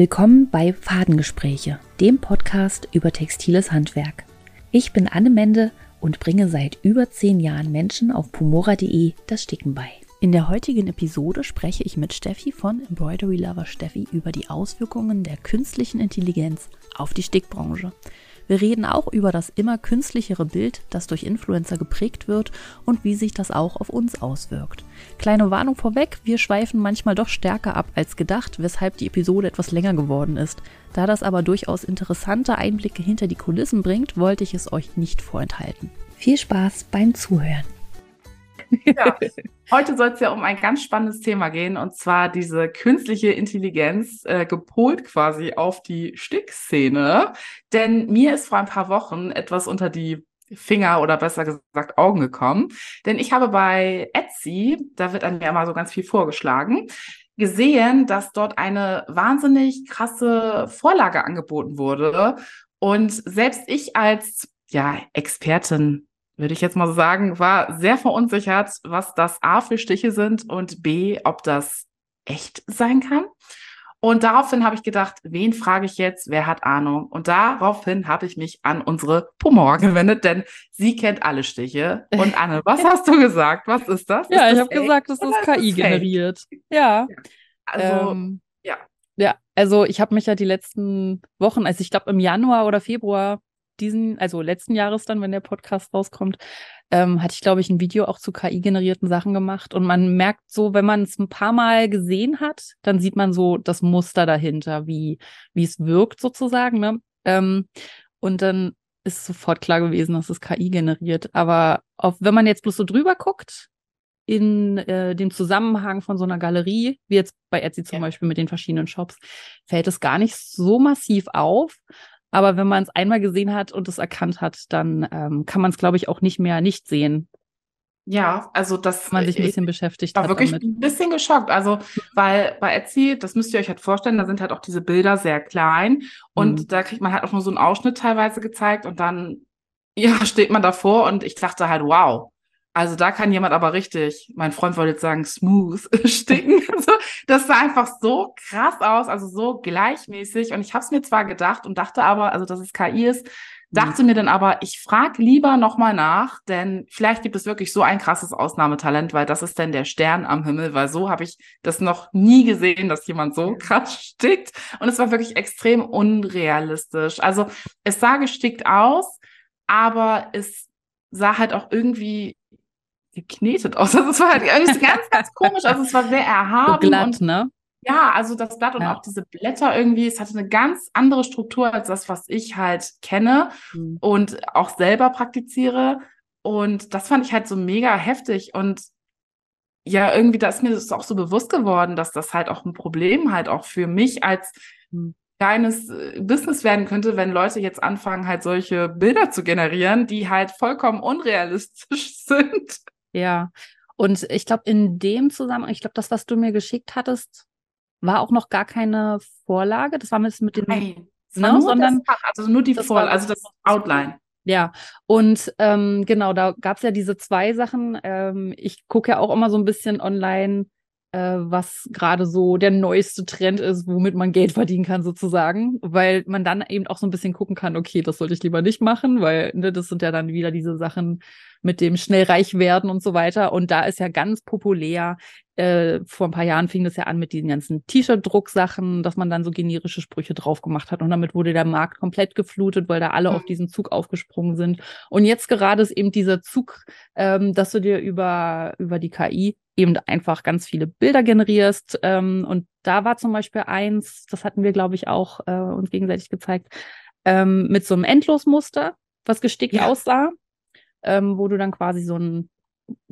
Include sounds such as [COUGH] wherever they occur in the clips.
Willkommen bei Fadengespräche, dem Podcast über textiles Handwerk. Ich bin Anne Mende und bringe seit über zehn Jahren Menschen auf pumora.de das Sticken bei. In der heutigen Episode spreche ich mit Steffi von Embroidery Lover Steffi über die Auswirkungen der künstlichen Intelligenz auf die Stickbranche. Wir reden auch über das immer künstlichere Bild, das durch Influencer geprägt wird und wie sich das auch auf uns auswirkt. Kleine Warnung vorweg, wir schweifen manchmal doch stärker ab als gedacht, weshalb die Episode etwas länger geworden ist. Da das aber durchaus interessante Einblicke hinter die Kulissen bringt, wollte ich es euch nicht vorenthalten. Viel Spaß beim Zuhören. Ja, heute soll es ja um ein ganz spannendes Thema gehen und zwar diese künstliche Intelligenz äh, gepolt quasi auf die Stickszene. Denn mir ist vor ein paar Wochen etwas unter die Finger oder besser gesagt Augen gekommen. Denn ich habe bei Etsy, da wird einem ja immer so ganz viel vorgeschlagen, gesehen, dass dort eine wahnsinnig krasse Vorlage angeboten wurde. Und selbst ich als ja, Expertin würde ich jetzt mal sagen, war sehr verunsichert, was das A für Stiche sind und B, ob das echt sein kann. Und daraufhin habe ich gedacht, wen frage ich jetzt? Wer hat Ahnung? Und daraufhin habe ich mich an unsere Pomor gewendet, denn sie kennt alle Stiche. Und Anne, [LAUGHS] was hast du gesagt? Was ist das? Ja, ist ich habe gesagt, das ist KI generiert. Ja. Also, ähm, ja. Ja, also ich habe mich ja die letzten Wochen, also ich glaube im Januar oder Februar diesen, also letzten Jahres dann, wenn der Podcast rauskommt, ähm, hatte ich, glaube ich, ein Video auch zu KI-generierten Sachen gemacht. Und man merkt so, wenn man es ein paar Mal gesehen hat, dann sieht man so das Muster dahinter, wie, wie es wirkt sozusagen. Ne? Ähm, und dann ist sofort klar gewesen, dass es KI generiert. Aber auf, wenn man jetzt bloß so drüber guckt, in äh, dem Zusammenhang von so einer Galerie, wie jetzt bei Etsy zum ja. Beispiel mit den verschiedenen Shops, fällt es gar nicht so massiv auf. Aber wenn man es einmal gesehen hat und es erkannt hat, dann ähm, kann man es, glaube ich, auch nicht mehr nicht sehen. Ja, also das. Man sich ein bisschen beschäftigt war wirklich damit. ein bisschen geschockt. Also, weil bei Etsy, das müsst ihr euch halt vorstellen, da sind halt auch diese Bilder sehr klein und mhm. da kriegt man halt auch nur so einen Ausschnitt teilweise gezeigt und dann, [LAUGHS] ja, steht man davor und ich dachte halt, wow, also da kann jemand aber richtig, mein Freund wollte jetzt sagen, smooth [LAUGHS] sticken. Also das sah einfach so krass aus, also so gleichmäßig. Und ich habe es mir zwar gedacht und dachte aber, also dass es KI ist, dachte mhm. mir dann aber, ich frage lieber nochmal nach, denn vielleicht gibt es wirklich so ein krasses Ausnahmetalent, weil das ist denn der Stern am Himmel, weil so habe ich das noch nie gesehen, dass jemand so krass stickt. Und es war wirklich extrem unrealistisch. Also es sah gestickt aus, aber es sah halt auch irgendwie geknetet aus. Also es war halt irgendwie ganz, ganz komisch. Also es war sehr erhaben. So glatt, und, ne? Ja, also das Blatt und ja. auch diese Blätter irgendwie, es hatte eine ganz andere Struktur als das, was ich halt kenne mhm. und auch selber praktiziere. Und das fand ich halt so mega heftig. Und ja, irgendwie, da ist mir das auch so bewusst geworden, dass das halt auch ein Problem halt auch für mich als mhm. kleines äh, Business werden könnte, wenn Leute jetzt anfangen, halt solche Bilder zu generieren, die halt vollkommen unrealistisch [LAUGHS] sind. Ja, und ich glaube, in dem Zusammenhang, ich glaube, das, was du mir geschickt hattest, war auch noch gar keine Vorlage. Das war mit, mit den. Nein, ne? sondern das, also nur die Vorlage, also das Outline. Ja, und ähm, genau, da gab es ja diese zwei Sachen. Ähm, ich gucke ja auch immer so ein bisschen online, äh, was gerade so der neueste Trend ist, womit man Geld verdienen kann, sozusagen, weil man dann eben auch so ein bisschen gucken kann, okay, das sollte ich lieber nicht machen, weil ne, das sind ja dann wieder diese Sachen, mit dem schnell reich werden und so weiter. Und da ist ja ganz populär, äh, vor ein paar Jahren fing das ja an mit diesen ganzen T-Shirt-Drucksachen, dass man dann so generische Sprüche drauf gemacht hat. Und damit wurde der Markt komplett geflutet, weil da alle mhm. auf diesen Zug aufgesprungen sind. Und jetzt gerade ist eben dieser Zug, ähm, dass du dir über, über die KI eben einfach ganz viele Bilder generierst. Ähm, und da war zum Beispiel eins, das hatten wir, glaube ich, auch äh, uns gegenseitig gezeigt, ähm, mit so einem Endlosmuster, was gestickt ja. aussah ähm, wo du dann quasi so ein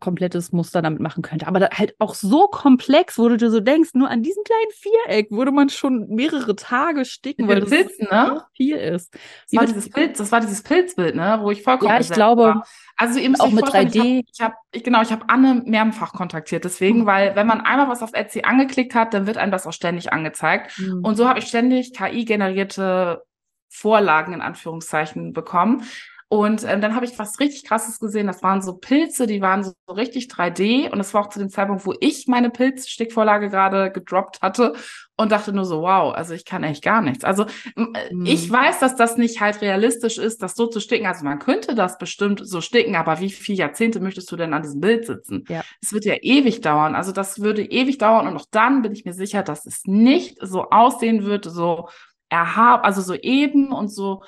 komplettes Muster damit machen könnte. Aber halt auch so komplex, wo du dir so denkst, nur an diesem kleinen Viereck würde man schon mehrere Tage sticken, weil das Pilz, ne? viel ist. Das war, dieses Pilz, das war dieses Pilzbild, ne? wo ich vollkommen Ja, ich glaube, war. also ihr müsst auch mit 3D. Ich habe, hab, genau, ich habe Anne mehrfach kontaktiert, deswegen, mhm. weil wenn man einmal was auf Etsy angeklickt hat, dann wird einem das auch ständig angezeigt. Mhm. Und so habe ich ständig KI-generierte Vorlagen in Anführungszeichen bekommen. Und ähm, dann habe ich was richtig Krasses gesehen. Das waren so Pilze, die waren so, so richtig 3D. Und das war auch zu dem Zeitpunkt, wo ich meine Pilzstickvorlage gerade gedroppt hatte. und dachte nur so, wow, also ich kann echt gar nichts. Also mhm. ich weiß, dass das nicht halt realistisch ist, das so zu sticken. Also man könnte das bestimmt so sticken, aber wie viele Jahrzehnte möchtest du denn an diesem Bild sitzen? Ja. Es wird ja ewig dauern. Also das würde ewig dauern und auch dann bin ich mir sicher, dass es nicht so aussehen wird, so erhab, also so eben und so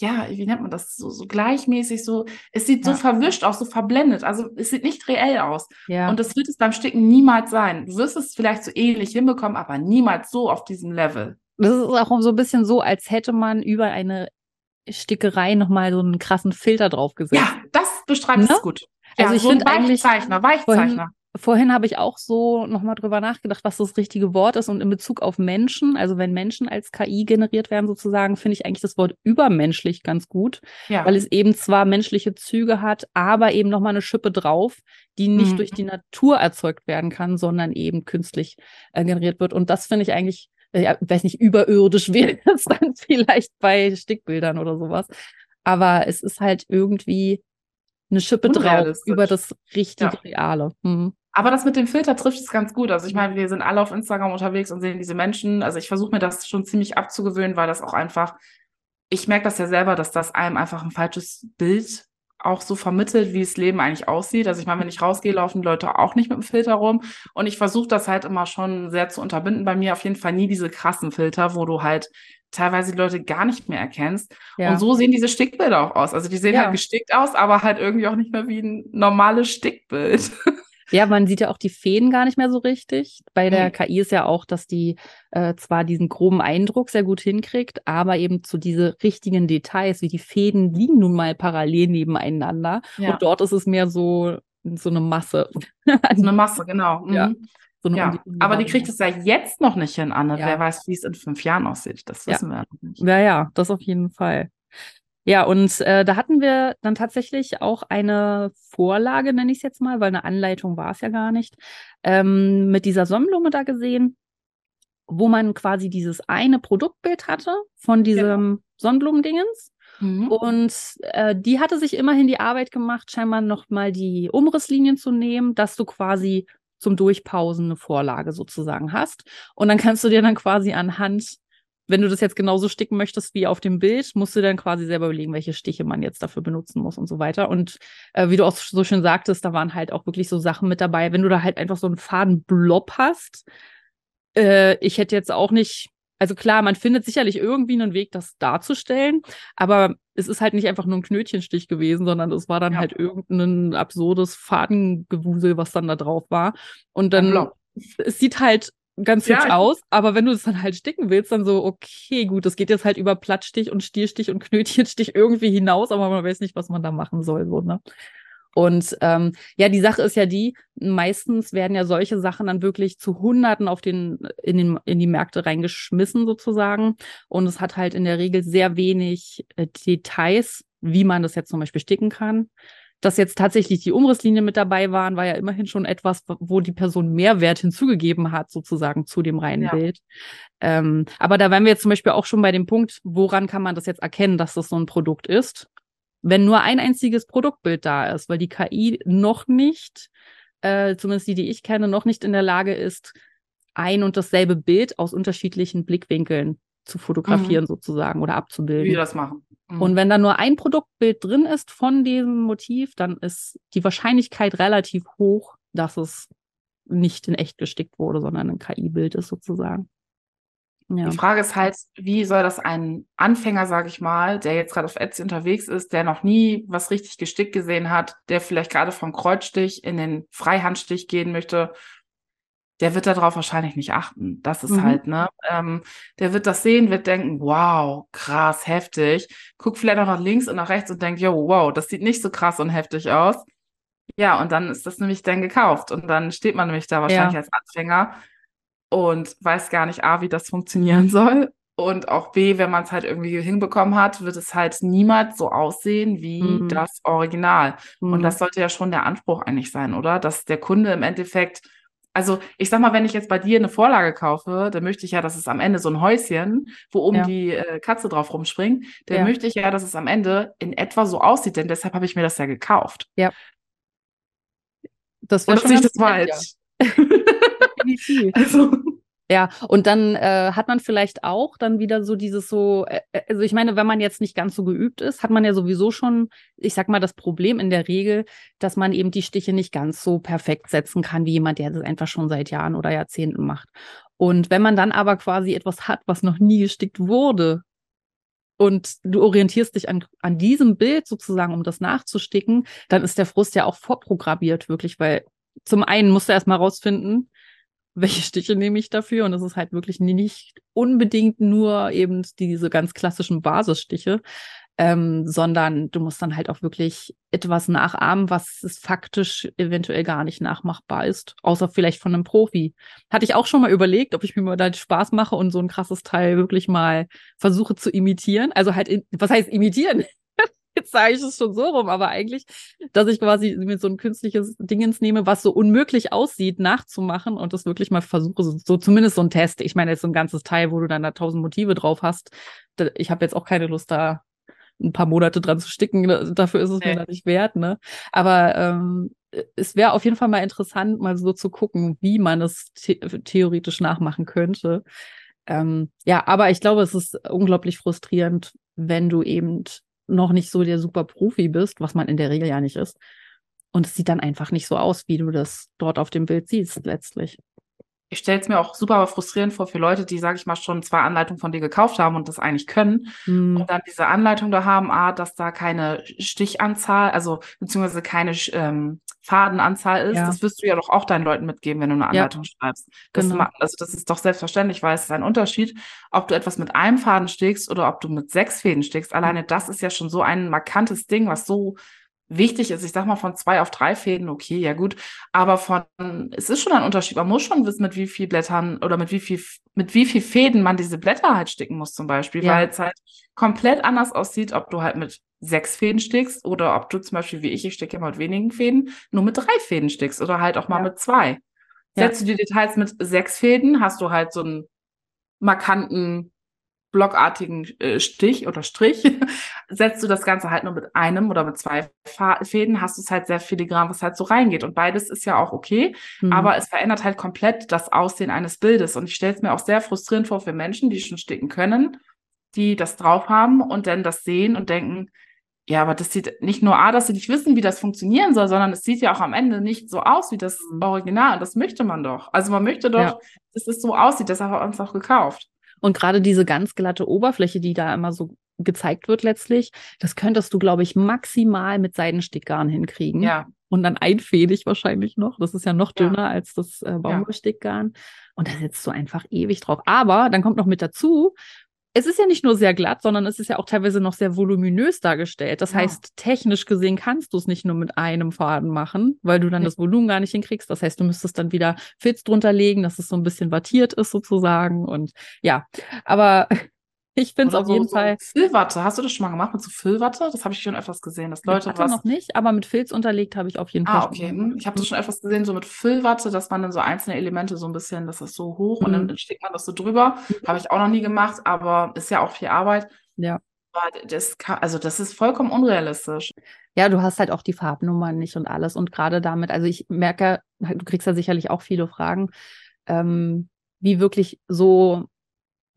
ja, wie nennt man das, so, so gleichmäßig, so, es sieht ja. so verwischt aus, so verblendet, also es sieht nicht reell aus. Ja. Und das wird es beim Sticken niemals sein. Du wirst es vielleicht so ähnlich hinbekommen, aber niemals so auf diesem Level. Das ist auch so ein bisschen so, als hätte man über eine Stickerei nochmal so einen krassen Filter draufgesetzt. Ja, das beschreibt ne? es gut. Ja, also ich so finde eigentlich Weichzeichner, Weichzeichner. Vorhin habe ich auch so nochmal drüber nachgedacht, was das richtige Wort ist. Und in Bezug auf Menschen, also wenn Menschen als KI generiert werden, sozusagen, finde ich eigentlich das Wort übermenschlich ganz gut, ja. weil es eben zwar menschliche Züge hat, aber eben nochmal eine Schippe drauf, die nicht mhm. durch die Natur erzeugt werden kann, sondern eben künstlich äh, generiert wird. Und das finde ich eigentlich, äh, ja, weiß nicht, überirdisch [LAUGHS] wäre es dann vielleicht bei Stickbildern oder sowas. Aber es ist halt irgendwie eine Schippe drauf über das richtige ja. Reale. Mhm. Aber das mit dem Filter trifft es ganz gut. Also ich meine, wir sind alle auf Instagram unterwegs und sehen diese Menschen. Also ich versuche mir das schon ziemlich abzugewöhnen, weil das auch einfach, ich merke das ja selber, dass das einem einfach ein falsches Bild auch so vermittelt, wie das Leben eigentlich aussieht. Also ich meine, wenn ich rausgehe, laufen die Leute auch nicht mit dem Filter rum. Und ich versuche das halt immer schon sehr zu unterbinden. Bei mir auf jeden Fall nie diese krassen Filter, wo du halt teilweise die Leute gar nicht mehr erkennst. Ja. Und so sehen diese Stickbilder auch aus. Also die sehen ja. halt gestickt aus, aber halt irgendwie auch nicht mehr wie ein normales Stickbild. [LAUGHS] Ja, man sieht ja auch die Fäden gar nicht mehr so richtig. Bei der mhm. KI ist ja auch, dass die äh, zwar diesen groben Eindruck sehr gut hinkriegt, aber eben zu diese richtigen Details, wie die Fäden liegen nun mal parallel nebeneinander. Ja. Und dort ist es mehr so, so eine Masse. so eine [LAUGHS] Masse, genau. Mhm. Ja. So ja, aber die kriegt es ja jetzt noch nicht hin, Anne. Ja. Wer weiß, wie es in fünf Jahren aussieht. Das wissen ja. wir noch nicht. Ja, ja, das auf jeden Fall. Ja, und äh, da hatten wir dann tatsächlich auch eine Vorlage, nenne ich es jetzt mal, weil eine Anleitung war es ja gar nicht, ähm, mit dieser Sonnenblume da gesehen, wo man quasi dieses eine Produktbild hatte von diesem genau. Sonnenblumendingens. Mhm. Und äh, die hatte sich immerhin die Arbeit gemacht, scheinbar nochmal die Umrisslinien zu nehmen, dass du quasi zum Durchpausen eine Vorlage sozusagen hast. Und dann kannst du dir dann quasi anhand, wenn du das jetzt genauso sticken möchtest wie auf dem Bild, musst du dann quasi selber überlegen, welche Stiche man jetzt dafür benutzen muss und so weiter. Und äh, wie du auch so schön sagtest, da waren halt auch wirklich so Sachen mit dabei, wenn du da halt einfach so einen Fadenblob hast. Äh, ich hätte jetzt auch nicht also klar, man findet sicherlich irgendwie einen Weg, das darzustellen, aber es ist halt nicht einfach nur ein Knötchenstich gewesen, sondern es war dann ja. halt irgendein absurdes Fadengewusel, was dann da drauf war. Und dann, es sieht halt ganz ja, hübsch aus, aber wenn du es dann halt sticken willst, dann so, okay, gut, das geht jetzt halt über Plattstich und Stierstich und Knötchenstich irgendwie hinaus, aber man weiß nicht, was man da machen soll, so, ne? Und ähm, ja, die Sache ist ja die, meistens werden ja solche Sachen dann wirklich zu Hunderten auf den, in, den, in die Märkte reingeschmissen sozusagen. Und es hat halt in der Regel sehr wenig äh, Details, wie man das jetzt zum Beispiel sticken kann. Dass jetzt tatsächlich die Umrisslinien mit dabei waren, war ja immerhin schon etwas, wo die Person Mehrwert hinzugegeben hat, sozusagen zu dem reinen ja. Bild. Ähm, aber da wären wir jetzt zum Beispiel auch schon bei dem Punkt, woran kann man das jetzt erkennen, dass das so ein Produkt ist? wenn nur ein einziges Produktbild da ist, weil die KI noch nicht, äh, zumindest die, die ich kenne, noch nicht in der Lage ist, ein und dasselbe Bild aus unterschiedlichen Blickwinkeln zu fotografieren mhm. sozusagen oder abzubilden. Wie wir das machen. Mhm. Und wenn da nur ein Produktbild drin ist von diesem Motiv, dann ist die Wahrscheinlichkeit relativ hoch, dass es nicht in echt gestickt wurde, sondern ein KI-Bild ist sozusagen. Ja. Die Frage ist halt, wie soll das ein Anfänger, sage ich mal, der jetzt gerade auf Etsy unterwegs ist, der noch nie was richtig gestickt gesehen hat, der vielleicht gerade vom Kreuzstich in den Freihandstich gehen möchte, der wird darauf wahrscheinlich nicht achten. Das ist mhm. halt, ne? Ähm, der wird das sehen, wird denken, wow, krass, heftig. Guckt vielleicht auch nach links und nach rechts und denkt, yo, wow, das sieht nicht so krass und heftig aus. Ja, und dann ist das nämlich dann gekauft. Und dann steht man nämlich da wahrscheinlich ja. als Anfänger und weiß gar nicht, A, wie das funktionieren [LAUGHS] soll. Und auch B, wenn man es halt irgendwie hinbekommen hat, wird es halt niemals so aussehen wie mhm. das Original. Mhm. Und das sollte ja schon der Anspruch eigentlich sein, oder? Dass der Kunde im Endeffekt, also ich sag mal, wenn ich jetzt bei dir eine Vorlage kaufe, dann möchte ich ja, dass es am Ende so ein Häuschen, wo oben ja. die äh, Katze drauf rumspringt, dann ja. möchte ich ja, dass es am Ende in etwa so aussieht, denn deshalb habe ich mir das ja gekauft. Ja. Das wäre schon das falsch. Ja. [LAUGHS] Also, Ja, und dann äh, hat man vielleicht auch dann wieder so dieses so, äh, äh, also ich meine, wenn man jetzt nicht ganz so geübt ist, hat man ja sowieso schon, ich sag mal, das Problem in der Regel, dass man eben die Stiche nicht ganz so perfekt setzen kann, wie jemand, der das einfach schon seit Jahren oder Jahrzehnten macht. Und wenn man dann aber quasi etwas hat, was noch nie gestickt wurde, und du orientierst dich an, an diesem Bild sozusagen, um das nachzusticken, dann ist der Frust ja auch vorprogrammiert, wirklich, weil zum einen musst du erstmal rausfinden, welche Stiche nehme ich dafür? Und es ist halt wirklich nicht unbedingt nur eben diese ganz klassischen Basisstiche, ähm, sondern du musst dann halt auch wirklich etwas nachahmen, was es faktisch eventuell gar nicht nachmachbar ist, außer vielleicht von einem Profi. Hatte ich auch schon mal überlegt, ob ich mir mal da Spaß mache und so ein krasses Teil wirklich mal versuche zu imitieren. Also halt, in, was heißt imitieren? [LAUGHS] jetzt sage ich es schon so rum, aber eigentlich, dass ich quasi mir so ein künstliches Dingens nehme, was so unmöglich aussieht, nachzumachen und das wirklich mal versuche, so, so zumindest so ein Test. Ich meine, jetzt so ein ganzes Teil, wo du dann da tausend Motive drauf hast. Ich habe jetzt auch keine Lust, da ein paar Monate dran zu sticken. Dafür ist es nee. mir da nicht wert, ne? Aber ähm, es wäre auf jeden Fall mal interessant, mal so zu gucken, wie man es the theoretisch nachmachen könnte. Ähm, ja, aber ich glaube, es ist unglaublich frustrierend, wenn du eben noch nicht so der super Profi bist, was man in der Regel ja nicht ist. Und es sieht dann einfach nicht so aus, wie du das dort auf dem Bild siehst, letztlich. Ich stelle es mir auch super frustrierend vor für Leute, die, sage ich mal, schon zwei Anleitungen von dir gekauft haben und das eigentlich können. Mm. Und dann diese Anleitung da haben, ah, dass da keine Stichanzahl, also beziehungsweise keine ähm, Fadenanzahl ist. Ja. Das wirst du ja doch auch deinen Leuten mitgeben, wenn du eine Anleitung ja. schreibst. Das genau. also das ist doch selbstverständlich, weil es ist ein Unterschied, ob du etwas mit einem Faden stickst oder ob du mit sechs Fäden stickst. Alleine das ist ja schon so ein markantes Ding, was so wichtig ist. Ich sag mal von zwei auf drei Fäden, okay, ja gut. Aber von, es ist schon ein Unterschied. Man muss schon wissen, mit wie viel Blättern oder mit wie viel, mit wie viel Fäden man diese Blätter halt sticken muss zum Beispiel, ja. weil es halt komplett anders aussieht, ob du halt mit sechs Fäden stickst oder ob du zum Beispiel wie ich, ich stecke immer mit wenigen Fäden, nur mit drei Fäden stickst oder halt auch mal ja. mit zwei. Setzt ja. du die Details mit sechs Fäden, hast du halt so einen markanten blockartigen äh, Stich oder Strich, setzt du das Ganze halt nur mit einem oder mit zwei Fäden, hast du es halt sehr filigran, was halt so reingeht. Und beides ist ja auch okay, mhm. aber es verändert halt komplett das Aussehen eines Bildes. Und ich stelle es mir auch sehr frustrierend vor für Menschen, die schon sticken können, die das drauf haben und dann das sehen und denken, ja, aber das sieht nicht nur A, dass sie nicht wissen, wie das funktionieren soll, sondern es sieht ja auch am Ende nicht so aus wie das mhm. Original. Und das möchte man doch. Also man möchte doch, ja. dass es so aussieht. Deshalb hat man es auch gekauft. Und gerade diese ganz glatte Oberfläche, die da immer so gezeigt wird letztlich, das könntest du, glaube ich, maximal mit Seidenstickgarn hinkriegen. Ja. Und dann einfädig wahrscheinlich noch. Das ist ja noch dünner ja. als das äh, Baumwollstickgarn. Und da setzt du einfach ewig drauf. Aber dann kommt noch mit dazu, es ist ja nicht nur sehr glatt, sondern es ist ja auch teilweise noch sehr voluminös dargestellt. Das ja. heißt, technisch gesehen kannst du es nicht nur mit einem Faden machen, weil du dann ja. das Volumen gar nicht hinkriegst. Das heißt, du müsstest dann wieder Filz drunter legen, dass es so ein bisschen wattiert ist sozusagen. Und ja, aber ich finde es auf so, jeden so Fall. Füllwatte, hast du das schon mal gemacht mit so Füllwatte? Das habe ich schon öfters gesehen, dass Leute was. noch nicht, aber mit Filz unterlegt habe ich auf jeden ah, Fall. Ah, okay. Hm. Ich habe das schon öfters gesehen, so mit Füllwatte, dass man dann so einzelne Elemente so ein bisschen, das ist so hoch mhm. und dann mhm. steckt man das so drüber. Mhm. Habe ich auch noch nie gemacht, aber ist ja auch viel Arbeit. Ja. Aber das kann, also das ist vollkommen unrealistisch. Ja, du hast halt auch die Farbnummern nicht und alles. Und gerade damit, also ich merke, du kriegst ja sicherlich auch viele Fragen, ähm, wie wirklich so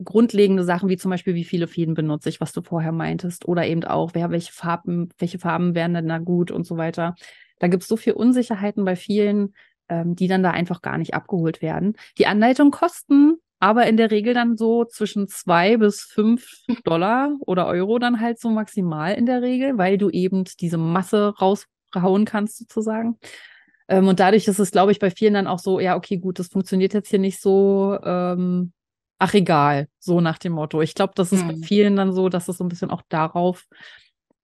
grundlegende Sachen wie zum Beispiel, wie viele Fäden benutze ich, was du vorher meintest, oder eben auch, wer, welche Farben, welche Farben wären denn da gut und so weiter. Da gibt es so viel Unsicherheiten bei vielen, ähm, die dann da einfach gar nicht abgeholt werden. Die Anleitungen kosten aber in der Regel dann so zwischen zwei bis fünf Dollar oder Euro dann halt so maximal in der Regel, weil du eben diese Masse raushauen kannst sozusagen. Ähm, und dadurch ist es, glaube ich, bei vielen dann auch so, ja, okay, gut, das funktioniert jetzt hier nicht so. Ähm, ach egal, so nach dem Motto. Ich glaube, das ist hm. bei vielen dann so, dass es so ein bisschen auch darauf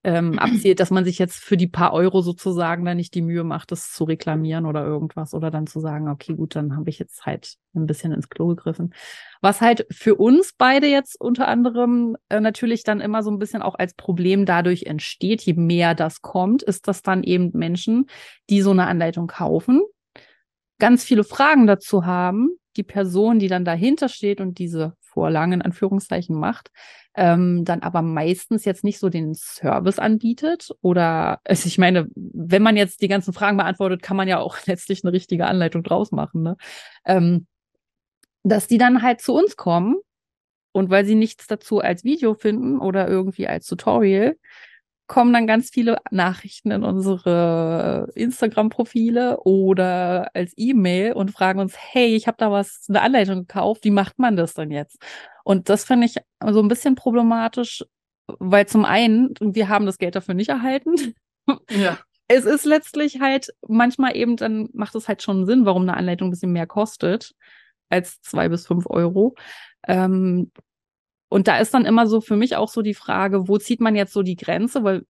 ähm, [CLEARS THROAT] abzielt, dass man sich jetzt für die paar Euro sozusagen dann nicht die Mühe macht, das zu reklamieren oder irgendwas oder dann zu sagen, okay, gut, dann habe ich jetzt halt ein bisschen ins Klo gegriffen. Was halt für uns beide jetzt unter anderem äh, natürlich dann immer so ein bisschen auch als Problem dadurch entsteht, je mehr das kommt, ist, dass dann eben Menschen, die so eine Anleitung kaufen, ganz viele Fragen dazu haben, die Person, die dann dahinter steht und diese Vorlagen in Anführungszeichen macht, ähm, dann aber meistens jetzt nicht so den Service anbietet. Oder also ich meine, wenn man jetzt die ganzen Fragen beantwortet, kann man ja auch [LAUGHS] letztlich eine richtige Anleitung draus machen. Ne? Ähm, dass die dann halt zu uns kommen und weil sie nichts dazu als Video finden oder irgendwie als Tutorial, kommen dann ganz viele Nachrichten in unsere Instagram-Profile oder als E-Mail und fragen uns, hey, ich habe da was, eine Anleitung gekauft, wie macht man das denn jetzt? Und das finde ich so ein bisschen problematisch, weil zum einen, wir haben das Geld dafür nicht erhalten. Ja. [LAUGHS] Es ist letztlich halt manchmal eben, dann macht es halt schon Sinn, warum eine Anleitung ein bisschen mehr kostet als zwei bis fünf Euro. Ähm, und da ist dann immer so für mich auch so die Frage, wo zieht man jetzt so die Grenze? Weil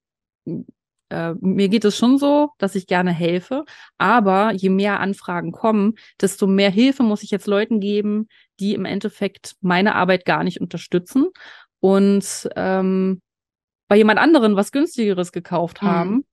äh, mir geht es schon so, dass ich gerne helfe, aber je mehr Anfragen kommen, desto mehr Hilfe muss ich jetzt Leuten geben, die im Endeffekt meine Arbeit gar nicht unterstützen und ähm, bei jemand anderen was günstigeres gekauft mhm. haben. Mhm.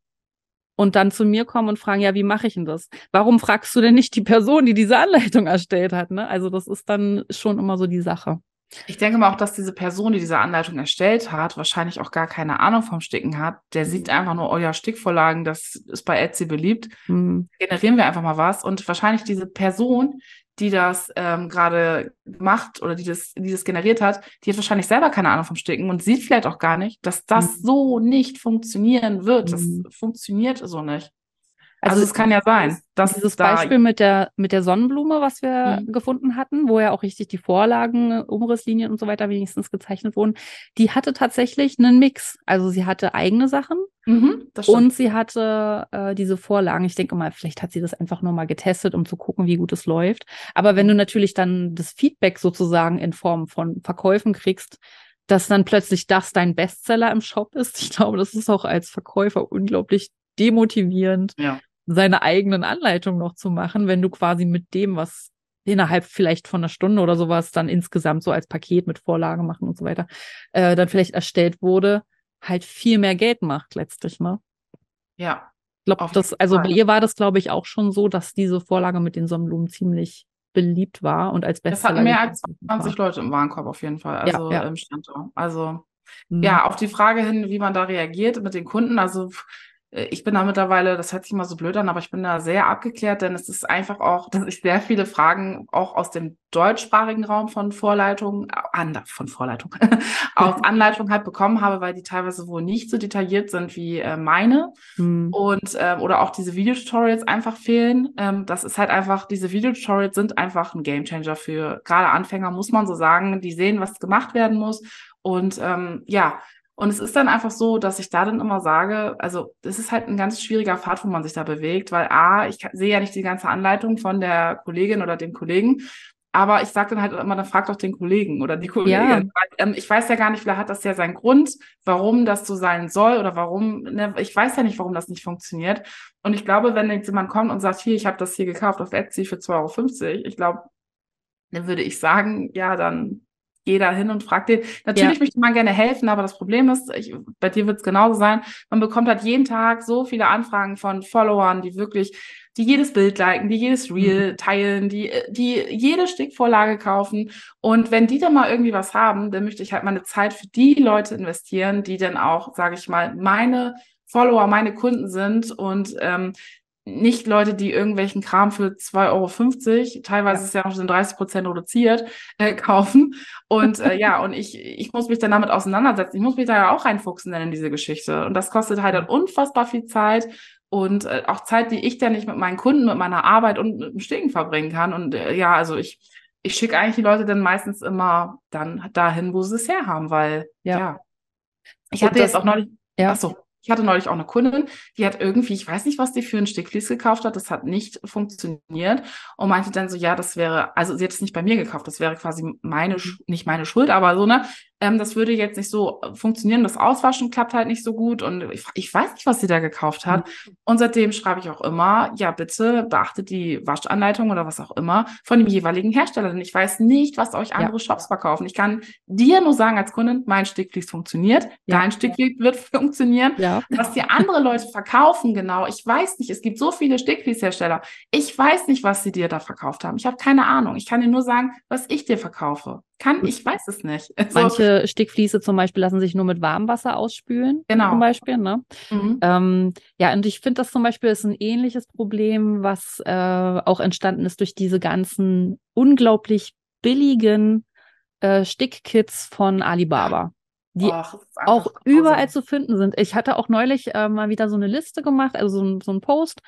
Und dann zu mir kommen und fragen, ja, wie mache ich denn das? Warum fragst du denn nicht die Person, die diese Anleitung erstellt hat? Ne? Also das ist dann schon immer so die Sache. Ich denke mal auch, dass diese Person, die diese Anleitung erstellt hat, wahrscheinlich auch gar keine Ahnung vom Sticken hat. Der mhm. sieht einfach nur, oh ja, Stickvorlagen, das ist bei Etsy beliebt. Mhm. Generieren wir einfach mal was. Und wahrscheinlich diese Person, die das ähm, gerade macht oder die das, die das generiert hat, die hat wahrscheinlich selber keine Ahnung vom Sticken und sieht vielleicht auch gar nicht, dass das mhm. so nicht funktionieren wird. Das mhm. funktioniert so nicht. Also, also es kann ja sein, dass dieses da Beispiel mit der mit der Sonnenblume, was wir mhm. gefunden hatten, wo ja auch richtig die Vorlagen, Umrisslinien und so weiter wenigstens gezeichnet wurden, die hatte tatsächlich einen Mix. Also sie hatte eigene Sachen mhm, und sie hatte äh, diese Vorlagen. Ich denke mal, vielleicht hat sie das einfach nur mal getestet, um zu gucken, wie gut es läuft. Aber wenn du natürlich dann das Feedback sozusagen in Form von Verkäufen kriegst, dass dann plötzlich das dein Bestseller im Shop ist. [LAUGHS] Ich glaube, das ist auch als Verkäufer unglaublich demotivierend, ja. seine eigenen Anleitungen noch zu machen, wenn du quasi mit dem, was innerhalb vielleicht von einer Stunde oder sowas dann insgesamt so als Paket mit Vorlage machen und so weiter, äh, dann vielleicht erstellt wurde, halt viel mehr Geld macht letztlich, ne? Ja. Ich glaube, das, also bei ihr war das, glaube ich, auch schon so, dass diese Vorlage mit den Sonnenblumen ziemlich beliebt war und als Bestseller. Es hatten mehr als 20 war. Leute im Warenkorb auf jeden Fall, also ja, ja. im Stand. Also mhm. ja, auf die Frage hin, wie man da reagiert mit den Kunden, also ich bin da mittlerweile, das hört sich immer so blöd an, aber ich bin da sehr abgeklärt, denn es ist einfach auch, [LAUGHS] dass ich sehr viele Fragen auch aus dem deutschsprachigen Raum von Vorleitungen, äh, von Vorleitung, [LAUGHS] aus [LAUGHS] Anleitung halt bekommen habe, weil die teilweise wohl nicht so detailliert sind wie äh, meine mhm. und äh, oder auch diese Videotutorials einfach fehlen. Ähm, das ist halt einfach, diese Videotutorials sind einfach ein Gamechanger für gerade Anfänger, muss man so sagen. Die sehen, was gemacht werden muss und ähm, ja, und es ist dann einfach so, dass ich da dann immer sage, also es ist halt ein ganz schwieriger Pfad, wo man sich da bewegt, weil A, ich sehe ja nicht die ganze Anleitung von der Kollegin oder dem Kollegen, aber ich sage dann halt immer, dann frag doch den Kollegen oder die Kollegin. Ja. Weil, ähm, ich weiß ja gar nicht, vielleicht hat das ja seinen Grund, warum das so sein soll oder warum, ne, ich weiß ja nicht, warum das nicht funktioniert. Und ich glaube, wenn jetzt jemand kommt und sagt, hier, ich habe das hier gekauft auf Etsy für 2,50 Euro, ich glaube, dann würde ich sagen, ja, dann geh da hin und frag den. Natürlich ja. möchte man gerne helfen, aber das Problem ist, ich, bei dir wird es genauso sein, man bekommt halt jeden Tag so viele Anfragen von Followern, die wirklich, die jedes Bild liken, die jedes Reel mhm. teilen, die, die jede Stickvorlage kaufen. Und wenn die dann mal irgendwie was haben, dann möchte ich halt meine Zeit für die Leute investieren, die dann auch, sage ich mal, meine Follower, meine Kunden sind und ähm, nicht Leute, die irgendwelchen Kram für 2,50 Euro, teilweise ja. ist ja noch schon 30 Prozent reduziert, äh, [LAUGHS] kaufen. Und äh, ja, und ich, ich muss mich dann damit auseinandersetzen. Ich muss mich da ja auch reinfuchsen dann in diese Geschichte. Und das kostet halt dann unfassbar viel Zeit und äh, auch Zeit, die ich dann nicht mit meinen Kunden, mit meiner Arbeit und mit dem Sticken verbringen kann. Und äh, ja, also ich, ich schicke eigentlich die Leute dann meistens immer dann dahin, wo sie es herhaben, weil ja. ja. Ich hatte jetzt auch neulich. Ja. Ach so. Ich hatte neulich auch eine Kundin, die hat irgendwie, ich weiß nicht, was die für ein Stickflies gekauft hat, das hat nicht funktioniert und meinte dann so, ja, das wäre, also sie hat es nicht bei mir gekauft, das wäre quasi meine, nicht meine Schuld, aber so, ne, ähm, das würde jetzt nicht so funktionieren, das Auswaschen klappt halt nicht so gut und ich, ich weiß nicht, was sie da gekauft hat. Mhm. Und seitdem schreibe ich auch immer, ja, bitte beachtet die Waschanleitung oder was auch immer von dem jeweiligen Hersteller, denn ich weiß nicht, was euch andere ja. Shops verkaufen. Ich kann dir nur sagen als Kundin, mein Stickflies funktioniert, ja. dein Stickflies wird [LAUGHS] funktionieren. Ja. Was dir andere Leute verkaufen, genau, ich weiß nicht. Es gibt so viele Stickflies-Hersteller. Ich weiß nicht, was sie dir da verkauft haben. Ich habe keine Ahnung. Ich kann dir nur sagen, was ich dir verkaufe. Kann, ich weiß es nicht. [LAUGHS] Also, Manche Stickfliese zum Beispiel lassen sich nur mit Warmwasser ausspülen. Genau. Zum Beispiel, ne? Mhm. Ähm, ja, und ich finde das zum Beispiel ist ein ähnliches Problem, was äh, auch entstanden ist durch diese ganzen unglaublich billigen äh, Stickkits von Alibaba die Och, auch überall zu finden sind. Ich hatte auch neulich äh, mal wieder so eine Liste gemacht, also so, so ein Post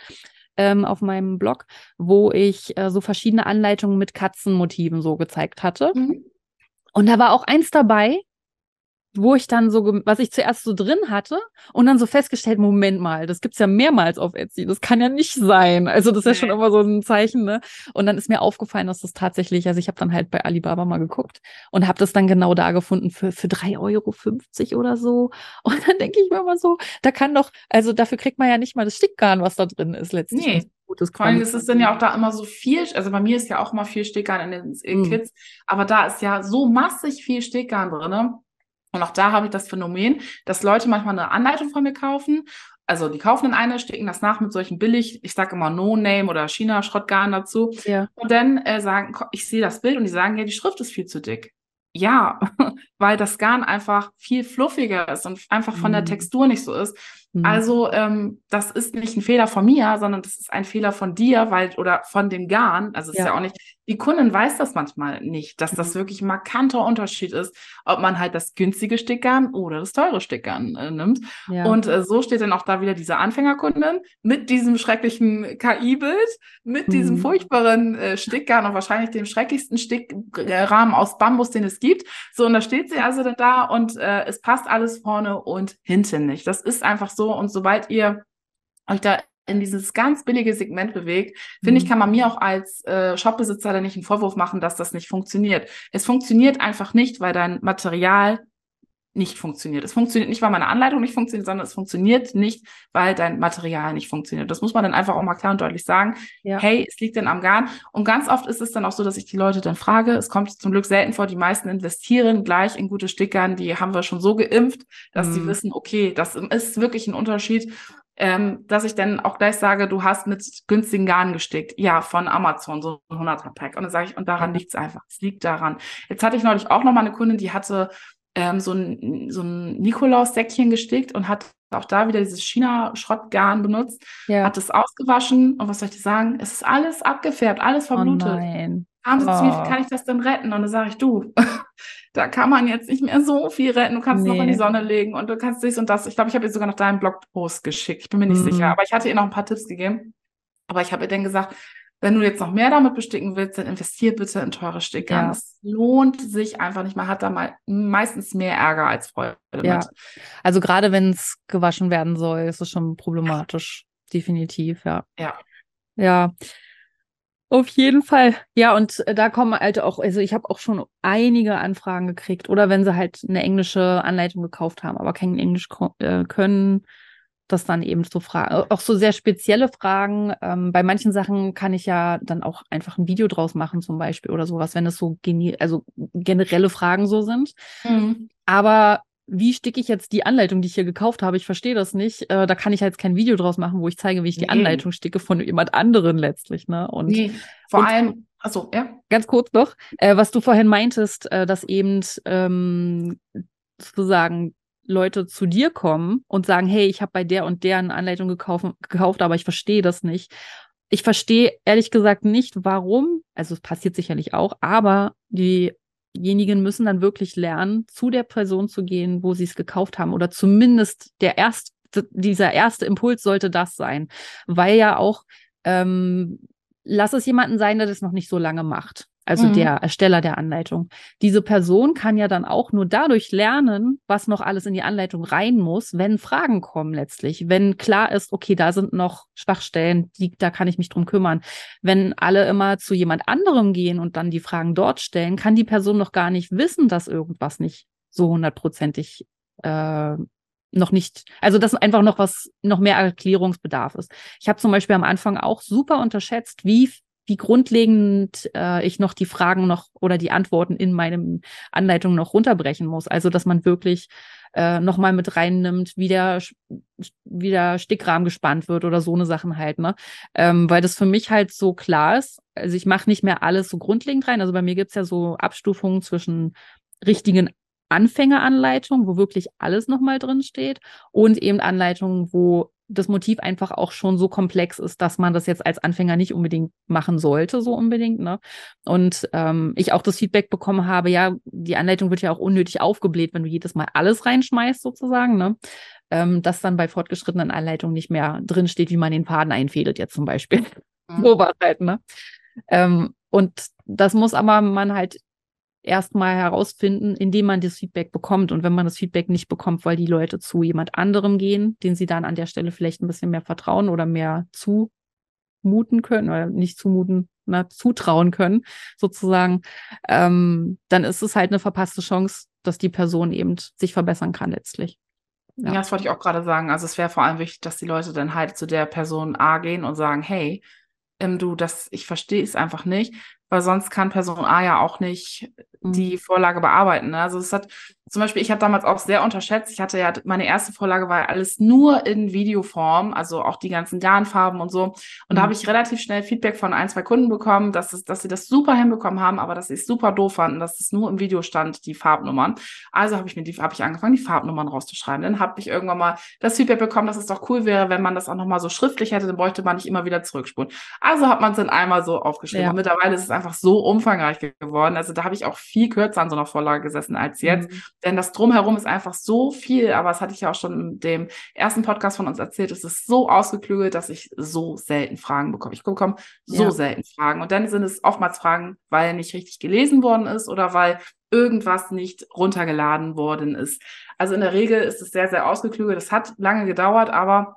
ähm, auf meinem Blog, wo ich äh, so verschiedene Anleitungen mit Katzenmotiven so gezeigt hatte. Mhm. Und da war auch eins dabei, wo ich dann so, was ich zuerst so drin hatte und dann so festgestellt, Moment mal, das gibt's ja mehrmals auf Etsy, das kann ja nicht sein. Also das ist ja schon immer so ein Zeichen, ne? Und dann ist mir aufgefallen, dass das tatsächlich, also ich habe dann halt bei Alibaba mal geguckt und habe das dann genau da gefunden für, für 3,50 Euro oder so. Und dann denke ich mir immer so, da kann doch, also dafür kriegt man ja nicht mal das Stickgarn, was da drin ist letztlich. Nee. Gutes Vor allem ist es dann ja auch da immer so viel, also bei mir ist ja auch immer viel Stickgarn in den mhm. Kids, aber da ist ja so massig viel Stickgarn drin, ne? Und auch da habe ich das Phänomen, dass Leute manchmal eine Anleitung von mir kaufen. Also die kaufen dann eine, stecken das nach mit solchen billig, ich sage immer No-Name oder China-Schrottgarn dazu. Ja. Und dann äh, sagen, ich sehe das Bild und die sagen, ja, die Schrift ist viel zu dick. Ja, [LAUGHS] weil das Garn einfach viel fluffiger ist und einfach von der mhm. Textur nicht so ist. Mhm. Also ähm, das ist nicht ein Fehler von mir, sondern das ist ein Fehler von dir, weil oder von dem Garn. Also es ja. ist ja auch nicht. Die Kundin weiß das manchmal nicht, dass das mhm. wirklich ein markanter Unterschied ist, ob man halt das günstige Stickgarn oder das teure Stickgarn äh, nimmt. Ja. Und äh, so steht dann auch da wieder diese Anfängerkundin mit diesem schrecklichen KI-Bild, mit mhm. diesem furchtbaren äh, Stickgarn und wahrscheinlich dem schrecklichsten Stickrahmen aus Bambus, den es gibt. So und da steht sie also dann da und äh, es passt alles vorne und hinten nicht. Das ist einfach so und sobald ihr euch da in dieses ganz billige Segment bewegt, finde ich, mhm. kann man mir auch als äh, Shopbesitzer da nicht einen Vorwurf machen, dass das nicht funktioniert. Es funktioniert einfach nicht, weil dein Material nicht funktioniert. Es funktioniert nicht, weil meine Anleitung nicht funktioniert, sondern es funktioniert nicht, weil dein Material nicht funktioniert. Das muss man dann einfach auch mal klar und deutlich sagen. Ja. Hey, es liegt denn am Garn. Und ganz oft ist es dann auch so, dass ich die Leute dann frage. Es kommt zum Glück selten vor. Die meisten investieren gleich in gute Stickern. Die haben wir schon so geimpft, dass mhm. sie wissen, okay, das ist wirklich ein Unterschied. Ähm, dass ich dann auch gleich sage, du hast mit günstigen Garn gestickt. Ja, von Amazon, so ein 100er Pack. Und dann sage ich, und daran liegt es einfach. Es liegt daran. Jetzt hatte ich neulich auch noch mal eine Kundin, die hatte ähm, so ein, so ein Nikolaus-Säckchen gestickt und hat auch da wieder dieses China-Schrottgarn benutzt, ja. hat es ausgewaschen und was soll ich dir sagen? Es ist alles abgefärbt, alles oh verblutet. Oh nein. Haben sie oh. zu mir, wie kann ich das denn retten? Und dann sage ich, du, [LAUGHS] da kann man jetzt nicht mehr so viel retten. Du kannst nee. noch in die Sonne legen und du kannst dies und das. Ich glaube, ich habe ihr sogar noch deinen Blogpost geschickt. Ich bin mir nicht mhm. sicher. Aber ich hatte ihr noch ein paar Tipps gegeben. Aber ich habe ihr dann gesagt, wenn du jetzt noch mehr damit besticken willst, dann investier bitte in teure Sticker. Ja. Das lohnt sich einfach nicht. Man hat da mal meistens mehr Ärger als Freude ja. mit. Also gerade wenn es gewaschen werden soll, ist es schon problematisch. Definitiv, ja. Ja. Ja. Auf jeden Fall. Ja, und da kommen halt auch, also ich habe auch schon einige Anfragen gekriegt. Oder wenn sie halt eine englische Anleitung gekauft haben, aber kein Englisch äh, können, das dann eben so Fragen, auch so sehr spezielle Fragen. Ähm, bei manchen Sachen kann ich ja dann auch einfach ein Video draus machen, zum Beispiel oder sowas, wenn es so also generelle Fragen so sind. Mhm. Aber wie sticke ich jetzt die Anleitung, die ich hier gekauft habe? Ich verstehe das nicht. Äh, da kann ich jetzt kein Video draus machen, wo ich zeige, wie ich die nee. Anleitung sticke von jemand anderen letztlich. Ne? Und, nee, vor und, allem, also ja. Ganz kurz noch, äh, was du vorhin meintest, äh, dass eben ähm, sozusagen Leute zu dir kommen und sagen, hey, ich habe bei der und der eine Anleitung gekauft, gekauft aber ich verstehe das nicht. Ich verstehe ehrlich gesagt nicht, warum. Also es passiert sicherlich auch, aber diejenigen müssen dann wirklich lernen, zu der Person zu gehen, wo sie es gekauft haben. Oder zumindest der erste, dieser erste Impuls sollte das sein. Weil ja auch, ähm, lass es jemanden sein, der das noch nicht so lange macht also mhm. der Ersteller der Anleitung. Diese Person kann ja dann auch nur dadurch lernen, was noch alles in die Anleitung rein muss, wenn Fragen kommen letztlich. Wenn klar ist, okay, da sind noch Schwachstellen, die, da kann ich mich drum kümmern. Wenn alle immer zu jemand anderem gehen und dann die Fragen dort stellen, kann die Person noch gar nicht wissen, dass irgendwas nicht so hundertprozentig äh, noch nicht, also dass einfach noch was, noch mehr Erklärungsbedarf ist. Ich habe zum Beispiel am Anfang auch super unterschätzt, wie wie grundlegend äh, ich noch die Fragen noch oder die Antworten in meinem Anleitung noch runterbrechen muss. Also dass man wirklich äh, nochmal mit reinnimmt, wie der, wie der Stickrahmen gespannt wird oder so eine Sachen halt, ne? Ähm, weil das für mich halt so klar ist. Also ich mache nicht mehr alles so grundlegend rein. Also bei mir gibt's ja so Abstufungen zwischen richtigen Anfängeranleitungen, wo wirklich alles nochmal drin steht und eben Anleitungen, wo das Motiv einfach auch schon so komplex ist, dass man das jetzt als Anfänger nicht unbedingt machen sollte, so unbedingt. Ne? Und ähm, ich auch das Feedback bekommen habe, ja, die Anleitung wird ja auch unnötig aufgebläht, wenn du jedes Mal alles reinschmeißt, sozusagen, ne? Ähm, dass dann bei fortgeschrittenen Anleitungen nicht mehr drinsteht, wie man den Faden einfädelt, jetzt zum Beispiel. Mhm. [LAUGHS] so war halt, ne? Ähm, und das muss aber man halt erstmal herausfinden, indem man das Feedback bekommt. Und wenn man das Feedback nicht bekommt, weil die Leute zu jemand anderem gehen, den sie dann an der Stelle vielleicht ein bisschen mehr vertrauen oder mehr zumuten können oder nicht zumuten, na, zutrauen können, sozusagen, ähm, dann ist es halt eine verpasste Chance, dass die Person eben sich verbessern kann letztlich. Ja. ja, das wollte ich auch gerade sagen. Also es wäre vor allem wichtig, dass die Leute dann halt zu der Person A gehen und sagen, hey, ähm, du, das, ich verstehe es einfach nicht weil sonst kann Person A ja auch nicht die mhm. Vorlage bearbeiten. Ne? Also es hat zum Beispiel, ich habe damals auch sehr unterschätzt. Ich hatte ja meine erste Vorlage war ja alles nur in Videoform, also auch die ganzen Garnfarben und so. Und mhm. da habe ich relativ schnell Feedback von ein, zwei Kunden bekommen, dass, es, dass sie das super hinbekommen haben, aber dass sie es super doof fanden, dass es nur im Video stand, die Farbnummern. Also habe ich mir die, habe ich angefangen, die Farbnummern rauszuschreiben. Dann habe ich irgendwann mal das Feedback bekommen, dass es doch cool wäre, wenn man das auch nochmal so schriftlich hätte, dann bräuchte man nicht immer wieder zurückspulen. Also hat man es dann einmal so aufgeschrieben. Ja. Und mittlerweile ist es einfach so umfangreich geworden. Also da habe ich auch viel kürzer an so einer Vorlage gesessen als jetzt. Mhm. Denn das Drumherum ist einfach so viel, aber das hatte ich ja auch schon in dem ersten Podcast von uns erzählt, es ist so ausgeklügelt, dass ich so selten Fragen bekomme. Ich bekomme so ja. selten Fragen. Und dann sind es oftmals Fragen, weil nicht richtig gelesen worden ist oder weil irgendwas nicht runtergeladen worden ist. Also in der Regel ist es sehr, sehr ausgeklügelt. Es hat lange gedauert, aber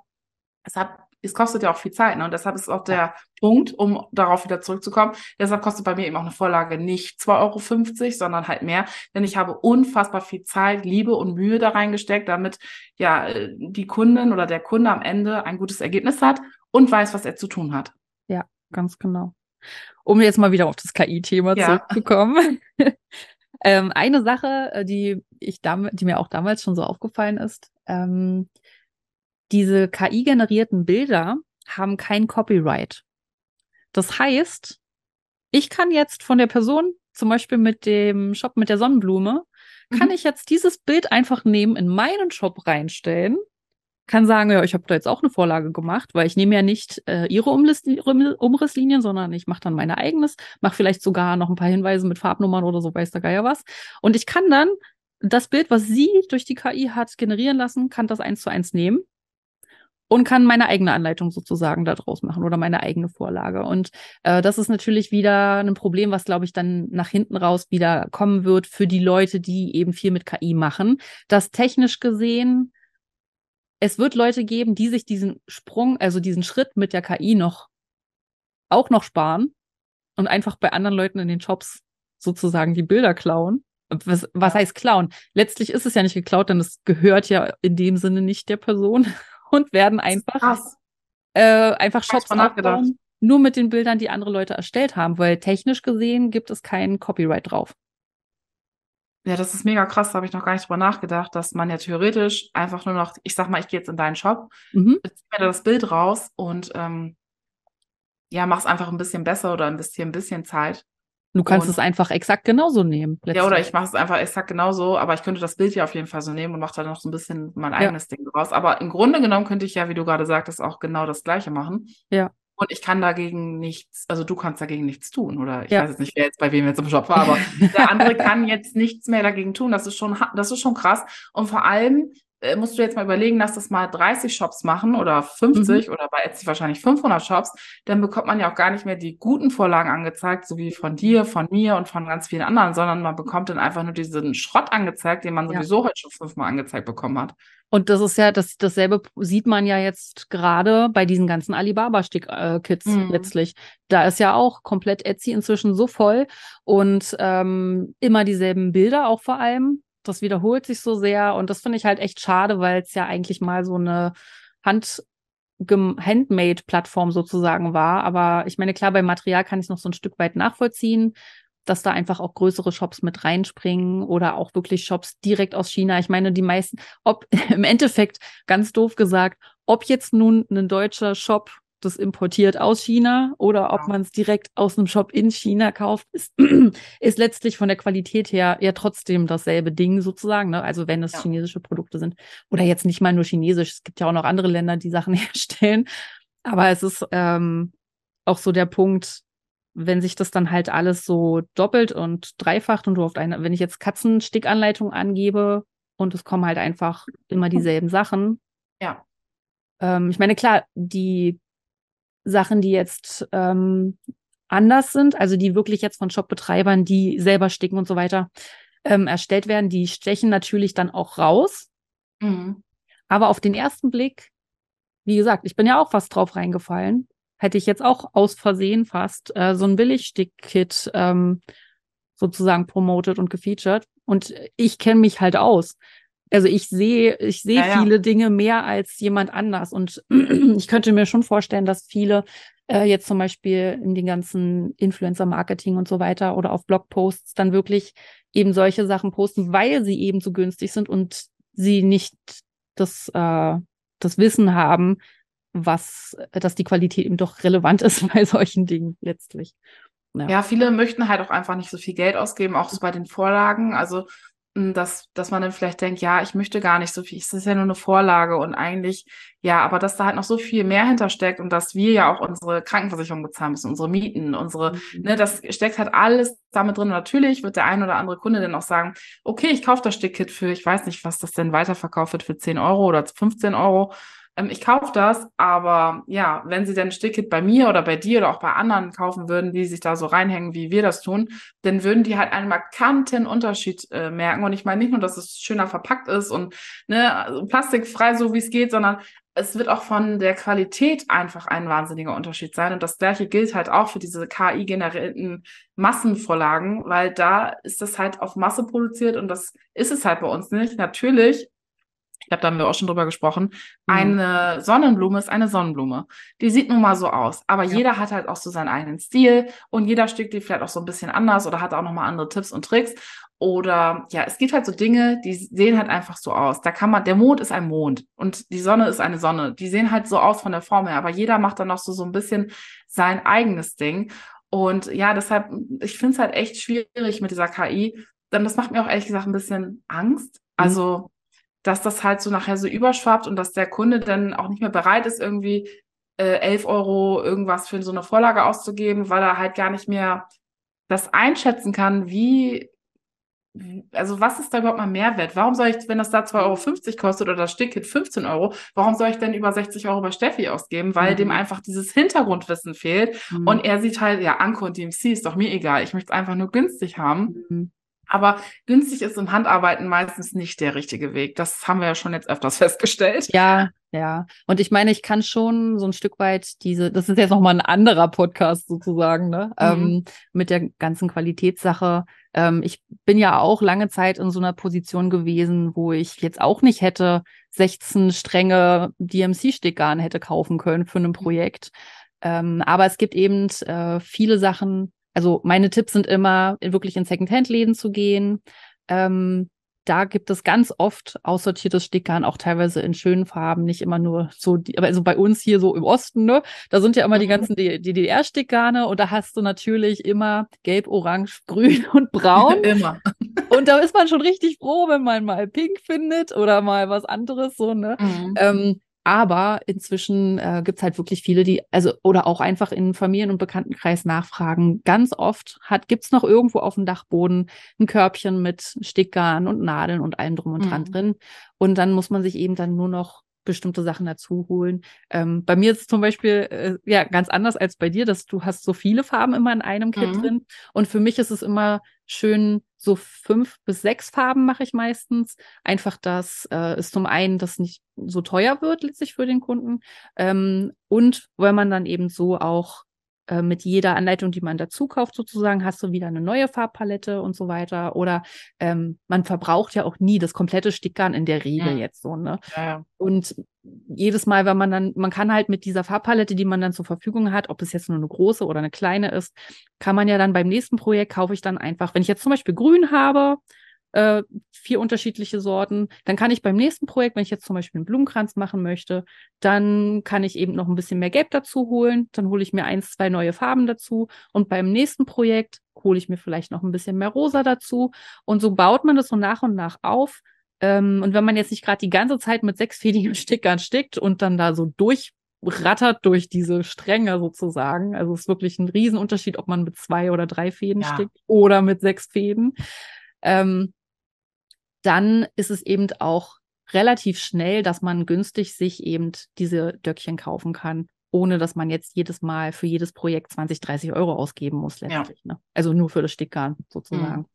es hat es kostet ja auch viel Zeit, ne? Und deshalb ist auch der. Punkt, um darauf wieder zurückzukommen. Deshalb kostet bei mir eben auch eine Vorlage nicht 2,50 Euro, sondern halt mehr. Denn ich habe unfassbar viel Zeit, Liebe und Mühe da reingesteckt, damit ja die Kundin oder der Kunde am Ende ein gutes Ergebnis hat und weiß, was er zu tun hat. Ja, ganz genau. Um jetzt mal wieder auf das KI-Thema ja. zurückzukommen. [LAUGHS] ähm, eine Sache, äh, die ich damit, die mir auch damals schon so aufgefallen ist, ähm, diese KI-generierten Bilder haben kein Copyright. Das heißt, ich kann jetzt von der Person, zum Beispiel mit dem Shop mit der Sonnenblume, mhm. kann ich jetzt dieses Bild einfach nehmen, in meinen Shop reinstellen, kann sagen, ja, ich habe da jetzt auch eine Vorlage gemacht, weil ich nehme ja nicht äh, ihre Umriss Umrisslinien, sondern ich mache dann meine eigenes, mache vielleicht sogar noch ein paar Hinweise mit Farbnummern oder so, weiß der Geier was. Und ich kann dann das Bild, was sie durch die KI hat generieren lassen, kann das eins zu eins nehmen und kann meine eigene Anleitung sozusagen daraus machen oder meine eigene Vorlage. Und äh, das ist natürlich wieder ein Problem, was, glaube ich, dann nach hinten raus wieder kommen wird für die Leute, die eben viel mit KI machen, dass technisch gesehen es wird Leute geben, die sich diesen Sprung, also diesen Schritt mit der KI noch auch noch sparen und einfach bei anderen Leuten in den Shops sozusagen die Bilder klauen. Was, was heißt klauen? Letztlich ist es ja nicht geklaut, denn es gehört ja in dem Sinne nicht der Person und werden einfach, äh, einfach Shops aufbauen, nur mit den Bildern, die andere Leute erstellt haben, weil technisch gesehen gibt es keinen Copyright drauf. Ja, das ist mega krass, da habe ich noch gar nicht drüber nachgedacht, dass man ja theoretisch einfach nur noch, ich sag mal, ich gehe jetzt in deinen Shop, mhm. zieh mir das Bild raus und ähm, ja, mach's einfach ein bisschen besser oder investiere ein bisschen Zeit Du kannst und, es einfach exakt genauso nehmen. Letztlich. Ja, oder ich mache es einfach exakt genauso, aber ich könnte das Bild ja auf jeden Fall so nehmen und mache da noch so ein bisschen mein eigenes ja. Ding draus. Aber im Grunde genommen könnte ich ja, wie du gerade sagtest, auch genau das Gleiche machen. Ja. Und ich kann dagegen nichts, also du kannst dagegen nichts tun, oder ich ja. weiß jetzt nicht, wer jetzt bei wem jetzt im Shop war, aber [LAUGHS] der andere kann jetzt nichts mehr dagegen tun. Das ist schon, das ist schon krass. Und vor allem, musst du jetzt mal überlegen, lass das mal 30 Shops machen oder 50 mhm. oder bei Etsy wahrscheinlich 500 Shops, dann bekommt man ja auch gar nicht mehr die guten Vorlagen angezeigt, so wie von dir, von mir und von ganz vielen anderen, sondern man bekommt dann einfach nur diesen Schrott angezeigt, den man ja. sowieso heute schon fünfmal angezeigt bekommen hat. Und das ist ja, das, dasselbe sieht man ja jetzt gerade bei diesen ganzen Alibaba-Kits mhm. letztlich. Da ist ja auch komplett Etsy inzwischen so voll und ähm, immer dieselben Bilder auch vor allem das wiederholt sich so sehr und das finde ich halt echt schade, weil es ja eigentlich mal so eine Hand Handmade-Plattform sozusagen war. Aber ich meine, klar, beim Material kann ich es noch so ein Stück weit nachvollziehen, dass da einfach auch größere Shops mit reinspringen oder auch wirklich Shops direkt aus China. Ich meine, die meisten, ob [LAUGHS] im Endeffekt, ganz doof gesagt, ob jetzt nun ein deutscher Shop das importiert aus China oder ob Ja. man es direkt aus einem Shop in China kauft, ist, [CLEARS THROAT] ist letztlich von der Qualität her ja trotzdem dasselbe Ding sozusagen. Ne? Also wenn es Ja. chinesische Produkte sind oder jetzt nicht mal nur chinesisch, es gibt ja auch noch andere Länder, die Sachen [LAUGHS] herstellen. Aber es ist ähm, auch so der Punkt, wenn sich das dann halt alles so doppelt und dreifacht und du auf eine, wenn ich jetzt Katzenstickanleitung angebe und es kommen halt einfach immer dieselben Sachen. Ja. Ähm, ich meine, klar, die Sachen, die jetzt ähm, anders sind, also die wirklich jetzt von Shopbetreibern, die selber sticken und so weiter, ähm, erstellt werden, die stechen natürlich dann auch raus. Mhm. Aber auf den ersten Blick, wie gesagt, ich bin ja auch fast drauf reingefallen. Hätte ich jetzt auch aus Versehen fast äh, so ein Billigstick-Kit ähm, sozusagen promotet und gefeatured. Und ich kenne mich halt aus. Also ich sehe, ich sehe Ja, ja. viele Dinge mehr als jemand anders. Und [CLEARS THROAT] ich könnte mir schon vorstellen, dass viele äh, jetzt zum Beispiel in den ganzen Influencer-Marketing und so weiter oder auf Blogposts dann wirklich eben solche Sachen posten, weil sie eben so günstig sind und sie nicht das, äh, das Wissen haben, was, dass die Qualität eben doch relevant [LAUGHS] ist bei solchen Dingen letztlich. Ja. Ja, viele möchten halt auch einfach nicht so viel Geld ausgeben, auch so bei den Vorlagen. Also, dass, dass man dann vielleicht denkt, ja, ich möchte gar nicht so viel, es ist ja nur eine Vorlage und eigentlich, ja, aber dass da halt noch so viel mehr hintersteckt und dass wir ja auch unsere Krankenversicherung bezahlen müssen, unsere Mieten, unsere, Mhm. ne, das steckt halt alles damit drin. Und natürlich wird der ein oder andere Kunde dann auch sagen, okay, ich kaufe das Stickkit für, ich weiß nicht, was das denn weiterverkauft wird, für 10 Euro oder 15 Euro. Ähm, ich kaufe das, aber ja, wenn sie denn ein Stickkit bei mir oder bei dir oder auch bei anderen kaufen würden, die sich da so reinhängen, wie wir das tun, dann würden die halt einen markanten Unterschied äh, merken. Und ich meine nicht nur, dass es schöner verpackt ist und ne, also plastikfrei, so wie es geht, sondern es wird auch von der Qualität einfach ein wahnsinniger Unterschied sein. Und das gleiche gilt halt auch für diese KI-generierten Massenvorlagen, weil da ist das halt auf Masse produziert und das ist es halt bei uns nicht. Natürlich ich glaube, da haben wir auch schon drüber gesprochen. Mhm. Eine Sonnenblume ist eine Sonnenblume. Die sieht nun mal so aus. Aber Ja. jeder hat halt auch so seinen eigenen Stil und jeder stickt die vielleicht auch so ein bisschen anders oder hat auch nochmal andere Tipps und Tricks. Oder ja, es gibt halt so Dinge, die sehen halt einfach so aus. Da kann man, der Mond ist ein Mond und die Sonne ist eine Sonne. Die sehen halt so aus von der Form her, aber jeder macht dann noch so, so ein bisschen sein eigenes Ding. Und ja, deshalb, ich finde es halt echt schwierig mit dieser KI. Dann, das macht mir auch ehrlich gesagt ein bisschen Angst. Also, dass das halt so nachher so überschwappt und dass der Kunde dann auch nicht mehr bereit ist, irgendwie äh, 11 Euro irgendwas für so eine Vorlage auszugeben, weil er halt gar nicht mehr das einschätzen kann, wie, also was ist da überhaupt mal Mehrwert? Warum soll ich, wenn das da 2,50 Euro kostet oder das Stickkit 15 Euro, warum soll ich denn über 60 Euro bei Steffi ausgeben? Weil Mhm. dem einfach dieses Hintergrundwissen fehlt. Mhm. Und er sieht halt, ja, Anko und DMC ist doch mir egal. Ich möchte es einfach nur günstig haben. Mhm. Aber günstig ist im Handarbeiten meistens nicht der richtige Weg. Das haben wir ja schon jetzt öfters [LAUGHS] festgestellt. Ja, ja. Und ich meine, ich kann schon so ein Stück weit diese, das ist jetzt nochmal ein anderer Podcast sozusagen, ne? Mhm. Ähm, mit der ganzen Qualitätssache. Ähm, ich bin ja auch lange Zeit in so einer Position gewesen, wo ich jetzt auch nicht hätte 16 strenge DMC-Stickgarn hätte kaufen können für ein Projekt. Ähm, aber es gibt eben äh, viele Sachen, also meine Tipps sind immer, wirklich in Secondhand-Läden zu gehen. Ähm, da gibt es ganz oft aussortiertes Stickgarn, auch teilweise in schönen Farben, nicht immer nur so, die, aber also bei uns hier so im Osten, ne, da sind ja immer die Mhm. ganzen DDR-Stickgarne und da hast du natürlich immer gelb, orange, [LAUGHS] grün und braun. [LAUGHS] Immer. und da ist man schon richtig froh, wenn man mal pink findet oder mal was anderes, so, ne. Mhm. Ähm, aber inzwischen äh, gibt's halt wirklich viele, die, also, oder auch einfach in Familien- und Bekanntenkreis nachfragen. Ganz oft hat, gibt's noch irgendwo auf dem Dachboden ein Körbchen mit Stickgarn und Nadeln und allem drum und dran Mhm. drin. Und dann muss man sich eben dann nur noch bestimmte Sachen dazu holen. Ähm, bei mir ist es zum Beispiel äh, ja ganz anders als bei dir, dass du hast so viele Farben immer in einem Kit Mhm. drin. Und für mich ist es immer schön, so fünf bis sechs Farben mache ich meistens. Einfach, dass äh, es zum einen das nicht so teuer wird letztlich für den Kunden ähm, und weil man dann eben so auch äh, mit jeder Anleitung, die man dazu kauft, sozusagen, hast du wieder eine neue Farbpalette und so weiter. Oder ähm, man verbraucht ja auch nie das komplette Stickgarn in der Regel Mhm. jetzt so, ne? Ja, ja. Und jedes Mal, wenn man dann, man kann halt mit dieser Farbpalette, die man dann zur Verfügung hat, ob es jetzt nur eine große oder eine kleine ist, kann man ja dann beim nächsten Projekt kaufe ich dann einfach, wenn ich jetzt zum Beispiel grün habe, äh, vier unterschiedliche Sorten. Dann kann ich beim nächsten Projekt, wenn ich jetzt zum Beispiel einen Blumenkranz machen möchte, dann kann ich eben noch ein bisschen mehr Gelb dazu holen. Dann hole ich mir eins, zwei neue Farben dazu. Und beim nächsten Projekt hole ich mir vielleicht noch ein bisschen mehr Rosa dazu. Und so baut man das so nach und nach auf. Ähm, und wenn man jetzt nicht gerade die ganze Zeit mit sechsfädigen [LAUGHS] Stickern stickt und dann da so durchrattert durch diese Stränge sozusagen. Also es ist wirklich ein Riesenunterschied, ob man mit zwei oder drei Fäden ja. stickt oder mit sechs Fäden. Ähm, dann ist es eben auch relativ schnell, dass man günstig sich eben diese Döckchen kaufen kann, ohne dass man jetzt jedes Mal für jedes Projekt 20, 30 Euro ausgeben muss letztlich. Ja. Ne? Also nur für das Stickgarn sozusagen. Mhm.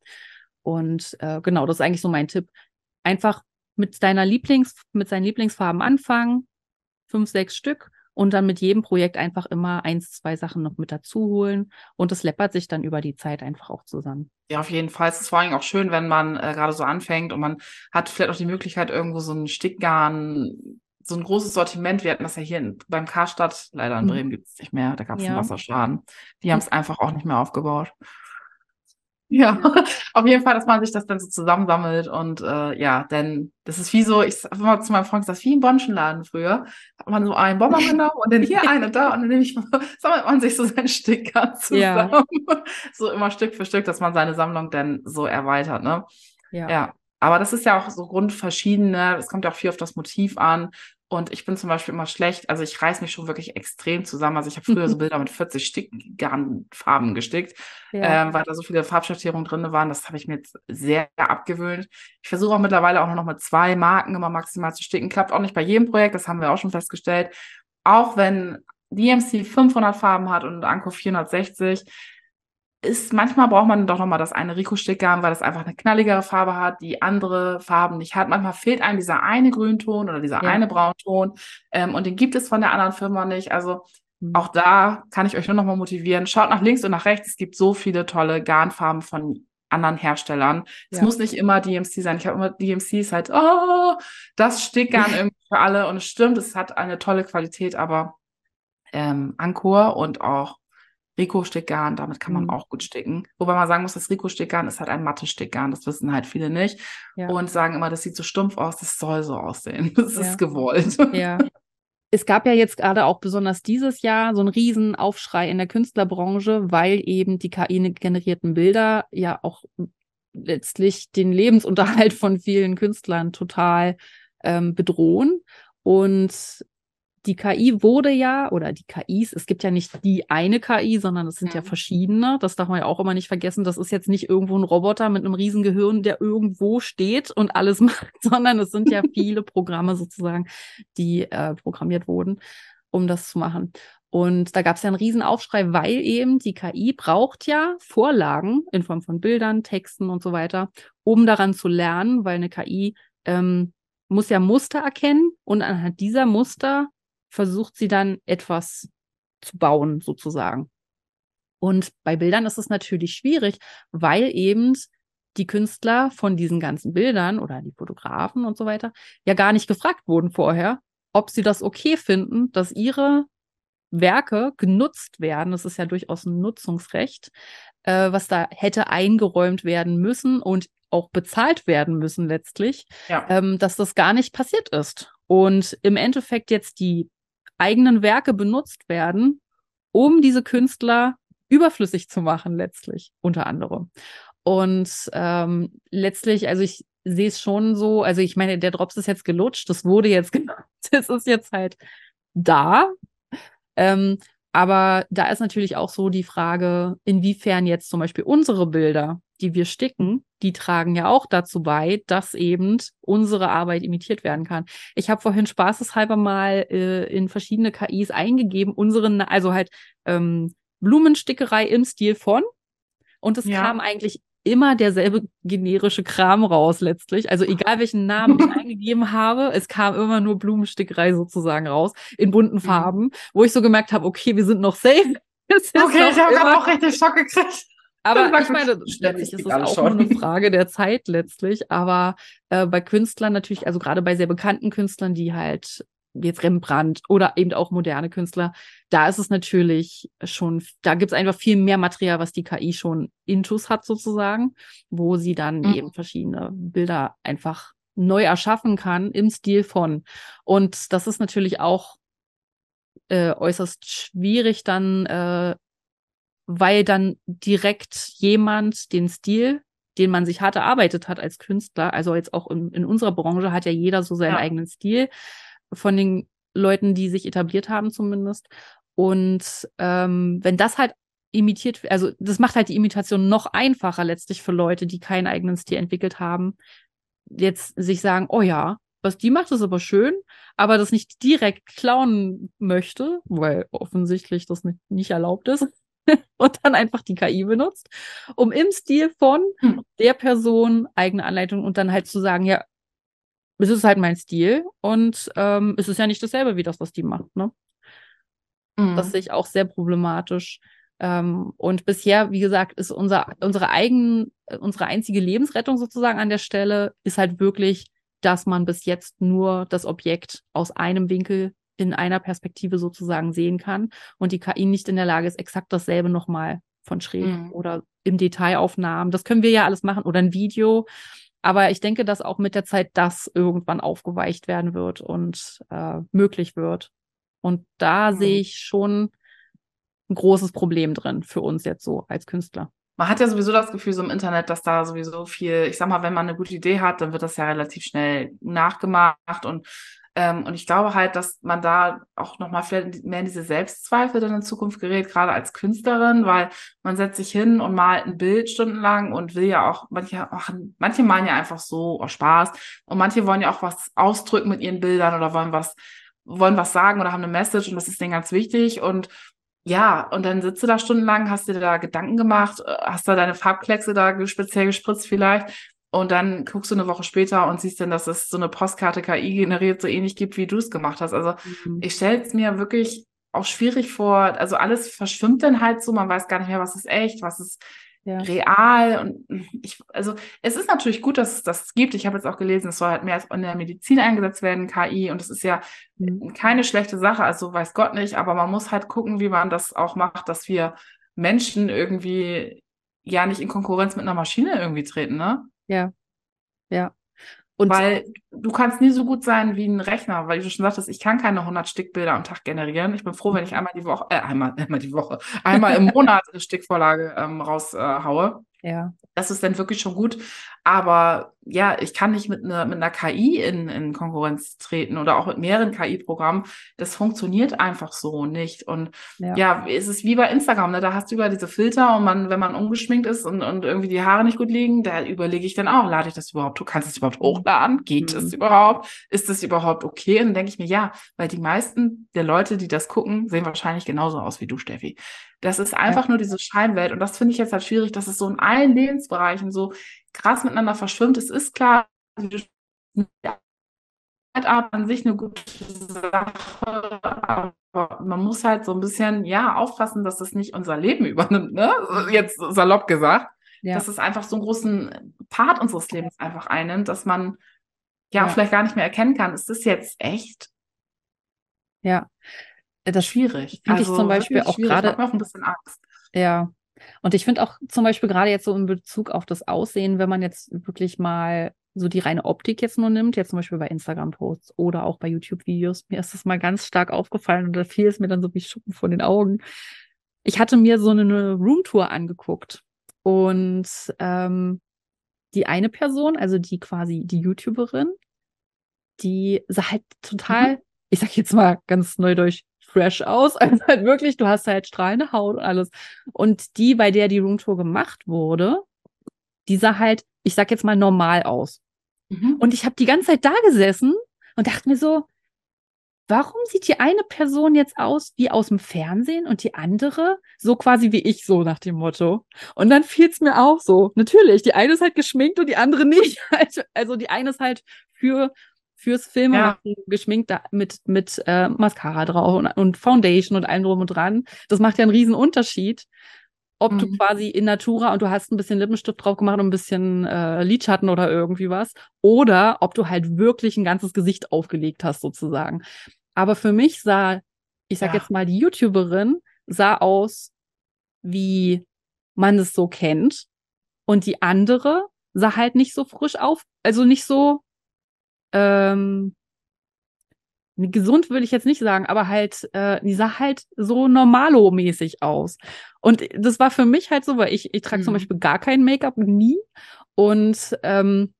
Und äh, genau, das ist eigentlich so mein Tipp. Einfach mit deiner Lieblings, mit seinen Lieblingsfarben anfangen, fünf, sechs Stück und dann mit jedem Projekt einfach immer eins, zwei Sachen noch mit dazu holen. Und es läppert sich dann über die Zeit einfach auch zusammen. Ja, auf jeden Fall. Es ist vor allem auch schön, wenn man äh, gerade so anfängt und man hat vielleicht auch die Möglichkeit, irgendwo so ein Stickgarn, so ein großes Sortiment. Wir hatten das ja hier in, beim Karstadt, leider in mhm. Bremen gibt es nicht mehr, da gab es ja. einen Wasserschaden. Die haben es einfach auch nicht mehr aufgebaut. Ja, [LAUGHS] auf jeden Fall, dass man sich das dann so zusammensammelt und äh, ja, denn das ist wie so, ich sag immer zu meinem Freund, das ist wie im Bonschenladen früher. Hat man so einen Bomber [LAUGHS] genommen und dann hier einen und da und dann nehme ich, [LAUGHS] sammelt man sich so sein Sticker zusammen. Ja. So immer Stück für Stück, dass man seine Sammlung dann so erweitert, ne? Ja. ja. Aber das ist ja auch so grundverschiedene, es kommt ja auch viel auf das Motiv an. Und ich bin zum Beispiel immer schlecht, also ich reiß mich schon wirklich extrem zusammen. Also ich habe früher so [LAUGHS] Bilder mit 40 Stickgarnfarben gestickt, ja. ähm, weil da so viele Farbschattierungen drin waren. Das habe ich mir jetzt sehr abgewöhnt. Ich versuche auch mittlerweile auch nur noch mit zwei Marken immer maximal zu sticken. Klappt auch nicht bei jedem Projekt, das haben wir auch schon festgestellt. Auch wenn DMC 500 Farben hat und Anko 460, ist, manchmal braucht man doch nochmal das eine Rico-Stickgarn, weil das einfach eine knalligere Farbe hat, die andere Farben nicht hat. Manchmal fehlt einem dieser eine Grünton oder dieser ja. eine Braunton ähm, und den gibt es von der anderen Firma nicht. Also mhm. auch da kann ich euch nur nochmal motivieren. Schaut nach links und nach rechts. Es gibt so viele tolle Garnfarben von anderen Herstellern. Es ja. muss nicht immer DMC sein. Ich habe immer DMC ist halt, oh, das Stickgarn [LAUGHS] irgendwie für alle. Und es stimmt, es hat eine tolle Qualität, aber ähm, Ankor und auch Rico-Stickgarn, damit kann man mhm. auch gut sticken. Wobei man sagen muss, das Rico-Stickgarn ist halt ein Matte-Stickgarn, das wissen halt viele nicht. Ja. Und sagen immer, das sieht so stumpf aus, das soll so aussehen. [LAUGHS] Das ja. ist gewollt. Ja. Es gab ja jetzt gerade auch besonders dieses Jahr so einen riesen Aufschrei in der Künstlerbranche, weil eben die KI-generierten Bilder ja auch letztlich den Lebensunterhalt von vielen Künstlern total ähm, bedrohen. Und die KI wurde ja, oder die KIs, es gibt ja nicht die eine KI, sondern es sind ja, ja verschiedene. Das darf man ja auch immer nicht vergessen. Das ist jetzt nicht irgendwo ein Roboter mit einem riesen Gehirn, der irgendwo steht und alles [LAUGHS] macht, sondern es sind ja [LAUGHS] viele Programme sozusagen, die äh, programmiert wurden, um das zu machen. Und da gab es ja einen riesen Aufschrei, weil eben die KI braucht ja Vorlagen in Form von Bildern, Texten und so weiter, um daran zu lernen, weil eine KI ähm, muss ja Muster erkennen und anhand dieser Muster versucht sie dann etwas zu bauen, sozusagen. Und bei Bildern ist es natürlich schwierig, weil eben die Künstler von diesen ganzen Bildern oder die Fotografen und so weiter ja gar nicht gefragt wurden vorher, ob sie das okay finden, dass ihre Werke genutzt werden. Das ist ja durchaus ein Nutzungsrecht, äh, was da hätte eingeräumt werden müssen und auch bezahlt werden müssen letztlich, ja. ähm, dass das gar nicht passiert ist. Und im Endeffekt jetzt die eigenen Werke benutzt werden, um diese Künstler überflüssig zu machen, letztlich, unter anderem. Und ähm, letztlich, also ich sehe es schon so, also ich meine, der Drops ist jetzt gelutscht, das wurde jetzt [LAUGHS] gemacht, das ist jetzt halt da. Ähm, aber da ist natürlich auch so die Frage, inwiefern jetzt zum Beispiel unsere Bilder, die wir sticken, die tragen ja auch dazu bei, dass eben unsere Arbeit imitiert werden kann. Ich habe vorhin spaßeshalber mal äh, in verschiedene KIs eingegeben, unseren, also halt ähm, Blumenstickerei im Stil von. Und es ja. kam eigentlich immer derselbe generische Kram raus letztlich. Also egal welchen Namen ich [LAUGHS] eingegeben habe, es kam immer nur Blumenstickerei sozusagen raus in bunten mhm. Farben, wo ich so gemerkt habe, okay, wir sind noch safe. [LAUGHS] Okay, ich habe gerade auch richtig Schock gekriegt. Aber ich meine, letztlich ist es auch schon. nur eine Frage der Zeit letztlich. Aber äh, bei Künstlern natürlich, also gerade bei sehr bekannten Künstlern, die halt jetzt Rembrandt oder eben auch moderne Künstler, da ist es natürlich schon, da gibt es einfach viel mehr Material, was die KI schon intus hat sozusagen, wo sie dann mhm. eben verschiedene Bilder einfach neu erschaffen kann im Stil von. Und das ist natürlich auch äh, äußerst schwierig dann, äh, weil dann direkt jemand den Stil, den man sich hart erarbeitet hat als Künstler, also jetzt auch in, in unserer Branche hat ja jeder so seinen ja. eigenen Stil von den Leuten, die sich etabliert haben zumindest. Und ähm, wenn das halt imitiert, also das macht halt die Imitation noch einfacher letztlich für Leute, die keinen eigenen Stil entwickelt haben, jetzt sich sagen, oh ja, was die macht, ist aber schön, aber das nicht direkt klauen möchte, weil offensichtlich das nicht, nicht erlaubt ist, [LAUGHS] und dann einfach die KI benutzt, um im Stil von hm. der Person eigene Anleitung und dann halt zu sagen, ja, es ist halt mein Stil und ähm, es ist ja nicht dasselbe wie das, was die macht, ne? Mhm. Das sehe ich auch sehr problematisch. Ähm, und bisher, wie gesagt, ist unser, unsere eigen, unsere einzige Lebensrettung sozusagen an der Stelle, ist halt wirklich, dass man bis jetzt nur das Objekt aus einem Winkel in einer Perspektive sozusagen sehen kann und die KI nicht in der Lage ist, exakt dasselbe nochmal von schräg mhm. oder im Detailaufnahmen. Das können wir ja alles machen oder ein Video. Aber ich denke, dass auch mit der Zeit das irgendwann aufgeweicht werden wird und äh, möglich wird. Und da mhm. sehe ich schon ein großes Problem drin für uns jetzt so als Künstler. Man hat ja sowieso das Gefühl so im Internet, dass da sowieso viel, ich sag mal, wenn man eine gute Idee hat, dann wird das ja relativ schnell nachgemacht und und ich glaube halt, dass man da auch nochmal mehr in diese Selbstzweifel dann in Zukunft gerät, gerade als Künstlerin, weil man setzt sich hin und malt ein Bild stundenlang und will ja auch, manche machen, manche malen ja einfach so aus Spaß und manche wollen ja auch was ausdrücken mit ihren Bildern oder wollen was, wollen was sagen oder haben eine Message und das ist denen ganz wichtig und ja, und dann sitzt du da stundenlang, hast dir da Gedanken gemacht, äh, hast da deine Farbkleckse da speziell gespritzt vielleicht und dann guckst du eine Woche später und siehst dann, dass es so eine Postkarte KI generiert so ähnlich gibt, wie du es gemacht hast. Also mhm. ich stelle es mir wirklich auch schwierig vor. Also alles verschwimmt dann halt so, man weiß gar nicht mehr, was ist echt, was ist ja. real. Und ich, also es ist natürlich gut, dass es das gibt. Ich habe jetzt auch gelesen, es soll halt mehr in der Medizin eingesetzt werden, KI. Und es ist ja mhm. keine schlechte Sache, also weiß Gott nicht, aber man muss halt gucken, wie man das auch macht, dass wir Menschen irgendwie ja nicht in Konkurrenz mit einer Maschine irgendwie treten, ne? Ja, ja. Und weil du kannst nie so gut sein wie ein Rechner, weil du schon sagtest, ich kann keine 100 Stickbilder am Tag generieren. Ich bin froh, wenn ich einmal die Woche, äh, einmal, [LAUGHS] einmal die Woche, einmal im [LAUGHS] Monat eine Stickvorlage ähm, raushaue. Äh, ja. Das ist dann wirklich schon gut. Aber ja, ich kann nicht mit, ne, mit einer KI in, in Konkurrenz treten oder auch mit mehreren KI-Programmen. Das funktioniert einfach so nicht. Und ja, ja es ist wie bei Instagram, ne? da hast du über diese Filter und man, wenn man ungeschminkt ist und, und irgendwie die Haare nicht gut liegen, da überlege ich dann auch, lade ich das überhaupt, du kannst es überhaupt hochladen? Geht mhm. das überhaupt? Ist das überhaupt okay? Und dann denke ich mir, ja, weil die meisten der Leute, die das gucken, sehen wahrscheinlich genauso aus wie du, Steffi. Das ist einfach ja. nur diese Scheinwelt. Und das finde ich jetzt halt schwierig, dass es so in allen Lebensbereichen so krass miteinander verschwimmt. Es ist klar, Art an sich eine gute Sache, aber man muss halt so ein bisschen, ja, aufpassen, dass das nicht unser Leben [LAUGHS] übernimmt, ne? Jetzt salopp gesagt. Ja. Dass es einfach so einen großen Part unseres Lebens einfach einnimmt, dass man ja, ja. vielleicht gar nicht mehr erkennen kann, ist das jetzt echt? Ja. Das ist schwierig. Finde also, ich zum Beispiel auch gerade. Ich auch ein bisschen Angst. Ja, und ich finde auch zum Beispiel gerade jetzt so in Bezug auf das Aussehen, wenn man jetzt wirklich mal so die reine Optik jetzt nur nimmt, jetzt zum Beispiel bei Instagram-Posts oder auch bei YouTube-Videos, mir ist das mal ganz stark aufgefallen und da fiel es mir dann so wie Schuppen von den Augen. Ich hatte mir so eine Roomtour angeguckt und ähm, die eine Person, also die quasi die YouTuberin, die sah halt total, mhm. ich sag jetzt mal ganz neudeutsch, fresh aus. [LAUGHS] Also halt wirklich, du hast halt strahlende Haut und alles. Und die, bei der die Roomtour gemacht wurde, die sah halt, ich sag jetzt mal normal aus. Mhm. Und ich habe die ganze Zeit da gesessen und dachte mir so, warum sieht die eine Person jetzt aus wie aus dem Fernsehen und die andere so quasi wie ich, so nach dem Motto? Und dann fiel es mir auch so. Natürlich, die eine ist halt geschminkt und die andere nicht. [LAUGHS] Also die eine ist halt für fürs Filmen ja. geschminkt mit, mit äh, Mascara drauf und, und, Foundation und allem drum und dran. Das macht ja einen riesen Unterschied, ob mhm. du quasi in Natura und du hast ein bisschen Lippenstift drauf gemacht und ein bisschen äh, Lidschatten oder irgendwie was, oder ob du halt wirklich ein ganzes Gesicht aufgelegt hast sozusagen. Aber für mich sah, ich sag Ja. jetzt mal, die YouTuberin sah aus, wie man es so kennt. Und die andere sah halt nicht so frisch auf, also nicht so, ähm, gesund will ich jetzt nicht sagen, aber halt, äh, die sah halt so normalo-mäßig aus. Und das war für mich halt so, weil ich, ich trage zum Mhm. Beispiel gar kein Make-up, nie. Und ähm,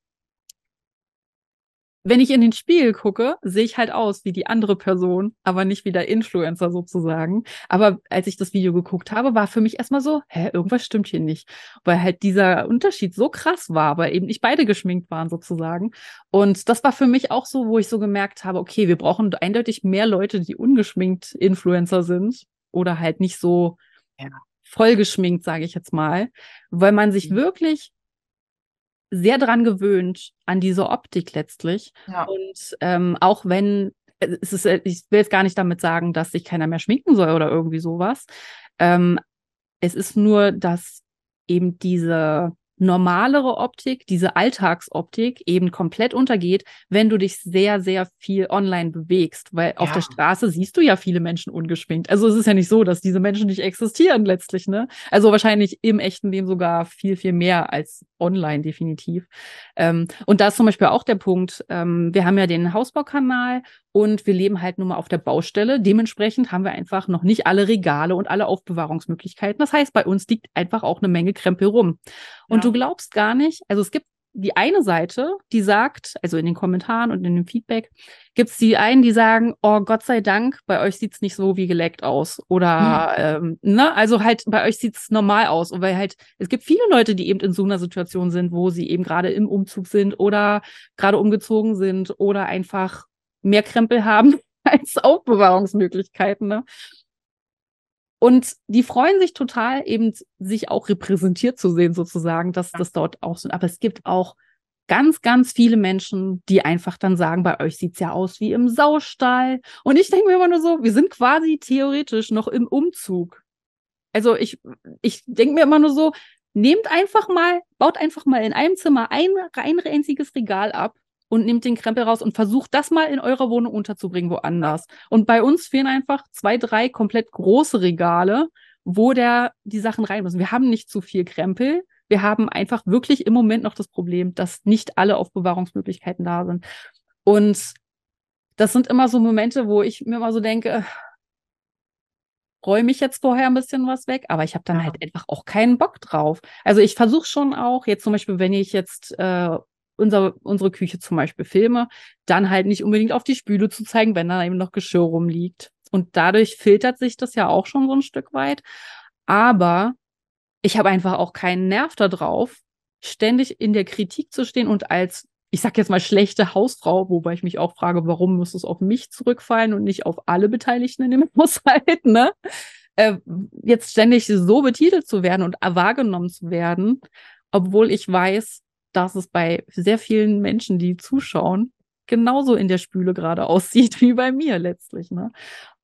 wenn ich in den Spiegel gucke, sehe ich halt aus wie die andere Person, aber nicht wie der Influencer sozusagen. Aber als ich das Video geguckt habe, war für mich erstmal so, hä, irgendwas stimmt hier nicht. Weil halt dieser Unterschied so krass war, weil eben nicht beide geschminkt waren sozusagen. Und das war für mich auch so, wo ich so gemerkt habe, okay, wir brauchen eindeutig mehr Leute, die ungeschminkt Influencer sind oder halt nicht so Ja. voll geschminkt, sage ich jetzt mal, weil man sich Mhm. wirklich sehr dran gewöhnt an diese Optik letztlich. Ja. Und ähm, auch wenn äh, es ist, äh, ich will jetzt gar nicht damit sagen, dass sich keiner mehr schminken soll oder irgendwie sowas. Ähm, es ist nur, dass eben diese normalere Optik, diese Alltagsoptik eben komplett untergeht, wenn du dich sehr, sehr viel online bewegst, weil auf Ja. der Straße siehst du ja viele Menschen ungeschminkt. Also es ist ja nicht so, dass diese Menschen nicht existieren letztlich, ne? Also wahrscheinlich im echten Leben sogar viel, viel mehr als online definitiv. Ähm, und da ist zum Beispiel auch der Punkt, ähm, wir haben ja den Hausbaukanal und wir leben halt nun mal auf der Baustelle. Dementsprechend haben wir einfach noch nicht alle Regale und alle Aufbewahrungsmöglichkeiten. Das heißt, bei uns liegt einfach auch eine Menge Krempel rum. Und Ja. du glaubst gar nicht, also es gibt die eine Seite, die sagt, also in den Kommentaren und in dem Feedback, gibt es die einen, die sagen, oh Gott sei Dank, bei euch sieht's nicht so wie geleckt aus. Oder ähm, ne, also halt bei euch sieht's normal aus. Und weil halt, es gibt viele Leute, die eben in so einer Situation sind, wo sie eben gerade im Umzug sind oder gerade umgezogen sind oder einfach mehr Krempel haben [LAUGHS] als Aufbewahrungsmöglichkeiten. Ne? Und die freuen sich total, eben sich auch repräsentiert zu sehen, sozusagen, dass das dort auch so. Aber es gibt auch ganz, ganz viele Menschen, die einfach dann sagen, bei euch sieht's ja aus wie im Saustall. Und ich denke mir immer nur so, wir sind quasi theoretisch noch im Umzug. Also ich, ich denke mir immer nur so, nehmt einfach mal, baut einfach mal in einem Zimmer ein, ein einziges Regal ab und nehmt den Krempel raus und versucht das mal in eurer Wohnung unterzubringen, woanders. Und bei uns fehlen einfach zwei, drei komplett große Regale, wo der die Sachen rein müssen. Wir haben nicht zu viel Krempel. Wir haben einfach wirklich im Moment noch das Problem, dass nicht alle Aufbewahrungsmöglichkeiten da sind. Und das sind immer so Momente, wo ich mir immer so denke, räume ich jetzt vorher ein bisschen was weg, aber ich habe dann Ja. halt einfach auch keinen Bock drauf. Also ich versuche schon auch, jetzt zum Beispiel, wenn ich jetzt äh, unser, unsere Küche zum Beispiel filme, dann halt nicht unbedingt auf die Spüle zu zeigen, wenn da eben noch Geschirr rumliegt. Und dadurch filtert sich das ja auch schon so ein Stück weit. Aber ich habe einfach auch keinen Nerv darauf, ständig in der Kritik zu stehen und als, ich sag jetzt mal, schlechte Hausfrau, wobei ich mich auch frage, warum muss es auf mich zurückfallen und nicht auf alle Beteiligten in dem [LAUGHS] Haushalt, ne? Äh, jetzt ständig so betitelt zu werden und wahrgenommen zu werden, obwohl ich weiß, dass es bei sehr vielen Menschen, die zuschauen, genauso in der Spüle gerade [LAUGHS] aussieht wie bei mir letztlich, ne?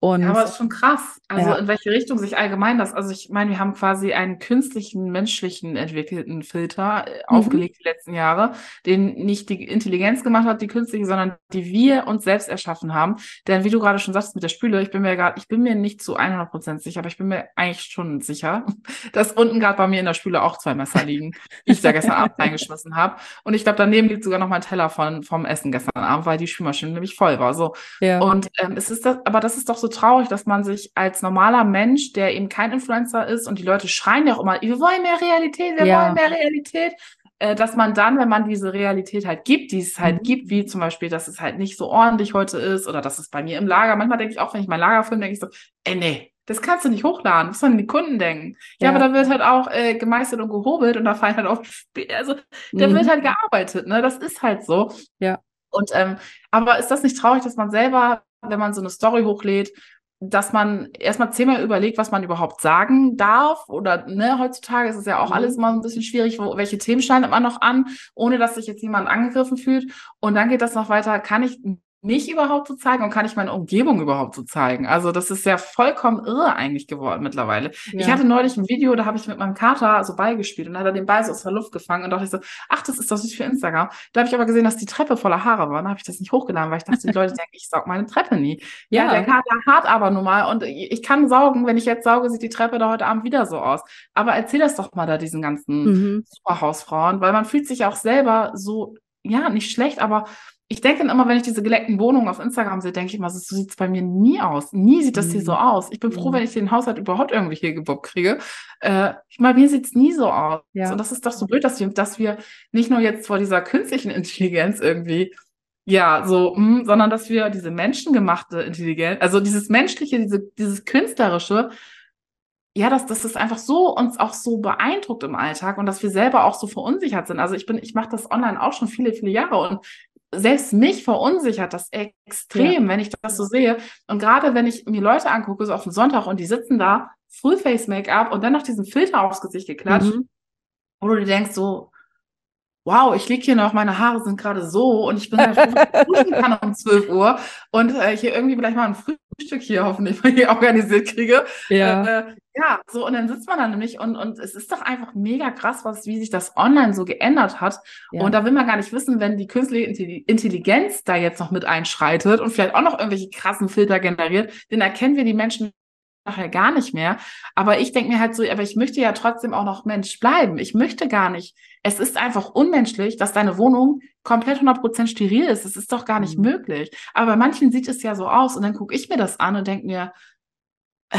Und Ja, aber es ist schon krass. Also Ja. in welche Richtung sich allgemein das, also ich meine, wir haben quasi einen künstlichen, menschlichen entwickelten Filter äh, Mhm. aufgelegt die letzten Jahre, den nicht die Intelligenz gemacht hat, die künstliche, sondern die wir uns selbst erschaffen haben. Denn wie du gerade schon sagst mit der Spüle, ich bin mir gerade, ich bin mir nicht zu 100% sicher, aber ich bin mir eigentlich schon sicher, [LAUGHS] dass unten gerade bei mir in der Spüle auch zwei Messer liegen, die ich da gestern Abend reingeschmissen habe. Und ich glaube, daneben liegt sogar noch mein Teller von, vom Essen gestern Abend, weil die Spülmaschine nämlich voll war. So, ja. und ähm, es ist das, aber das ist doch so traurig, dass man sich als normaler Mensch, der eben kein Influencer ist und die Leute schreien ja auch immer, wir wollen mehr Realität, wir Ja. wollen mehr Realität, äh, dass man dann, wenn man diese Realität halt gibt, die es halt Mhm. gibt, wie zum Beispiel, dass es halt nicht so ordentlich heute ist oder dass es bei mir im Lager, manchmal denke ich auch, wenn ich mein Lager filme, denke ich so, ey, nee. Das kannst du nicht hochladen, das sollen die Kunden denken. Ja, Ja. aber da wird halt auch äh, gemeißelt und gehobelt und da fallen halt auch, also da Mhm. wird halt gearbeitet, ne? Das ist halt so. Ja. Und ähm, aber ist das nicht traurig, dass man selber, wenn man so eine Story hochlädt, dass man erstmal zehnmal überlegt, was man überhaupt sagen darf? Oder ne, heutzutage ist es ja auch Mhm. alles immer ein bisschen schwierig, wo, welche Themen schneidet man noch an, ohne dass sich jetzt jemand angegriffen fühlt. Und dann geht das noch weiter, kann ich mich überhaupt zu zeigen und kann ich meine Umgebung überhaupt zu zeigen? Also das ist ja vollkommen irre eigentlich geworden mittlerweile. Ja. Ich hatte neulich ein Video, da habe ich mit meinem Kater so beigespielt und da hat er den Ball so aus der Luft gefangen und dachte ich so, ach, das ist doch süß für Instagram. Da habe ich aber gesehen, dass die Treppe voller Haare war. Dann habe ich das nicht hochgeladen, weil ich dachte, die Leute [LAUGHS] denken, ich saug meine Treppe nie. Ja, ja der Kater hat aber nun mal und ich kann saugen, wenn ich jetzt sauge, sieht die Treppe da heute Abend wieder so aus. Aber erzähl das doch mal da diesen ganzen mhm. Superhausfrauen, weil man fühlt sich auch selber so ja, nicht schlecht, aber ich denke immer, wenn ich diese geleckten Wohnungen auf Instagram sehe, denke ich mal, so sieht es bei mir nie aus. Nie sieht das mhm. hier so aus. Ich bin froh, mhm. wenn ich den Haushalt überhaupt irgendwie hier gebockt kriege. Äh, ich meine, mir sieht es nie so aus. Ja. Und das ist doch so blöd, dass wir, dass wir nicht nur jetzt vor dieser künstlichen Intelligenz irgendwie ja, so, mh, hm, sondern dass wir diese menschengemachte Intelligenz, also dieses menschliche, diese, dieses künstlerische, ja, dass, dass das einfach so uns auch so beeindruckt im Alltag und dass wir selber auch so verunsichert sind. Also ich bin, ich mache das online auch schon viele, viele Jahre und selbst mich verunsichert das extrem, ja. wenn ich das so sehe. Und gerade wenn ich mir Leute angucke, so auf dem Sonntag und die sitzen da, Full-Face-Make-up und dann noch diesen Filter aufs Gesicht geklatscht, mhm. wo du dir denkst so, wow, ich liege hier noch, meine Haare sind gerade so und ich bin ja [LAUGHS] schon duschen kann um 12 Uhr und äh, hier irgendwie vielleicht mal ein Frühstück hier hoffentlich mal hier [LAUGHS] organisiert kriege. Ja. Äh, äh, ja, so und dann sitzt man da nämlich und, und es ist doch einfach mega krass, was, wie sich das online so geändert hat. Ja. Und da will man gar nicht wissen, wenn die künstliche Intelligenz da jetzt noch mit einschreitet und vielleicht auch noch irgendwelche krassen Filter generiert, dann erkennen wir die Menschen nachher gar nicht mehr. Aber ich denke mir halt so, aber ich möchte ja trotzdem auch noch Mensch bleiben. Ich möchte gar nicht. Es ist einfach unmenschlich, dass deine Wohnung komplett 100% steril ist. Das ist doch gar nicht mhm. möglich. Aber bei manchen sieht es ja so aus und dann gucke ich mir das an und denke mir, äh,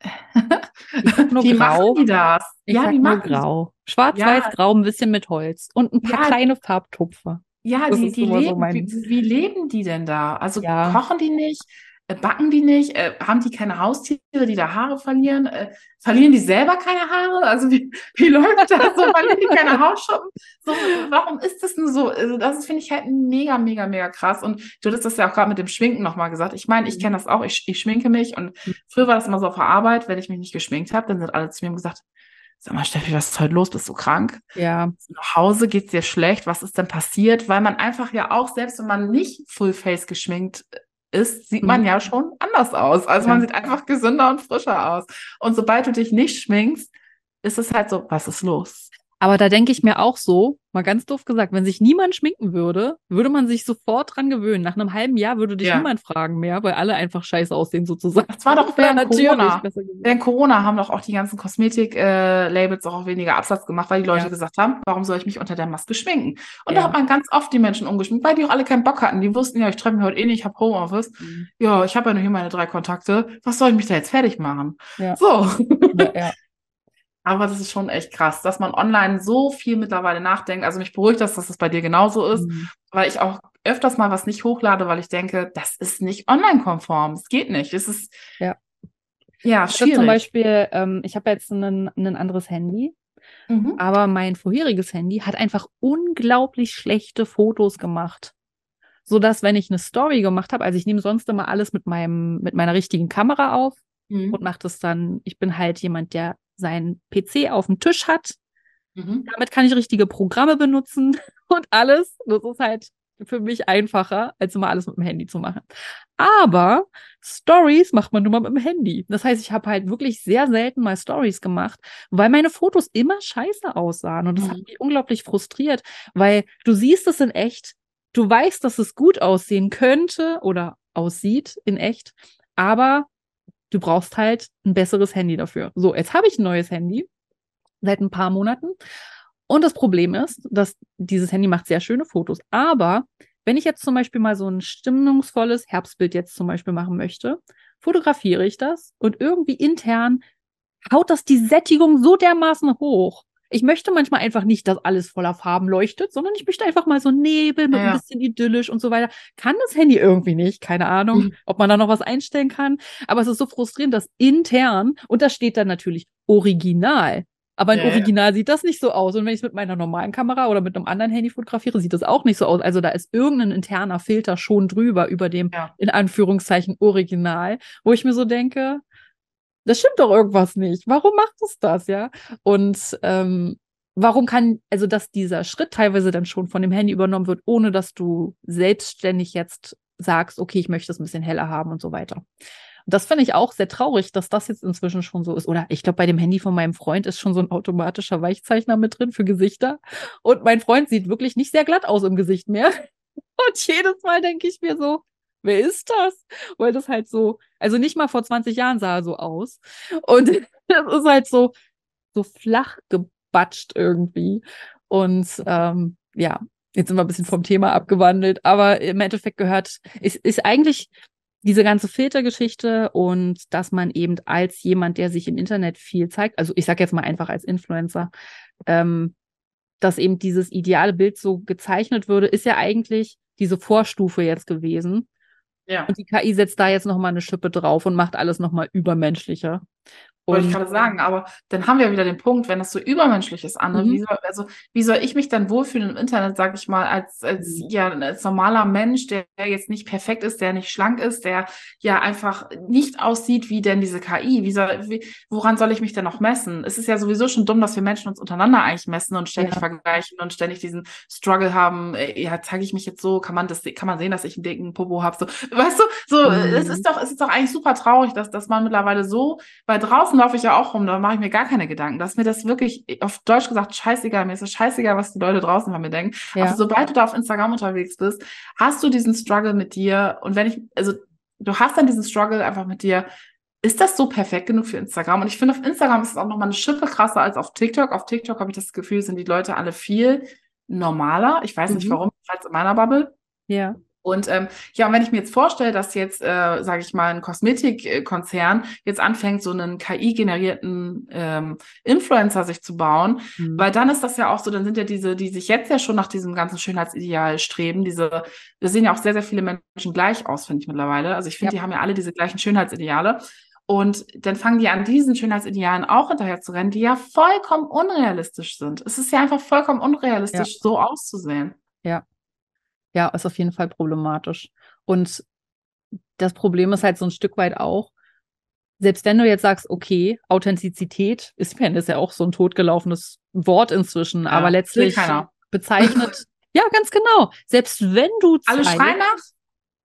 [LAUGHS] wie grau. machen die das? Ich ja, die machen grau. Schwarz-weiß, ja. grau, ein bisschen mit Holz und ein paar ja. kleine Farbtupfer. Ja, die, die leben, so wie, wie, leben die denn da? Also ja. kochen die nicht? Äh, backen die nicht? Äh, haben die keine Haustiere, die da Haare verlieren? Äh, verlieren die selber keine Haare? Also wie, wie [LAUGHS] läuft das so? verlieren die keine Hausschuppen? So, warum ist das nur so? Also das finde ich halt mega, mega, mega krass. Und du hast das ja auch gerade mit dem Schminken nochmal gesagt. Ich meine, ich mhm. kenne das auch. Ich, ich schminke mich und mhm. früher war das immer so auf der Arbeit, wenn ich mich nicht geschminkt habe, dann sind alle zu mir gesagt, Sag mal, Steffi, was ist heute los? Bist du krank? Ja. Nach Hause geht's dir schlecht? Was ist denn passiert? Weil man einfach ja auch, selbst wenn man nicht Full Face geschminkt ist, sieht man mhm. ja schon anders aus. Also man sieht einfach gesünder und frischer aus. Und sobald du dich nicht schminkst, ist es halt so, was ist los? Aber da denke ich mir auch so, mal ganz doof gesagt, wenn sich niemand schminken würde, würde man sich sofort dran gewöhnen. Nach einem halben Jahr würde dich ja. niemand fragen mehr, weil alle einfach scheiße aussehen sozusagen. Das war doch [LAUGHS] während Corona. Während Corona haben doch auch die ganzen Kosmetik-Labels äh, auch weniger Absatz gemacht, weil die Leute ja. gesagt haben, warum soll ich mich unter der Maske schminken? Und ja. da hat man ganz oft die Menschen umgeschminkt, weil die auch alle keinen Bock hatten. Die wussten ja, ich treffe mich heute eh nicht, ich habe Homeoffice. Mhm. Ja, ich habe ja nur hier meine drei Kontakte. Was soll ich mich da jetzt fertig machen? So. ja. [LAUGHS] Aber das ist schon echt krass, dass man online so viel mittlerweile nachdenkt. Also mich beruhigt das, dass das bei dir genauso ist, mhm. weil ich auch öfters mal was nicht hochlade, weil ich denke, das ist nicht online-konform. Es geht nicht. Es ist ja, ja schwierig. Zum Beispiel, ähm, ich habe jetzt ein, ein anderes Handy, mhm. aber mein vorheriges Handy hat einfach unglaublich schlechte Fotos gemacht so dass wenn ich eine Story gemacht habe, also ich nehme sonst immer alles mit meinem mit meiner richtigen Kamera auf mhm. und mache das dann. Ich bin halt jemand, der seinen PC auf dem Tisch hat. Mhm. Damit kann ich richtige Programme benutzen [LAUGHS] und alles. Das ist halt für mich einfacher, als immer alles mit dem Handy zu machen. Aber Stories macht man nur mal mit dem Handy. Das heißt, ich habe halt wirklich sehr selten mal Stories gemacht, weil meine Fotos immer scheiße aussahen. Und das mhm. hat mich unglaublich frustriert, weil du siehst es in echt, du weißt, dass es gut aussehen könnte oder aussieht in echt, aber du brauchst halt ein besseres Handy dafür. So, jetzt habe ich ein neues Handy seit ein paar Monaten. Und das Problem ist, dass dieses Handy macht sehr schöne Fotos. Aber wenn ich jetzt zum Beispiel mal so ein stimmungsvolles Herbstbild jetzt zum Beispiel machen möchte, fotografiere ich das und irgendwie intern haut das die Sättigung so dermaßen hoch, ich möchte manchmal einfach nicht, dass alles voller Farben leuchtet, sondern ich möchte einfach mal so Nebel mit ja. ein bisschen idyllisch und so weiter. Kann das Handy irgendwie nicht, keine Ahnung, mhm. ob man da noch was einstellen kann. Aber es ist so frustrierend, dass intern, und da steht dann natürlich original. Aber im ja, Original ja. sieht das nicht so aus. Und wenn ich es mit meiner normalen Kamera oder mit einem anderen Handy fotografiere, sieht das auch nicht so aus. Also da ist irgendein interner Filter schon drüber über dem, in Anführungszeichen, Original, wo ich mir so denke, das stimmt doch irgendwas nicht. Warum macht es das, ja? Und ähm, warum kann, also dass dieser Schritt teilweise dann schon von dem Handy übernommen wird, ohne dass du selbstständig jetzt sagst, okay, ich möchte es ein bisschen heller haben und so weiter. Und das finde ich auch sehr traurig, dass das jetzt inzwischen schon so ist. Oder ich glaube, bei dem Handy von meinem Freund ist schon so ein automatischer Weichzeichner mit drin für Gesichter. Und mein Freund sieht wirklich nicht sehr glatt aus im Gesicht mehr. [LAUGHS] Und jedes Mal denke ich mir so, wer ist das? Weil das halt so, also nicht mal vor 20 Jahren sah er so aus. Und [LAUGHS] das ist halt so, so flach gebatscht irgendwie. Und ähm, ja, jetzt sind wir ein bisschen vom Thema abgewandelt, aber im Endeffekt gehört, ist, ist eigentlich diese ganze Filtergeschichte und dass man eben als jemand, der sich im Internet viel zeigt, also ich sage jetzt mal einfach als Influencer, ähm, dass eben dieses ideale Bild so gezeichnet würde, ist ja eigentlich diese Vorstufe jetzt gewesen. Ja. Und die KI setzt da jetzt nochmal eine Schippe drauf und macht alles nochmal übermenschlicher. Wollte ich gerade sagen, aber dann haben wir wieder den Punkt, wenn das so übermenschlich ist, Anne, mhm. wie, soll, also, wie soll ich mich dann wohlfühlen im Internet, sage ich mal, als, als, mhm. ja, als normaler Mensch, der, der jetzt nicht perfekt ist, der nicht schlank ist, der ja einfach nicht aussieht wie denn diese KI. Wie soll, wie, woran soll ich mich denn noch messen? Es ist ja sowieso schon dumm, dass wir Menschen uns untereinander eigentlich messen und ständig ja. vergleichen und ständig diesen Struggle haben, äh, ja, zeige ich mich jetzt so, kann man das, kann man sehen, dass ich einen dicken Popo habe, so, weißt du, so, mhm. es ist doch, es ist doch eigentlich super traurig, dass, dass man mittlerweile so bei draußen laufe ich ja auch rum, da mache ich mir gar keine Gedanken. Dass mir das wirklich auf Deutsch gesagt scheißegal. Mir ist es scheißegal, was die Leute draußen von mir denken. Ja. Also sobald du da auf Instagram unterwegs bist, hast du diesen Struggle mit dir. Und wenn ich, also du hast dann diesen Struggle einfach mit dir. Ist das so perfekt genug für Instagram? Und ich finde, auf Instagram ist es auch nochmal eine Schippe krasser als auf TikTok. Auf TikTok habe ich das Gefühl, sind die Leute alle viel normaler. Ich weiß mhm. nicht warum, falls in meiner Bubble. Ja. Und ähm, ja, und wenn ich mir jetzt vorstelle, dass jetzt, äh, sage ich mal, ein Kosmetikkonzern jetzt anfängt, so einen KI-generierten ähm, Influencer sich zu bauen, mhm. weil dann ist das ja auch so, dann sind ja diese, die sich jetzt ja schon nach diesem ganzen Schönheitsideal streben, diese, wir sehen ja auch sehr, sehr viele Menschen gleich aus, finde ich mittlerweile. Also ich finde, ja. die haben ja alle diese gleichen Schönheitsideale. Und dann fangen die an, diesen Schönheitsidealen auch hinterher zu rennen, die ja vollkommen unrealistisch sind. Es ist ja einfach vollkommen unrealistisch, ja. so auszusehen. Ja, ja, ist auf jeden Fall problematisch. Und das Problem ist halt so ein Stück weit auch, selbst wenn du jetzt sagst, okay, Authentizität ist, ist ja auch so ein totgelaufenes Wort inzwischen, ja, aber letztlich bezeichnet, [LAUGHS] ja, ganz genau. Selbst wenn du alle schreien nach,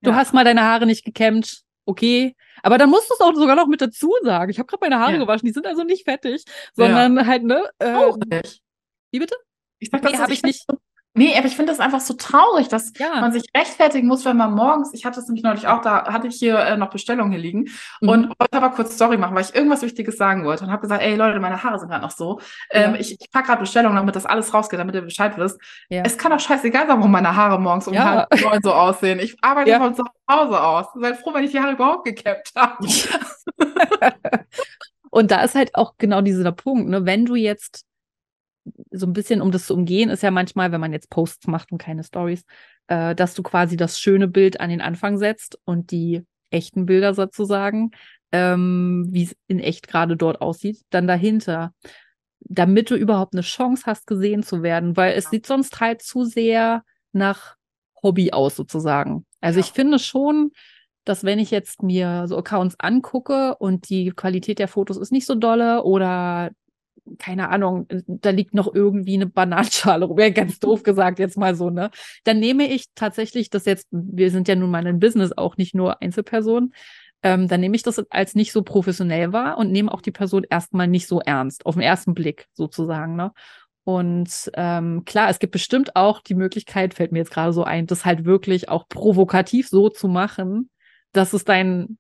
du ja. hast mal deine Haare nicht gekämmt, okay, aber dann musst du es auch sogar noch mit dazu sagen. Ich habe gerade meine Haare ja. gewaschen, die sind also nicht fettig, sondern halt ne. Äh, auch nicht. Wie bitte? Ich sag, nee, habe ich nicht. Nee, aber ich finde das einfach so traurig, dass ja. man sich rechtfertigen muss, wenn man morgens, ich hatte es nämlich neulich auch, da hatte ich hier äh, noch Bestellungen hier liegen mhm. und wollte aber kurz Story machen, weil ich irgendwas Wichtiges sagen wollte und habe gesagt, ey Leute, meine Haare sind gerade noch so. Ähm, ich, ich packe gerade Bestellungen, damit das alles rausgeht, damit ihr Bescheid wisst. Ja. Es kann doch scheißegal sein, warum meine Haare morgens um halb neun so aussehen. Ich arbeite von zu Hause aus. Seid froh, wenn ich die Haare überhaupt gekämmt habe. [LAUGHS] und da ist halt auch genau dieser Punkt, ne? wenn du jetzt so ein bisschen, um das zu umgehen, ist ja manchmal, wenn man jetzt Posts macht und keine Stories, äh, dass du quasi das schöne Bild an den Anfang setzt und die echten Bilder sozusagen, ähm, wie es in echt gerade dort aussieht, dann dahinter, damit du überhaupt eine Chance hast, gesehen zu werden, weil es sieht sonst halt zu sehr nach Hobby aus sozusagen. Also ja. ich finde schon, dass wenn ich jetzt mir so Accounts angucke und die Qualität der Fotos ist nicht so dolle oder keine Ahnung, da liegt noch irgendwie eine Bananenschale rum, [LAUGHS] ja, ganz doof gesagt jetzt mal so, ne? Dann nehme ich tatsächlich das jetzt, wir sind ja nun mal ein Business, auch nicht nur Einzelpersonen, ähm, dann nehme ich das als nicht so professionell wahr und nehme auch die Person erstmal nicht so ernst, auf den ersten Blick sozusagen, ne? Und ähm, klar, es gibt bestimmt auch die Möglichkeit, fällt mir jetzt gerade so ein, das halt wirklich auch provokativ so zu machen, dass es dein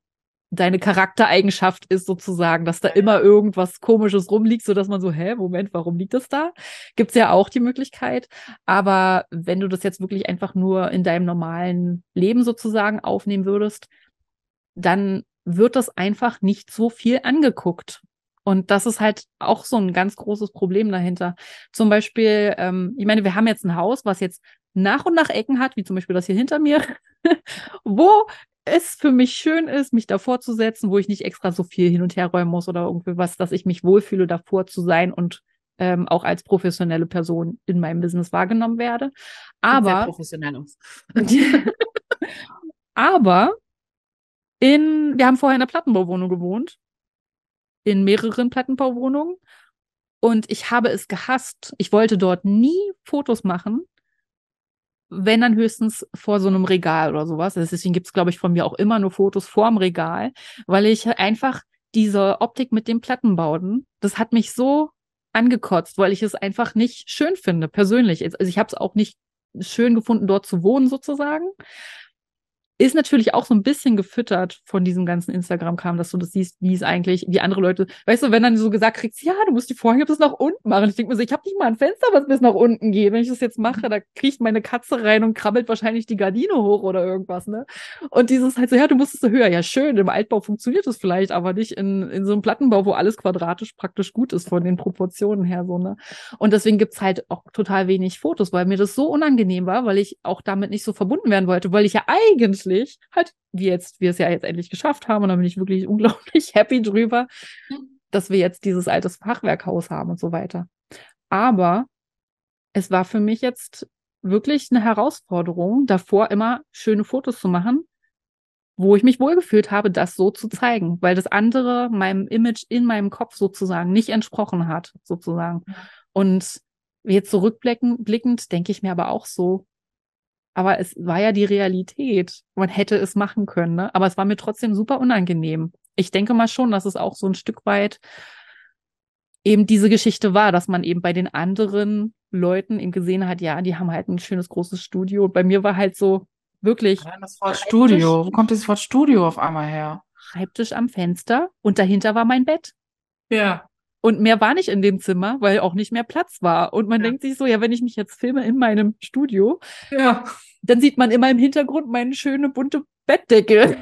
deine Charaktereigenschaft ist sozusagen, dass da immer irgendwas Komisches rumliegt, so dass man so, hä, Moment, warum liegt das da? Gibt's ja auch die Möglichkeit. Aber wenn du das jetzt wirklich einfach nur in deinem normalen Leben sozusagen aufnehmen würdest, dann wird das einfach nicht so viel angeguckt. Und das ist halt auch so ein ganz großes Problem dahinter. Zum Beispiel, ähm, ich meine, wir haben jetzt ein Haus, was jetzt nach und nach Ecken hat, wie zum Beispiel das hier hinter mir, [LAUGHS] wo es für mich schön ist, mich davor zu setzen, wo ich nicht extra so viel hin und her räumen muss oder irgendwie was, dass ich mich wohlfühle, davor zu sein und ähm, auch als professionelle Person in meinem Business wahrgenommen werde. Aber sehr professionell aus. [LAUGHS] aber in, wir haben vorher in einer Plattenbauwohnung gewohnt, in mehreren Plattenbauwohnungen und ich habe es gehasst. Ich wollte dort nie Fotos machen, wenn dann höchstens vor so einem Regal oder sowas. Deswegen gibt es, glaube ich, von mir auch immer nur Fotos vorm Regal, weil ich einfach diese Optik mit den Plattenbauten, das hat mich so angekotzt, weil ich es einfach nicht schön finde, persönlich. Also ich habe es auch nicht schön gefunden, dort zu wohnen, sozusagen ist natürlich auch so ein bisschen gefüttert von diesem ganzen Instagram-Kram, dass du das siehst, wie es eigentlich, wie andere Leute, weißt du, wenn dann so gesagt kriegst, ja, du musst die Vorhänge bis nach unten machen. Ich denke mir so, ich habe nicht mal ein Fenster, was bis nach unten geht. Wenn ich das jetzt mache, da kriecht meine Katze rein und krabbelt wahrscheinlich die Gardine hoch oder irgendwas, ne? Und dieses halt so, ja, du musst es so höher. Ja, schön, im Altbau funktioniert es vielleicht, aber nicht in, in so einem Plattenbau, wo alles quadratisch praktisch gut ist von den Proportionen her, so, ne? Und deswegen gibt's halt auch total wenig Fotos, weil mir das so unangenehm war, weil ich auch damit nicht so verbunden werden wollte, weil ich ja eigentlich eigentlich halt, wie jetzt, wir es ja jetzt endlich geschafft haben, und da bin ich wirklich [LAUGHS] unglaublich happy drüber, dass wir jetzt dieses altes Fachwerkhaus haben und so weiter. Aber es war für mich jetzt wirklich eine Herausforderung, davor immer schöne Fotos zu machen, wo ich mich wohlgefühlt habe, das so zu zeigen, weil das andere meinem Image in meinem Kopf sozusagen nicht entsprochen hat, sozusagen. Und jetzt zurückblickend denke ich mir aber auch so, aber es war ja die Realität. Man hätte es machen können, ne? Aber es war mir trotzdem super unangenehm. Ich denke mal schon, dass es auch so ein Stück weit eben diese Geschichte war, dass man eben bei den anderen Leuten eben gesehen hat, ja, die haben halt ein schönes großes Studio. Und bei mir war halt so wirklich. Ja, das Wort Studio. Wo kommt dieses Wort Studio auf einmal her? Schreibtisch am Fenster und dahinter war mein Bett. Ja. Und mehr war nicht in dem Zimmer, weil auch nicht mehr Platz war. Und man ja. denkt sich so, ja, wenn ich mich jetzt filme in meinem Studio, ja. dann sieht man immer im Hintergrund meine schöne bunte Bettdecke.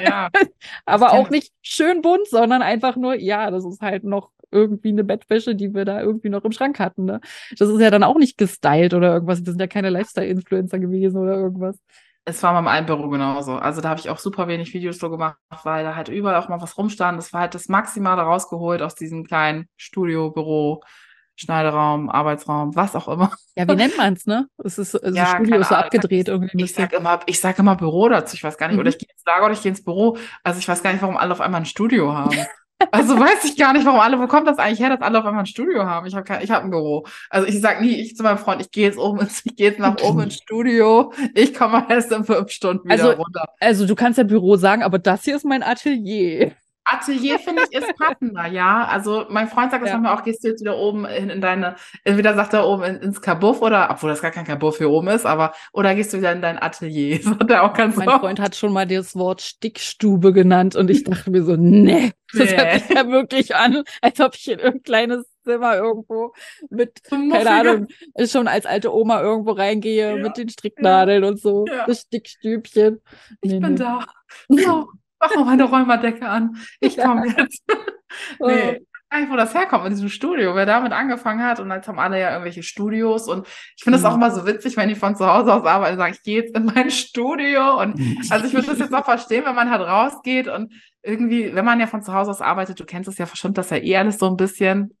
Ja. [LAUGHS] Aber auch nicht schön bunt, sondern einfach nur, ja, das ist halt noch irgendwie eine Bettwäsche, die wir da irgendwie noch im Schrank hatten. Ne? Das ist ja dann auch nicht gestylt oder irgendwas. Wir sind ja keine Lifestyle-Influencer gewesen oder irgendwas. Es war beim Einbüro genauso. Also da habe ich auch super wenig Videos so gemacht, weil da halt überall auch mal was rumstand. Das war halt das Maximale rausgeholt aus diesem kleinen Studio, Büro, Schneideraum, Arbeitsraum, was auch immer. Ja, wie nennt man es, ne? Es ist, also ja, Studio ist so abgedreht irgendwie. Ich sag immer, ich sag immer Büro dazu, ich weiß gar nicht, mhm. oder ich gehe ins Lager oder ich gehe ins Büro. Also ich weiß gar nicht, warum alle auf einmal ein Studio haben. [LAUGHS] Also weiß ich gar nicht, warum alle, wo kommt das eigentlich her, dass alle auf einmal ein Studio haben? Ich habe ich hab ein Büro. Also ich sage nie, ich zu meinem Freund, ich gehe jetzt oben ins, ich gehe jetzt nach oben ins Studio. Ich komme erst in fünf Stunden wieder also, runter. Also du kannst ja Büro sagen, aber das hier ist mein Atelier. Atelier finde ich ist passender, ja. Also mein Freund sagt das ja. manchmal auch, gehst du jetzt wieder oben in, in deine, entweder sagt er oben in, ins Kabuff oder, obwohl das gar kein Kabuff hier oben ist, aber, oder gehst du wieder in dein Atelier. [LAUGHS] Sagt er auch ganz Mein oft. Freund hat schon mal das Wort Stickstube genannt und ich dachte mir so, nee, das nee. hört sich ja wirklich an, als ob ich in irgendein kleines Zimmer irgendwo mit, keine Ahnung, schon als alte Oma irgendwo reingehe ja. mit den Stricknadeln ja. und so, das Stickstübchen. Ich nee, bin nee. da. [LAUGHS] So mach mal meine Räumerdecke an. Ich komme jetzt. [LAUGHS] nee, eigentlich, wo das herkommt in diesem Studio, wer damit angefangen hat und jetzt haben alle ja irgendwelche Studios und ich finde es mhm. auch immer so witzig, wenn die von zu Hause aus arbeiten und sagen, ich gehe jetzt in mein Studio und mhm. also ich würde das jetzt auch verstehen, wenn man halt rausgeht und irgendwie, wenn man ja von zu Hause aus arbeitet, du kennst es ja verschwimmt das ja eh alles so ein bisschen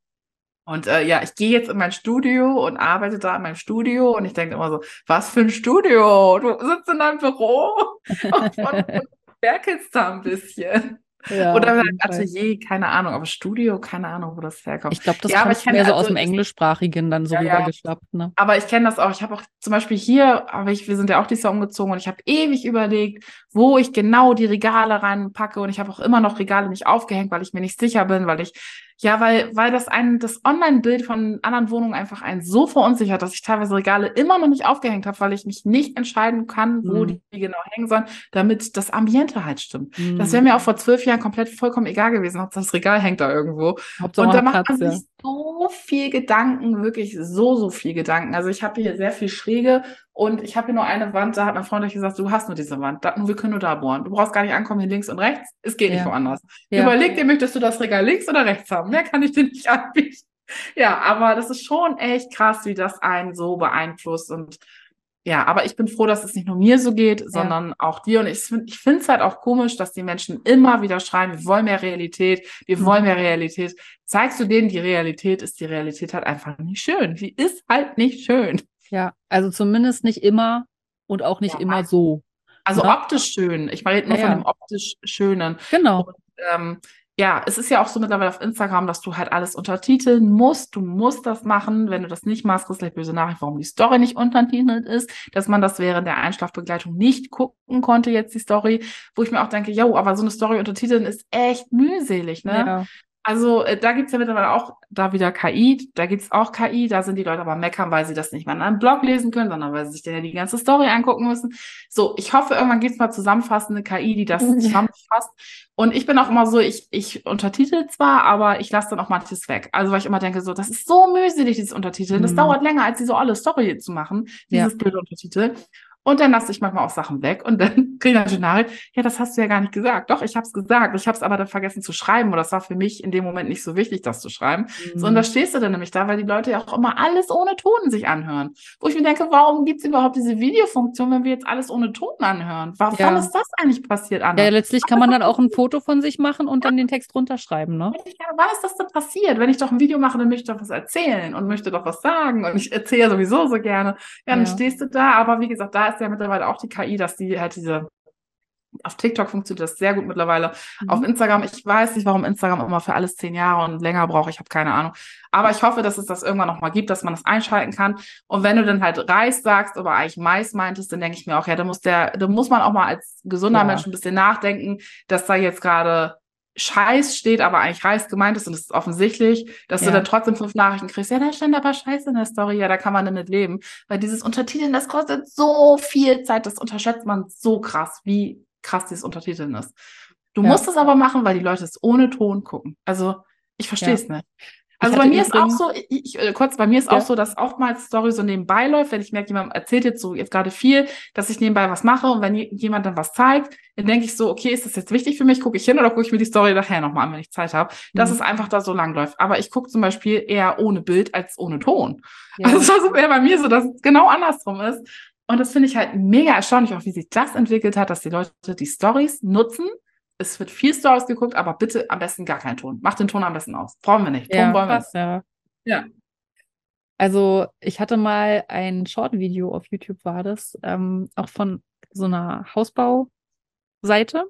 und äh, ja, ich gehe jetzt in mein Studio und arbeite da in meinem Studio und ich denke immer so, was für ein Studio? Du sitzt in deinem Büro [LAUGHS] und, und, werkelst da ein bisschen. Ja, Oder halt Atelier, keine Ahnung, aber Studio, keine Ahnung, wo das herkommt. Ich glaube, das ja, kommt mehr so also, aus dem Englischsprachigen dann so ja, rübergeschwappt. Ne? Aber ich kenne das auch. Ich habe auch zum Beispiel hier, aber ich, wir sind ja auch dieses Jahr umgezogen und ich habe ewig überlegt, wo ich genau die Regale reinpacke und ich habe auch immer noch Regale nicht aufgehängt, weil ich mir nicht sicher bin, weil ich ja, weil, weil das ein, das Online-Bild von anderen Wohnungen einfach einen so verunsichert, dass ich teilweise Regale immer noch nicht aufgehängt habe, weil ich mich nicht entscheiden kann, wo mhm. die genau hängen sollen, damit das Ambiente halt stimmt. Mhm. Das wäre mir auch vor zwölf Jahren komplett vollkommen egal gewesen, ob das Regal hängt da irgendwo. Hauptsache Und da macht Platz, man sich ja. So viel Gedanken, wirklich so, so viel Gedanken. Also ich habe hier sehr viel Schräge und ich habe hier nur eine Wand, da hat mein Freund gesagt, du hast nur diese Wand, da, wir können nur da bohren. Du brauchst gar nicht ankommen hier links und rechts, es geht ja. nicht woanders. Ja. Überleg dir, möchtest du das Regal links oder rechts haben? Mehr kann ich dir nicht [LAUGHS] anbieten. Ja, aber das ist schon echt krass, wie das einen so beeinflusst und ja, aber ich bin froh, dass es nicht nur mir so geht, sondern ja. auch dir. Und ich, ich finde es halt auch komisch, dass die Menschen immer wieder schreien, wir wollen mehr Realität, wir mhm. wollen mehr Realität. Zeigst du denen, die Realität ist, die Realität halt einfach nicht schön. Die ist halt nicht schön. Ja, also zumindest nicht immer und auch nicht ja, immer so. Also oder? optisch schön. Ich meine nur ja, von dem optisch Schönen. Genau. Und, ähm, ja, es ist ja auch so mittlerweile auf Instagram, dass du halt alles untertiteln musst. Du musst das machen. Wenn du das nicht machst, ist gleich böse Nachricht, warum die Story nicht untertitelt ist, dass man das während der Einschlafbegleitung nicht gucken konnte, jetzt die Story, wo ich mir auch denke, ja, aber so eine Story untertiteln ist echt mühselig, ne? Ja. Also äh, da gibt's ja mittlerweile auch da wieder KI, da gibt's auch KI, da sind die Leute aber meckern, weil sie das nicht mal in einem Blog lesen können, sondern weil sie sich dann ja die ganze Story angucken müssen. So, ich hoffe, irgendwann gibt's mal zusammenfassende KI, die das [LAUGHS] zusammenfasst. Und ich bin auch immer so, ich, ich untertitel zwar, aber ich lasse dann auch manches weg. Also weil ich immer denke, so, das ist so mühselig, dieses Untertiteln. Das mhm. dauert länger, als diese alle Story zu machen, dieses ja. blöde Untertitel. Und dann lasse ich manchmal auch Sachen weg und dann kriege ich natürlich Nachricht, ja, das hast du ja gar nicht gesagt. Doch, ich habe es gesagt. Ich habe es aber dann vergessen zu schreiben oder das war für mich in dem Moment nicht so wichtig, das zu schreiben. Mhm. So, und da stehst du dann nämlich da, weil die Leute ja auch immer alles ohne Ton sich anhören. Wo ich mir denke, warum gibt es überhaupt diese Videofunktion, wenn wir jetzt alles ohne Ton anhören? Warum ja. ist das eigentlich passiert, Anna? Ja, letztlich kann man dann auch ein [LAUGHS] Foto von sich machen und dann den Text runterschreiben, ne? Wann ist das denn passiert? Wenn ich doch ein Video mache, dann möchte ich doch was erzählen und möchte doch was sagen und ich erzähle sowieso so gerne. Ja, dann ja. stehst du da, aber wie gesagt, da ist ja mittlerweile auch die KI, dass die halt diese auf TikTok funktioniert das sehr gut mittlerweile. Mhm. Auf Instagram, ich weiß nicht, warum Instagram immer für alles zehn Jahre und länger braucht. Ich habe keine Ahnung. Aber ich hoffe, dass es das irgendwann nochmal gibt, dass man das einschalten kann. Und wenn du dann halt Reis sagst, aber eigentlich Mais meintest, dann denke ich mir auch, ja, da muss der, da muss man auch mal als gesunder ja. Mensch ein bisschen nachdenken, dass da jetzt gerade Scheiß steht, aber eigentlich Reis gemeint ist und es ist offensichtlich, dass ja. du dann trotzdem fünf Nachrichten kriegst. Ja, da stand aber Scheiß in der Story. Ja, da kann man damit leben. Weil dieses Untertiteln, das kostet so viel Zeit. Das unterschätzt man so krass, wie krass dieses Untertiteln ist. Du ja. musst es aber machen, weil die Leute es ohne Ton gucken. Also, ich verstehe es ja. nicht. Also bei mir ist auch so, ich, ich, äh, kurz, bei mir ist ja. auch so, dass oftmals Story so nebenbei läuft, wenn ich merke, jemand erzählt jetzt so jetzt gerade viel, dass ich nebenbei was mache und wenn jemand dann was zeigt, dann denke ich so, okay, ist das jetzt wichtig für mich? Gucke ich hin oder gucke ich mir die Story nachher nochmal an, wenn ich Zeit habe, dass mhm. es einfach da so lang läuft. Aber ich gucke zum Beispiel eher ohne Bild als ohne Ton. Ja. Also das ist eher bei mir so, dass es genau andersrum ist. Und das finde ich halt mega erstaunlich, auch wie sich das entwickelt hat, dass die Leute die Stories nutzen, es wird viel Stories geguckt, aber bitte am besten gar keinen Ton. Mach den Ton am besten aus. Brauchen wir nicht. Ton ja, wollen wir nicht. Ja. ja. Also ich hatte mal ein Short-Video auf YouTube, war das, ähm, auch von so einer Hausbauseite.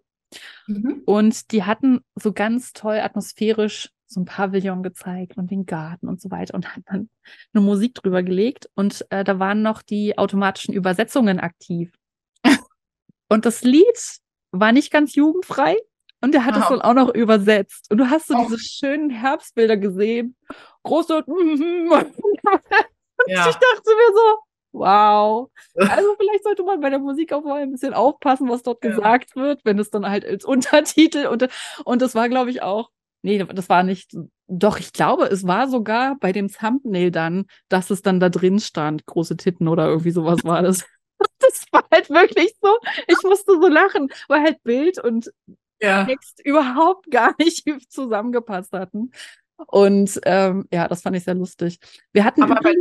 Mhm. Und die hatten so ganz toll atmosphärisch so ein Pavillon gezeigt und den Garten und so weiter und hat dann eine Musik drüber gelegt und äh, da waren noch die automatischen Übersetzungen aktiv. [LAUGHS] und das Lied war nicht ganz jugendfrei und er hat es dann auch noch übersetzt. Und du hast so oh. diese schönen Herbstbilder gesehen. Große. [LAUGHS] und ja. ich dachte mir so, wow. [LAUGHS] Also vielleicht sollte man bei der Musik auch mal ein bisschen aufpassen, was dort ja. gesagt wird, wenn es dann halt als Untertitel und, und das war, glaube ich, auch. Nee, das war nicht. Doch, ich glaube, es war sogar bei dem Thumbnail dann, dass es dann da drin stand. Große Titten oder irgendwie sowas war das. [LAUGHS] das war halt wirklich so, ich musste so lachen, weil halt Bild und ja. Text überhaupt gar nicht [LAUGHS] zusammengepasst hatten. Und ähm, ja, das fand ich sehr lustig. Wir hatten aber bei,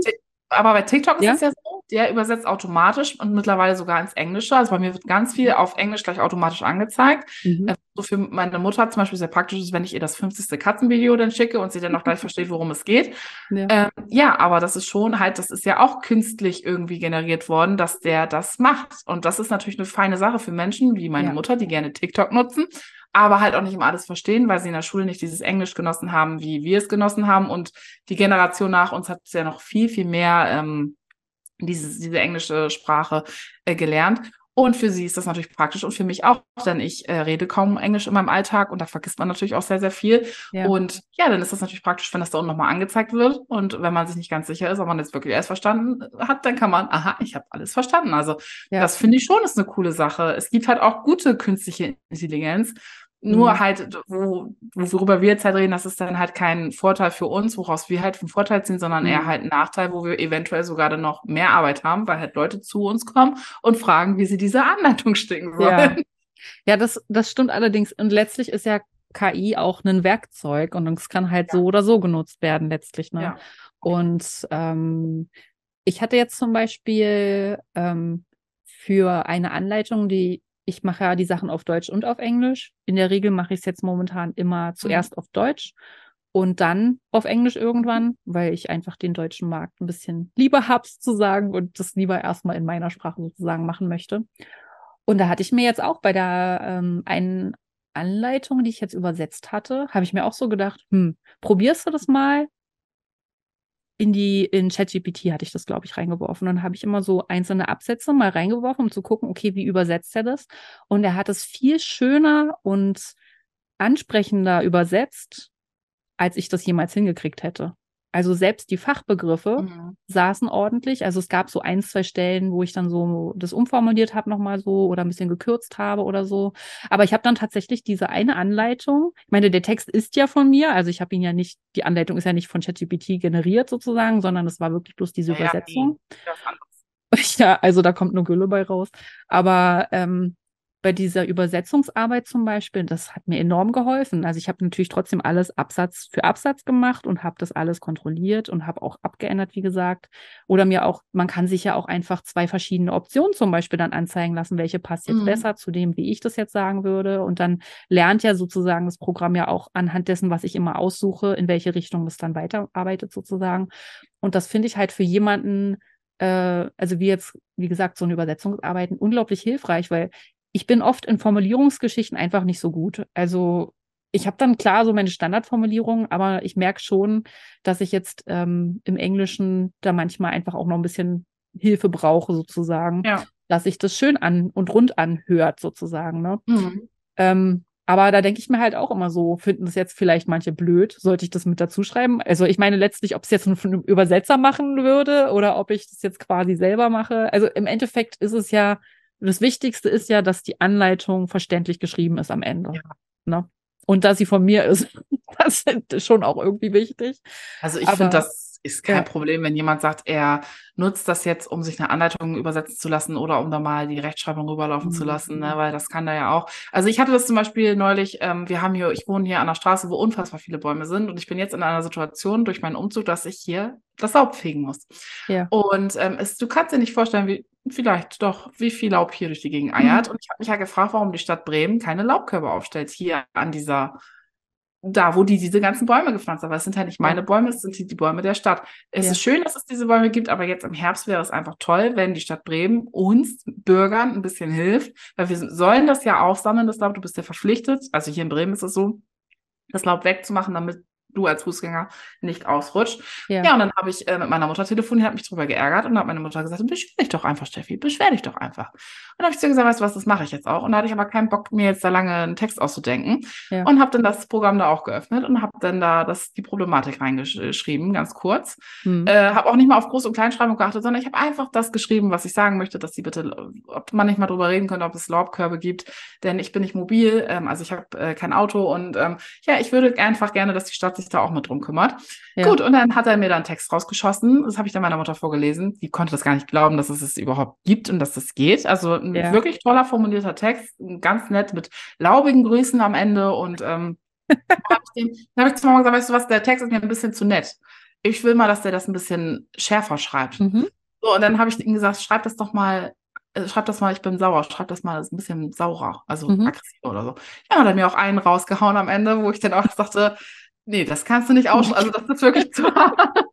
aber bei TikTok ja? ist es ja so, der übersetzt automatisch und mittlerweile sogar ins Englische. Also bei mir wird ganz viel auf Englisch gleich automatisch angezeigt. Mhm. Also so für meine Mutter zum Beispiel sehr praktisch ist, wenn ich ihr das 50. Katzenvideo dann schicke und sie dann auch gleich versteht, worum es geht. Ja. Ähm, ja, aber das ist schon halt, das ist ja auch künstlich irgendwie generiert worden, dass der das macht. Und das ist natürlich eine feine Sache für Menschen wie meine ja. Mutter, die gerne TikTok nutzen aber halt auch nicht immer alles verstehen, weil sie in der Schule nicht dieses Englisch genossen haben, wie wir es genossen haben. Und die Generation nach uns hat es ja noch viel, viel mehr ähm, diese, diese englische Sprache äh, gelernt. Und für sie ist das natürlich praktisch und für mich auch, denn ich äh, rede kaum Englisch in meinem Alltag und da vergisst man natürlich auch sehr, sehr viel. Ja. Und ja, dann ist das natürlich praktisch, wenn das da unten nochmal angezeigt wird. Und wenn man sich nicht ganz sicher ist, ob man jetzt wirklich alles verstanden hat, dann kann man, aha, ich habe alles verstanden. Also ja. das finde ich schon ist eine coole Sache. Es gibt halt auch gute künstliche Intelligenz. Nur mhm. halt, wo, worüber wir jetzt halt reden, das ist dann halt kein Vorteil für uns, woraus wir halt vom Vorteil sind, sondern mhm. eher halt ein Nachteil, wo wir eventuell sogar dann noch mehr Arbeit haben, weil halt Leute zu uns kommen und fragen, wie sie diese Anleitung sticken sollen. Ja, ja das, das stimmt allerdings. Und letztlich ist ja KI auch ein Werkzeug und es kann halt ja. so oder so genutzt werden letztlich. Ne? Ja. Und ähm, ich hatte jetzt zum Beispiel ähm, für eine Anleitung, die ich mache ja die Sachen auf Deutsch und auf Englisch. In der Regel mache ich es jetzt momentan immer zuerst mhm. auf Deutsch und dann auf Englisch irgendwann, weil ich einfach den deutschen Markt ein bisschen lieber habe zu sagen und das lieber erstmal in meiner Sprache sozusagen machen möchte. Und da hatte ich mir jetzt auch bei der ähm, einen Anleitung, die ich jetzt übersetzt hatte, habe ich mir auch so gedacht, hm, probierst du das mal? In die, in ChatGPT hatte ich das, glaube ich, reingeworfen. Und habe ich immer so einzelne Absätze mal reingeworfen, um zu gucken, okay, wie übersetzt er das? Und er hat es viel schöner und ansprechender übersetzt, als ich das jemals hingekriegt hätte. Also selbst die Fachbegriffe mhm. saßen ordentlich. Also es gab so ein, zwei Stellen, wo ich dann so das umformuliert habe nochmal so oder ein bisschen gekürzt habe oder so. Aber ich habe dann tatsächlich diese eine Anleitung. Ich meine, der Text ist ja von mir. Also ich habe ihn ja nicht, die Anleitung ist ja nicht von ChatGPT generiert sozusagen, sondern es war wirklich bloß diese ja, Übersetzung. [LAUGHS] Ja, also da kommt nur Gülle bei raus. Aber ähm, bei dieser Übersetzungsarbeit zum Beispiel, das hat mir enorm geholfen. Also ich habe natürlich trotzdem alles Absatz für Absatz gemacht und habe das alles kontrolliert und habe auch abgeändert, wie gesagt. Oder mir auch, man kann sich ja auch einfach zwei verschiedene Optionen zum Beispiel dann anzeigen lassen, welche passt jetzt mhm. besser zu dem, wie ich das jetzt sagen würde. Und dann lernt ja sozusagen das Programm ja auch anhand dessen, was ich immer aussuche, in welche Richtung es dann weiterarbeitet sozusagen. Und das finde ich halt für jemanden, äh, also wie jetzt, wie gesagt, so eine Übersetzungsarbeiten unglaublich hilfreich, weil ich bin oft in Formulierungsgeschichten einfach nicht so gut. Also ich habe dann klar so meine Standardformulierungen, aber ich merke schon, dass ich jetzt ähm, im Englischen da manchmal einfach auch noch ein bisschen Hilfe brauche, sozusagen. Ja. Dass sich das schön an und rund anhört, sozusagen. Ne? Mhm. Ähm, aber da denke ich mir halt auch immer so, finden das jetzt vielleicht manche blöd, sollte ich das mit dazu schreiben? Also ich meine letztlich, ob es jetzt von einem Übersetzer machen würde oder ob ich das jetzt quasi selber mache. Also im Endeffekt ist es ja das Wichtigste ist ja, dass die Anleitung verständlich geschrieben ist am Ende. Ja. Ne? Und dass sie von mir ist, [LAUGHS] das ist schon auch irgendwie wichtig. Also ich finde, das ist kein ja. Problem, wenn jemand sagt, er nutzt das jetzt, um sich eine Anleitung übersetzen zu lassen oder um da mal die Rechtschreibung rüberlaufen mhm. zu lassen, ne? weil das kann da ja auch. Also ich hatte das zum Beispiel neulich, ähm, wir haben hier, ich wohne hier an der Straße, wo unfassbar viele Bäume sind und ich bin jetzt in einer Situation durch meinen Umzug, dass ich hier das Laub fegen muss. Ja. Und ähm, es, du kannst dir nicht vorstellen, wie vielleicht doch, wie viel Laub hier durch die Gegend eiert. Mhm. Und ich habe mich ja gefragt, warum die Stadt Bremen keine Laubkörbe aufstellt hier an dieser, da wo die diese ganzen Bäume gepflanzt haben. Aber es sind halt nicht meine Bäume, es sind die, die Bäume der Stadt. Es ja. ist schön, dass es diese Bäume gibt, aber jetzt im Herbst wäre es einfach toll, wenn die Stadt Bremen uns Bürgern ein bisschen hilft, weil wir sollen das ja aufsammeln, das Laub. Du bist ja verpflichtet. Also hier in Bremen ist es so, das Laub wegzumachen, damit du als Fußgänger nicht ausrutscht. Ja, ja und dann habe ich äh, mit meiner Mutter telefoniert, habe mich darüber geärgert und habe meine Mutter gesagt, beschwer dich doch einfach, Steffi, beschwer dich doch einfach. Und dann habe ich zu ihr gesagt, weißt du was, das mache ich jetzt auch. Und da hatte ich aber keinen Bock, mir jetzt da lange einen Text auszudenken ja. und habe dann das Programm da auch geöffnet und habe dann da das, die Problematik reingeschrieben, ganz kurz. Hm. Äh, habe auch nicht mal auf Groß- und Kleinschreibung geachtet, sondern ich habe einfach das geschrieben, was ich sagen möchte, dass sie bitte, ob man nicht mal drüber reden könnte, ob es Laubkörbe gibt, denn ich bin nicht mobil, ähm, also ich habe äh, kein Auto und ähm, ja, ich würde einfach gerne, dass die Stadt sich da auch mit drum kümmert. Ja. Gut, und dann hat er mir dann Text rausgeschossen. Das habe ich dann meiner Mutter vorgelesen. Die konnte das gar nicht glauben, dass es es überhaupt gibt und dass das geht. Also ein ja. wirklich toller formulierter Text, ganz nett mit laubigen Grüßen am Ende. Und ähm, [LAUGHS] dann habe ich, hab ich zu Mama gesagt, weißt du was, der Text ist mir ein bisschen zu nett. Ich will mal, dass der das ein bisschen schärfer schreibt. Mhm. So, und dann habe ich ihm gesagt, schreib das doch mal äh, schreib das mal, ich bin sauer, schreib das mal, das ist ein bisschen saurer, also mhm. aggressiv oder so. Ja, und dann mir auch einen rausgehauen am Ende, wo ich dann auch [LAUGHS] dachte, nee, das kannst du nicht aus, also das ist wirklich zu hart. [LAUGHS]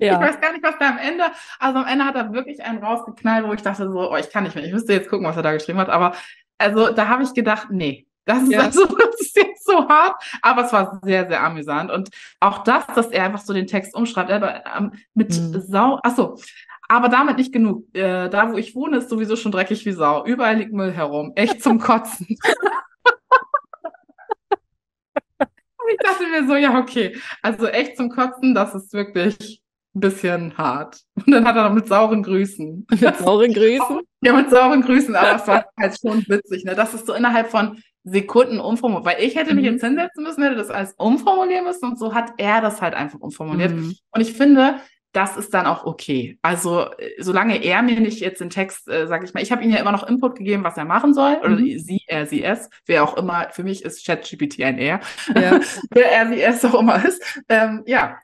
Ja. Ich weiß gar nicht, was da am Ende, also am Ende hat er wirklich einen rausgeknallt, wo ich dachte so, oh, ich kann nicht mehr, ich müsste jetzt gucken, was er da geschrieben hat, aber also da habe ich gedacht, nee, das ist, ja. [LAUGHS] also, das ist jetzt so hart, aber es war sehr, sehr amüsant. Und auch das, dass er einfach so den Text umschreibt, er, ähm, mit mhm. Sau, achso, aber damit nicht genug. Äh, da, wo ich wohne, ist sowieso schon dreckig wie Sau. Überall liegt Müll herum. Echt zum Kotzen. [LAUGHS] [LAUGHS] ich dachte mir so, ja, okay. Also echt zum Kotzen, das ist wirklich ein bisschen hart. Und dann hat er noch mit sauren Grüßen. Mit sauren Grüßen? Ja, mit sauren Grüßen, aber es war halt schon witzig. Ne? Das ist so innerhalb von Sekunden umformuliert. Weil ich hätte mich mhm. jetzt hinsetzen müssen, hätte das alles umformulieren müssen und so hat er das halt einfach umformuliert. Mhm. Und ich finde, das ist dann auch okay. Also solange er mir nicht jetzt den Text, äh, sage ich mal, ich habe ihm ja immer noch Input gegeben, was er machen soll, oder mhm. sie, er, sie, es, wer auch immer, für mich ist ChatGPT ein er, ja. [LAUGHS] wer er, sie, es auch immer ist. Ähm, ja,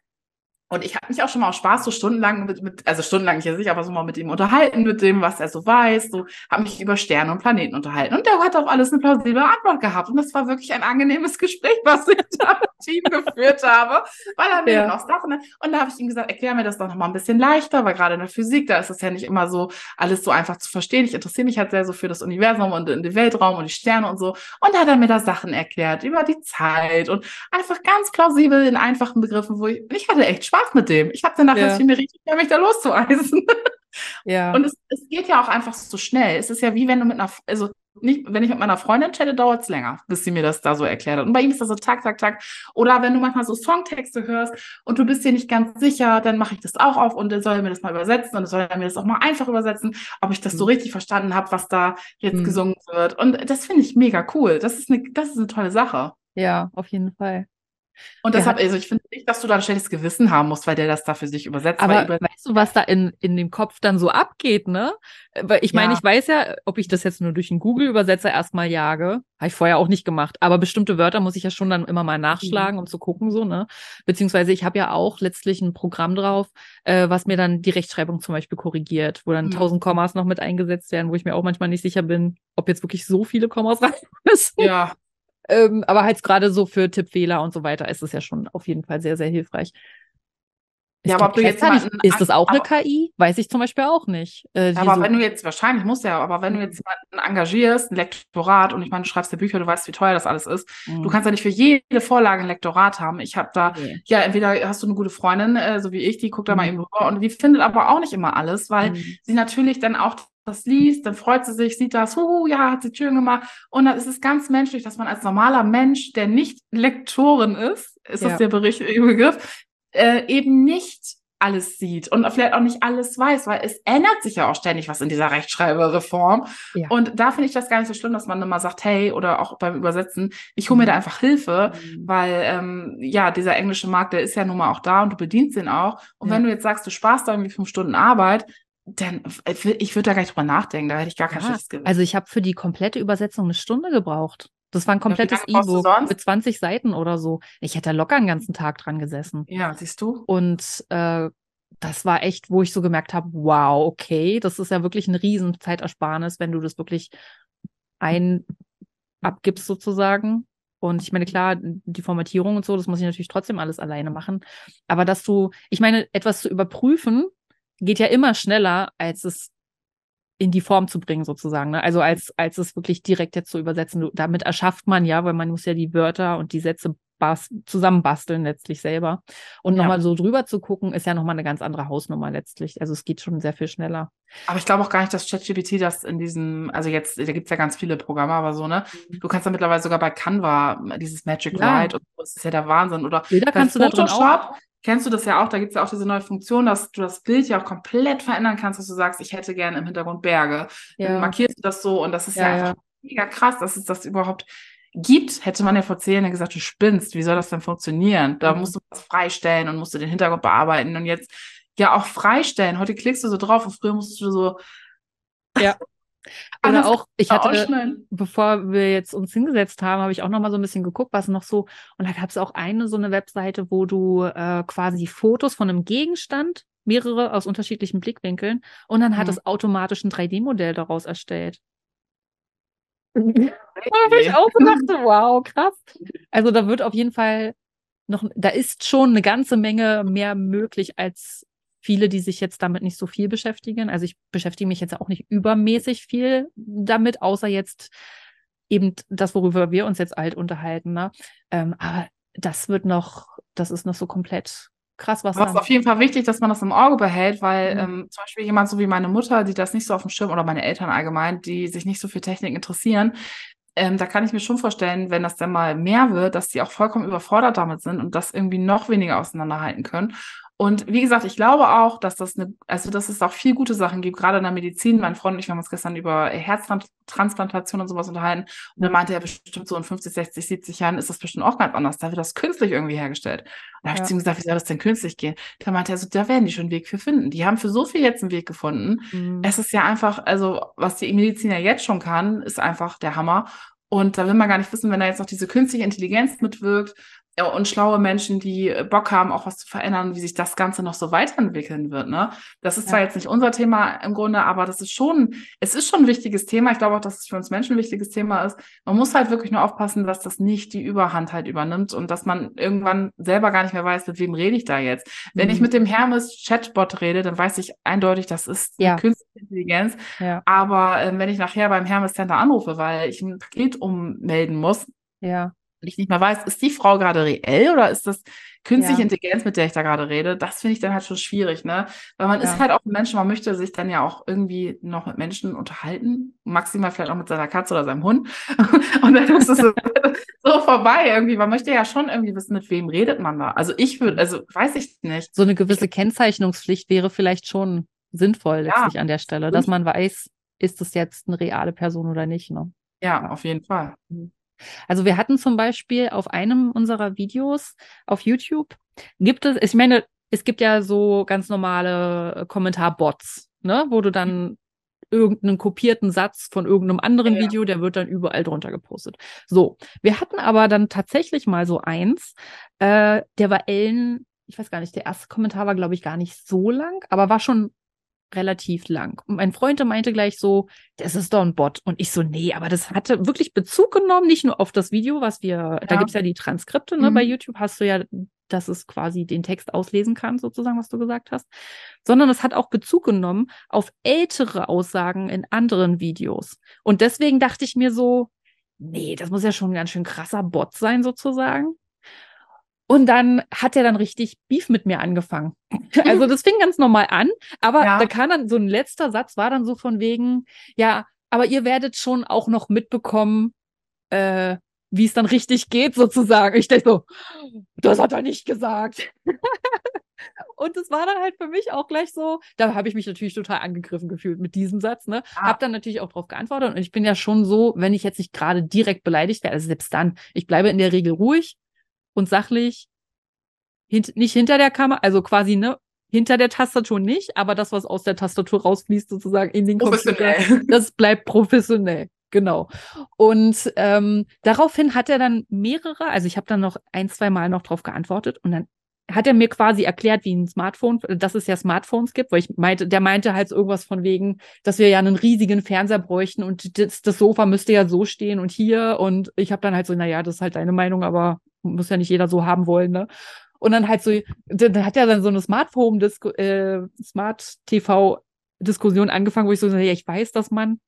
Und ich habe mich auch schon mal aus Spaß so stundenlang mit, mit also stundenlang nicht sicher, aber so mal mit ihm unterhalten, mit dem, was er so weiß. So habe mich über Sterne und Planeten unterhalten. Und der hat auf alles eine plausible Antwort gehabt. Und das war wirklich ein angenehmes Gespräch, [LAUGHS] was ich da mit ihm geführt habe, weil er mir ja. dann auch Sachen. Und da habe ich ihm gesagt, erklär mir das doch noch mal ein bisschen leichter, weil gerade in der Physik, da ist es ja nicht immer so alles so einfach zu verstehen. Ich interessiere mich halt sehr so für das Universum und den Weltraum und die Sterne und so. Und da hat er mir da Sachen erklärt über die Zeit und einfach ganz plausibel in einfachen Begriffen, wo ich, ich hatte echt Spaß Spaß mit dem. Ich habe danach ja. mir richtig mich da loszueisen. [LAUGHS] Ja. Und es, es geht ja auch einfach so schnell. Es ist ja wie wenn du mit einer, also nicht, wenn ich mit meiner Freundin chatte, dauert es länger, bis sie mir das da so erklärt hat. Und bei ihm ist das so tak, tak, tak. Oder wenn du manchmal so Songtexte hörst und du bist dir nicht ganz sicher, dann mache ich das auch auf und dann soll er mir das mal übersetzen und dann soll er mir das auch mal einfach übersetzen, ob ich das so mhm. richtig verstanden habe, was da jetzt mhm. gesungen wird. Und das finde ich mega cool. Das ist eine, das ist eine tolle Sache. Ja, auf jeden Fall. Und deshalb, also ich finde nicht, dass du da ein schlechtes Gewissen haben musst, weil der das da für sich übersetzt. Aber über weißt du, was da in, in dem Kopf dann so abgeht, ne? Weil ich meine, ja. ich weiß ja, ob ich das jetzt nur durch einen Google-Übersetzer erstmal jage. Habe ich vorher auch nicht gemacht. Aber bestimmte Wörter muss ich ja schon dann immer mal nachschlagen, mhm. um zu gucken, so, ne? Beziehungsweise ich habe ja auch letztlich ein Programm drauf, äh, was mir dann die Rechtschreibung zum Beispiel korrigiert, wo dann mhm. tausend Kommas noch mit eingesetzt werden, wo ich mir auch manchmal nicht sicher bin, ob jetzt wirklich so viele Kommas [LAUGHS] rein müssen. Ja. Ähm, aber halt gerade so für Tippfehler und so weiter ist es ja schon auf jeden Fall sehr, sehr hilfreich. ja, aber ob du jetzt nicht, ist das auch eine KI? Weiß ich zum Beispiel auch nicht. Äh, aber so wenn du jetzt, wahrscheinlich muss ja, aber wenn du mhm. jetzt jemanden engagierst, ein Lektorat, und ich meine, du schreibst ja Bücher, du weißt, wie teuer das alles ist, mhm. du kannst ja nicht für jede Vorlage ein Lektorat haben. Ich habe da, okay. ja, entweder hast du eine gute Freundin, äh, so wie ich, die guckt da mhm. mal eben rüber und die findet aber auch nicht immer alles, weil mhm. sie natürlich dann auch das liest, dann freut sie sich, sieht das, huhu, ja, hat sie schön gemacht. Und dann ist es ganz menschlich, dass man als normaler Mensch, der nicht Lektorin ist, ist ja. das der Bericht, Begriff, äh, eben nicht alles sieht und vielleicht auch nicht alles weiß, weil es ändert sich ja auch ständig was in dieser Rechtschreibereform. Ja. Und da finde ich das gar nicht so schlimm, dass man immer sagt, hey, oder auch beim Übersetzen, ich hole mir da mhm. einfach Hilfe, mhm. weil ähm, ja, dieser englische Markt, der ist ja nun mal auch da und du bedienst ihn auch. Und ja. wenn du jetzt sagst, du sparst da irgendwie fünf Stunden Arbeit, dann, äh, ich würde da gar nicht drüber nachdenken, da hätte ich gar kein ja, schlechtes Gewissen. Also ich habe für die komplette Übersetzung eine Stunde gebraucht. Das war ein komplettes E-Book mit 20 Seiten oder so. Ich hätte locker einen ganzen Tag dran gesessen. Ja, siehst du. Und äh, das war echt, wo ich so gemerkt habe, wow, okay, das ist ja wirklich ein riesen Zeitersparnis, wenn du das wirklich ein abgibst sozusagen. Und ich meine, klar, die Formatierung und so, das muss ich natürlich trotzdem alles alleine machen. Aber dass du, ich meine, etwas zu überprüfen, geht ja immer schneller, als es in die Form zu bringen, sozusagen. Ne? Also als, als es wirklich direkt jetzt zu übersetzen. Damit erschafft man ja, weil man muss ja die Wörter und die Sätze zusammenbasteln letztlich selber. Und ja. nochmal so drüber zu gucken, ist ja nochmal eine ganz andere Hausnummer letztlich. Also es geht schon sehr viel schneller. Aber ich glaube auch gar nicht, dass ChatGPT das in diesem, also jetzt, da gibt es ja ganz viele Programme, aber so, ne? Mhm. Du kannst ja mittlerweile sogar bei Canva dieses Magic ja. Light und das ist ja der Wahnsinn. Oder Bilder kannst du da drin auch Kennst du das ja auch? Da gibt es ja auch diese neue Funktion, dass du das Bild ja auch komplett verändern kannst, dass du sagst, ich hätte gerne im Hintergrund Berge. Ja. Dann markierst du das so und das ist ja, ja. mega krass, dass es das überhaupt gibt. Hätte man ja vor zehn Jahren gesagt, du spinnst, wie soll das denn funktionieren? Da mhm. musst du was freistellen und musst du den Hintergrund bearbeiten und jetzt ja auch freistellen. Heute klickst du so drauf und früher musstest du so. Ja. [LAUGHS] Oder auch, ich hatte, bevor wir jetzt uns hingesetzt haben, habe ich auch noch mal so ein bisschen geguckt, was noch so, und da gab es auch eine so eine Webseite, wo du äh, quasi Fotos von einem Gegenstand, mehrere aus unterschiedlichen Blickwinkeln, und dann mhm. hat es automatisch ein 3D-Modell daraus erstellt. Habe ich auch gedacht, wow, krass. Also da wird auf jeden Fall noch, da ist schon eine ganze Menge mehr möglich, als viele, die sich jetzt damit nicht so viel beschäftigen. Also ich beschäftige mich jetzt auch nicht übermäßig viel damit, außer jetzt eben das, worüber wir uns jetzt alt unterhalten. Ne? Ähm, aber das wird noch, das ist noch so komplett krass, was. Aber es ist auf jeden Fall wichtig, dass man das im Auge behält, weil mhm. ähm, zum Beispiel jemand so wie meine Mutter, die das nicht so auf dem Schirm oder meine Eltern allgemein, die sich nicht so für Technik interessieren, ähm, da kann ich mir schon vorstellen, wenn das dann mal mehr wird, dass die auch vollkommen überfordert damit sind und das irgendwie noch weniger auseinanderhalten können. Und wie gesagt, ich glaube auch, dass das eine, also dass es auch viel gute Sachen gibt, gerade in der Medizin. Mein Freund und ich haben uns gestern über Herztransplantation und sowas unterhalten. Und er meinte er bestimmt so in 50, 60, 70 Jahren ist das bestimmt auch ganz anders. Da wird das künstlich irgendwie hergestellt. Und da habe ja. ich zu ihm gesagt, wie soll das denn künstlich gehen? Da meinte er so, da werden die schon einen Weg für finden. Die haben für so viel jetzt einen Weg gefunden. Mhm. Es ist ja einfach, also was die Medizin ja jetzt schon kann, ist einfach der Hammer. Und da will man gar nicht wissen, wenn da jetzt noch diese künstliche Intelligenz mitwirkt, ja, und schlaue Menschen, die Bock haben, auch was zu verändern, wie sich das Ganze noch so weiterentwickeln wird. Ne? Das ist ja. zwar jetzt nicht unser Thema im Grunde, aber das ist schon, es ist schon ein wichtiges Thema. Ich glaube auch, dass es für uns Menschen ein wichtiges Thema ist. Man muss halt wirklich nur aufpassen, dass das nicht die Überhand halt übernimmt und dass man irgendwann selber gar nicht mehr weiß, mit wem rede ich da jetzt. Mhm. Wenn ich mhm. mit dem Hermes Chatbot rede, dann weiß ich eindeutig, das ist ja. künstliche Intelligenz. Ja. Aber äh, wenn ich nachher beim Hermes Center anrufe, weil ich ein Paket ummelden muss, ja ich nicht mehr weiß, ist die Frau gerade reell oder ist das künstliche ja. Intelligenz, mit der ich da gerade rede? Das finde ich dann halt schon schwierig, ne? Weil man ja. ist halt auch ein Mensch, man möchte sich dann ja auch irgendwie noch mit Menschen unterhalten, maximal vielleicht auch mit seiner Katze oder seinem Hund. [LAUGHS] Und dann ist es so, [LAUGHS] so vorbei irgendwie. Man möchte ja schon irgendwie wissen, mit wem redet man da. Also ich würde, also weiß ich nicht. So eine gewisse Kennzeichnungspflicht wäre vielleicht schon sinnvoll letztlich ja, an der Stelle, dass man weiß, ist das jetzt eine reale Person oder nicht, ne? Ja, auf jeden Fall. Mhm. Also wir hatten zum Beispiel auf einem unserer Videos auf YouTube, gibt es, ich meine, es gibt ja so ganz normale äh, Kommentarbots, ne, wo du dann irgendeinen kopierten Satz von irgendeinem anderen ja. Video, der wird dann überall drunter gepostet. So, wir hatten aber dann tatsächlich mal so eins, äh, der war Ellen, ich weiß gar nicht, der erste Kommentar war, glaube ich, gar nicht so lang, aber war schon relativ lang. Und mein Freund meinte gleich so, das ist doch ein Bot. Und ich so, nee, aber das hatte wirklich Bezug genommen, nicht nur auf das Video, was wir, ja. da gibt's ja die Transkripte, ne? Mhm. Bei YouTube hast du ja, dass es quasi den Text auslesen kann, sozusagen, was du gesagt hast, sondern es hat auch Bezug genommen auf ältere Aussagen in anderen Videos. Und deswegen dachte ich mir so, nee, das muss ja schon ein ganz schön krasser Bot sein, sozusagen. Und dann hat er dann richtig Beef mit mir angefangen. [LAUGHS] Also das fing ganz normal an, aber ja. da kam dann so ein letzter Satz, war dann so von wegen, ja, aber ihr werdet schon auch noch mitbekommen, äh, wie es dann richtig geht, sozusagen. Ich denke so, das hat er nicht gesagt. [LAUGHS] Und es war dann halt für mich auch gleich so, da habe ich mich natürlich total angegriffen gefühlt mit diesem Satz, ne? Ah. Hab dann natürlich auch darauf geantwortet und ich bin ja schon so, wenn ich jetzt nicht gerade direkt beleidigt werde, also selbst dann, ich bleibe in der Regel ruhig, und sachlich hint nicht hinter der Kamera, also quasi ne hinter der Tastatur nicht, aber das, was aus der Tastatur rausfließt, sozusagen in den Computer, das bleibt professionell. Genau. Und ähm, daraufhin hat er dann mehrere, also ich habe dann noch ein, zwei Mal noch drauf geantwortet und dann hat er mir quasi erklärt, wie ein Smartphone, dass es ja Smartphones gibt, weil ich meinte, der meinte halt irgendwas von wegen, dass wir ja einen riesigen Fernseher bräuchten und das, das Sofa müsste ja so stehen und hier und ich habe dann halt so, naja, das ist halt deine Meinung, aber muss ja nicht jeder so haben wollen, ne? Und dann halt so, dann hat er dann so eine Smartphone, äh, Smart TV Diskussion angefangen, wo ich so, ja, ich weiß, dass man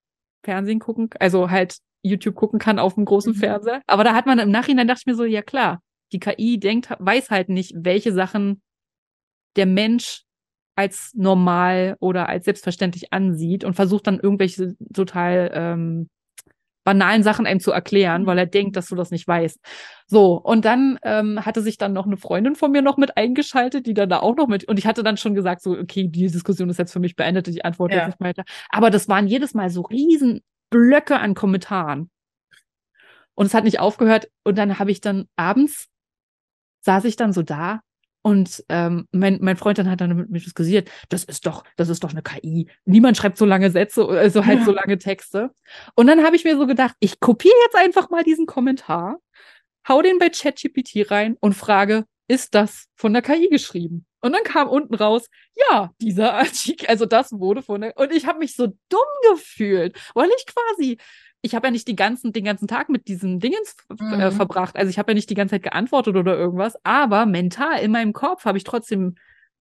Fernsehen gucken, also halt YouTube gucken kann auf dem großen mhm. Fernseher. Aber da hat man im Nachhinein dachte ich mir so, ja klar, die KI denkt, weiß halt nicht, welche Sachen der Mensch als normal oder als selbstverständlich ansieht und versucht dann irgendwelche total ähm, banalen Sachen einem zu erklären, weil er denkt, dass du das nicht weißt. So, und dann ähm, hatte sich dann noch eine Freundin von mir noch mit eingeschaltet, die dann da auch noch mit, und ich hatte dann schon gesagt, so, okay, die Diskussion ist jetzt für mich beendet, ich antworte ja. jetzt nicht weiter. Aber das waren jedes Mal so riesen Blöcke an Kommentaren. Und es hat nicht aufgehört. Und dann habe ich dann abends saß ich dann so da und ähm, mein, mein Freund dann hat dann mit mir diskutiert, das ist doch, das ist doch eine KI. Niemand schreibt so lange Sätze, also halt ja. so lange Texte. Und dann habe ich mir so gedacht, ich kopiere jetzt einfach mal diesen Kommentar, hau den bei ChatGPT rein und frage, ist das von der KI geschrieben? Und dann kam unten raus, ja, dieser Artikel, also das wurde von der, und ich habe mich so dumm gefühlt, weil ich quasi ich habe ja nicht die ganzen, den ganzen Tag mit diesen Dingens äh, mhm. äh, verbracht. Also ich habe ja nicht die ganze Zeit geantwortet oder irgendwas, aber mental in meinem Kopf habe ich trotzdem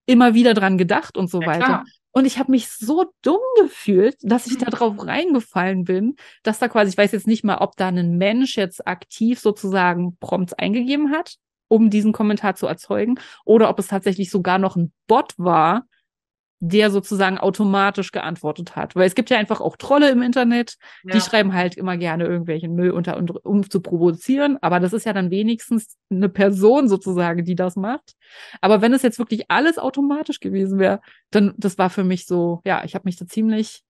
immer wieder dran gedacht und so ja, weiter. Klar. Und ich habe mich so dumm gefühlt, dass ich mhm. da drauf reingefallen bin, dass da quasi, ich weiß jetzt nicht mal, ob da ein Mensch jetzt aktiv sozusagen Prompts eingegeben hat, um diesen Kommentar zu erzeugen, oder ob es tatsächlich sogar noch ein Bot war, der sozusagen automatisch geantwortet hat. Weil es gibt ja einfach auch Trolle im Internet, ja. die schreiben halt immer gerne irgendwelchen Müll unter, um zu provozieren. Aber das ist ja dann wenigstens eine Person sozusagen, die das macht. Aber wenn es jetzt wirklich alles automatisch gewesen wäre, dann, das war für mich so, ja, ich habe mich da ziemlich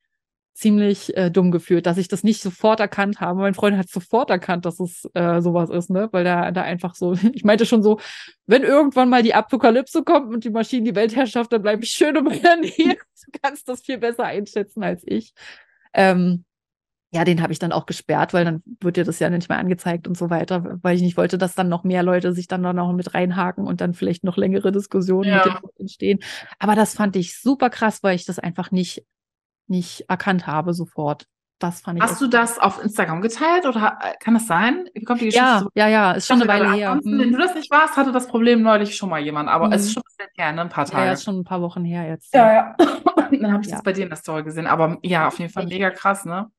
ziemlich äh, dumm gefühlt, dass ich das nicht sofort erkannt habe. Mein Freund hat sofort erkannt, dass es äh, sowas ist, ne? Weil da, da einfach so, [LAUGHS] ich meinte schon so, wenn irgendwann mal die Apokalypse kommt und die Maschinen die Weltherrschaft, dann bleibe ich schön in meiner Nähe. [LAUGHS] Du kannst das viel besser einschätzen als ich. Ähm, Ja, den habe ich dann auch gesperrt, weil dann wird dir das ja nicht mehr angezeigt und so weiter, weil ich nicht wollte, dass dann noch mehr Leute sich dann da noch mit reinhaken und dann vielleicht noch längere Diskussionen ja. mit dem entstehen. Aber das fand ich super krass, weil ich das einfach nicht, nicht erkannt habe sofort. Das fand ich. Hast du das auf Instagram geteilt oder kann das sein? Wie kommt die Geschichte? Ja, so? ja, ja, ist schon eine Weile her. Hm. Wenn du das nicht warst, hatte das Problem neulich schon mal jemand, aber mhm. es ist hm. schon ein bisschen her, ne? ein paar Tage. Ja, ist schon ein paar Wochen her jetzt. Ja, ja. [LAUGHS] Dann habe ich ja. das bei dir in der Story gesehen, aber ja, auf jeden Fall mega krass, ne?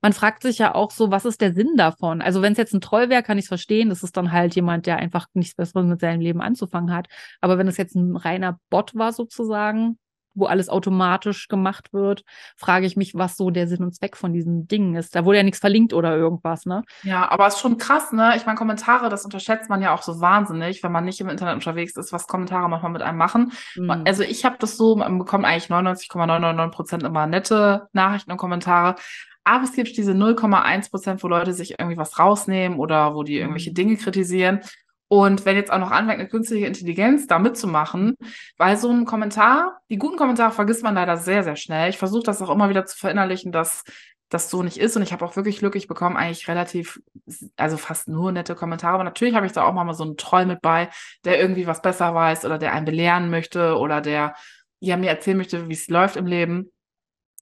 man fragt sich ja auch so, was ist der Sinn davon? Also wenn es jetzt ein Troll wäre, kann ich es verstehen. Das ist dann halt jemand, der einfach nichts Besseres mit seinem Leben anzufangen hat. Aber wenn es jetzt ein reiner Bot war sozusagen, wo alles automatisch gemacht wird, frage ich mich, was so der Sinn und Zweck von diesen Dingen ist. Da wurde ja nichts verlinkt oder irgendwas, ne? Ja, aber es ist schon krass, ne? Ich meine, Kommentare, das unterschätzt man ja auch so wahnsinnig, wenn man nicht im Internet unterwegs ist, was Kommentare manchmal mit einem machen. Mhm. Also ich habe das so, man bekommt eigentlich 99,999 Prozent immer nette Nachrichten und Kommentare. Aber es gibt diese 0,1 Prozent, wo Leute sich irgendwie was rausnehmen oder wo die irgendwelche mhm. Dinge kritisieren. Und wenn jetzt auch noch anfängt, eine künstliche Intelligenz da mitzumachen, weil so ein Kommentar, die guten Kommentare vergisst man leider sehr, sehr schnell. Ich versuche das auch immer wieder zu verinnerlichen, dass das so nicht ist. Und ich habe auch wirklich Glück, ich bekomme eigentlich relativ, also fast nur nette Kommentare. Aber natürlich habe ich da auch mal so einen Troll mit bei, der irgendwie was besser weiß oder der einen belehren möchte oder der ja mir erzählen möchte, wie es läuft im Leben.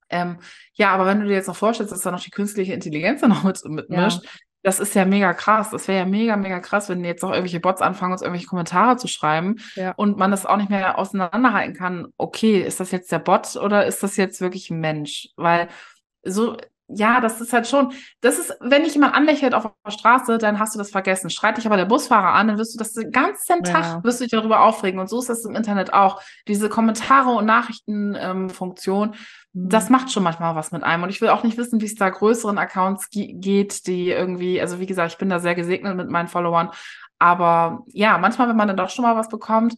Ähm, ja, aber wenn du dir jetzt noch vorstellst, dass da noch die künstliche Intelligenz [LAUGHS] noch mit, mitmischt, ja. Das ist ja mega krass. Das wäre ja mega, mega krass, wenn jetzt noch irgendwelche Bots anfangen, uns irgendwelche Kommentare zu schreiben ja. und man das auch nicht mehr auseinanderhalten kann. Okay, ist das jetzt der Bot oder ist das jetzt wirklich ein Mensch? Weil so, ja, das ist halt schon, das ist, wenn dich jemand anlächelt auf der Straße, dann hast du das vergessen. Schreit dich aber der Busfahrer an, dann wirst du das den ganzen Tag, ja. wirst du dich darüber aufregen. Und so ist das im Internet auch. Diese Kommentare und Nachrichtenfunktion, ähm, das mhm. macht schon manchmal was mit einem. Und ich will auch nicht wissen, wie es da größeren Accounts geht, die irgendwie, also wie gesagt, ich bin da sehr gesegnet mit meinen Followern. Aber ja, manchmal, wenn man dann doch schon mal was bekommt,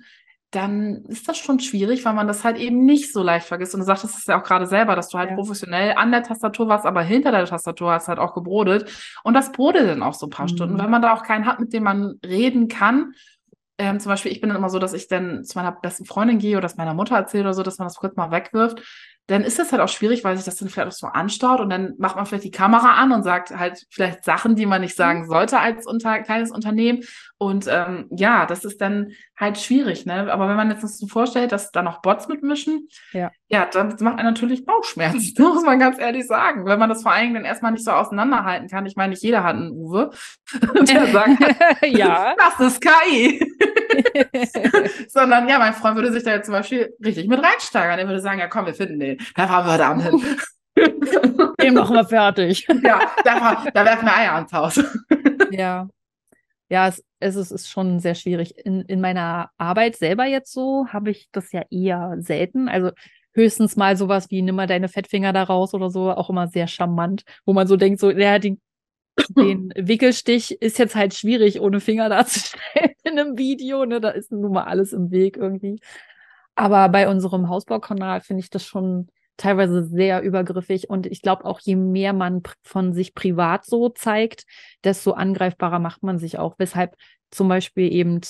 dann ist das schon schwierig, weil man das halt eben nicht so leicht vergisst. Und du sagtest es ja auch gerade selber, dass du halt ja. professionell an der Tastatur warst, aber hinter der Tastatur hast halt auch gebrodet. Und das brodelt dann auch so ein paar mhm. Stunden. Wenn man da auch keinen hat, mit dem man reden kann, ähm, zum Beispiel, ich bin dann immer so, dass ich dann zu meiner besten Freundin gehe oder das meiner Mutter erzähle oder so, dass man das kurz mal wegwirft dann ist das halt auch schwierig, weil sich das dann vielleicht auch so anstaut und dann macht man vielleicht die Kamera an und sagt halt vielleicht Sachen, die man nicht sagen mhm. sollte als unter, kleines Unternehmen. Und ähm, ja, das ist dann halt schwierig, ne? Aber wenn man jetzt das so vorstellt, dass da noch Bots mitmischen, ja, ja dann macht man natürlich Bauchschmerzen, [LAUGHS] muss man ganz ehrlich sagen. Wenn man das vor allen Dingen dann erstmal nicht so auseinanderhalten kann. Ich meine, nicht jeder hat einen Uwe, [LAUGHS] der sagt, [LAUGHS] ja. das ist KI. Sondern ja, mein Freund würde sich da jetzt zum Beispiel richtig mit reinsteigern. Er würde sagen, ja komm, wir finden den. Da fahren wir heute Abend hin. Den machen wir fertig. Ja, da, da werfen wir Eier ans Haus. Ja. Ja, es, es ist, schon sehr schwierig. In, in meiner Arbeit selber jetzt so habe ich das ja eher selten. Also höchstens mal sowas wie nimm mal deine Fettfinger da raus oder so, auch immer sehr charmant, wo man so denkt, so, der hat den den Wickelstich ist jetzt halt schwierig, ohne Finger darzustellen [LAUGHS] in einem Video. Ne? Da ist nun mal alles im Weg irgendwie. Aber bei unserem Hausbaukanal finde ich das schon teilweise sehr übergriffig. Und ich glaube auch, je mehr man von sich privat so zeigt, desto angreifbarer macht man sich auch. Weshalb zum Beispiel eben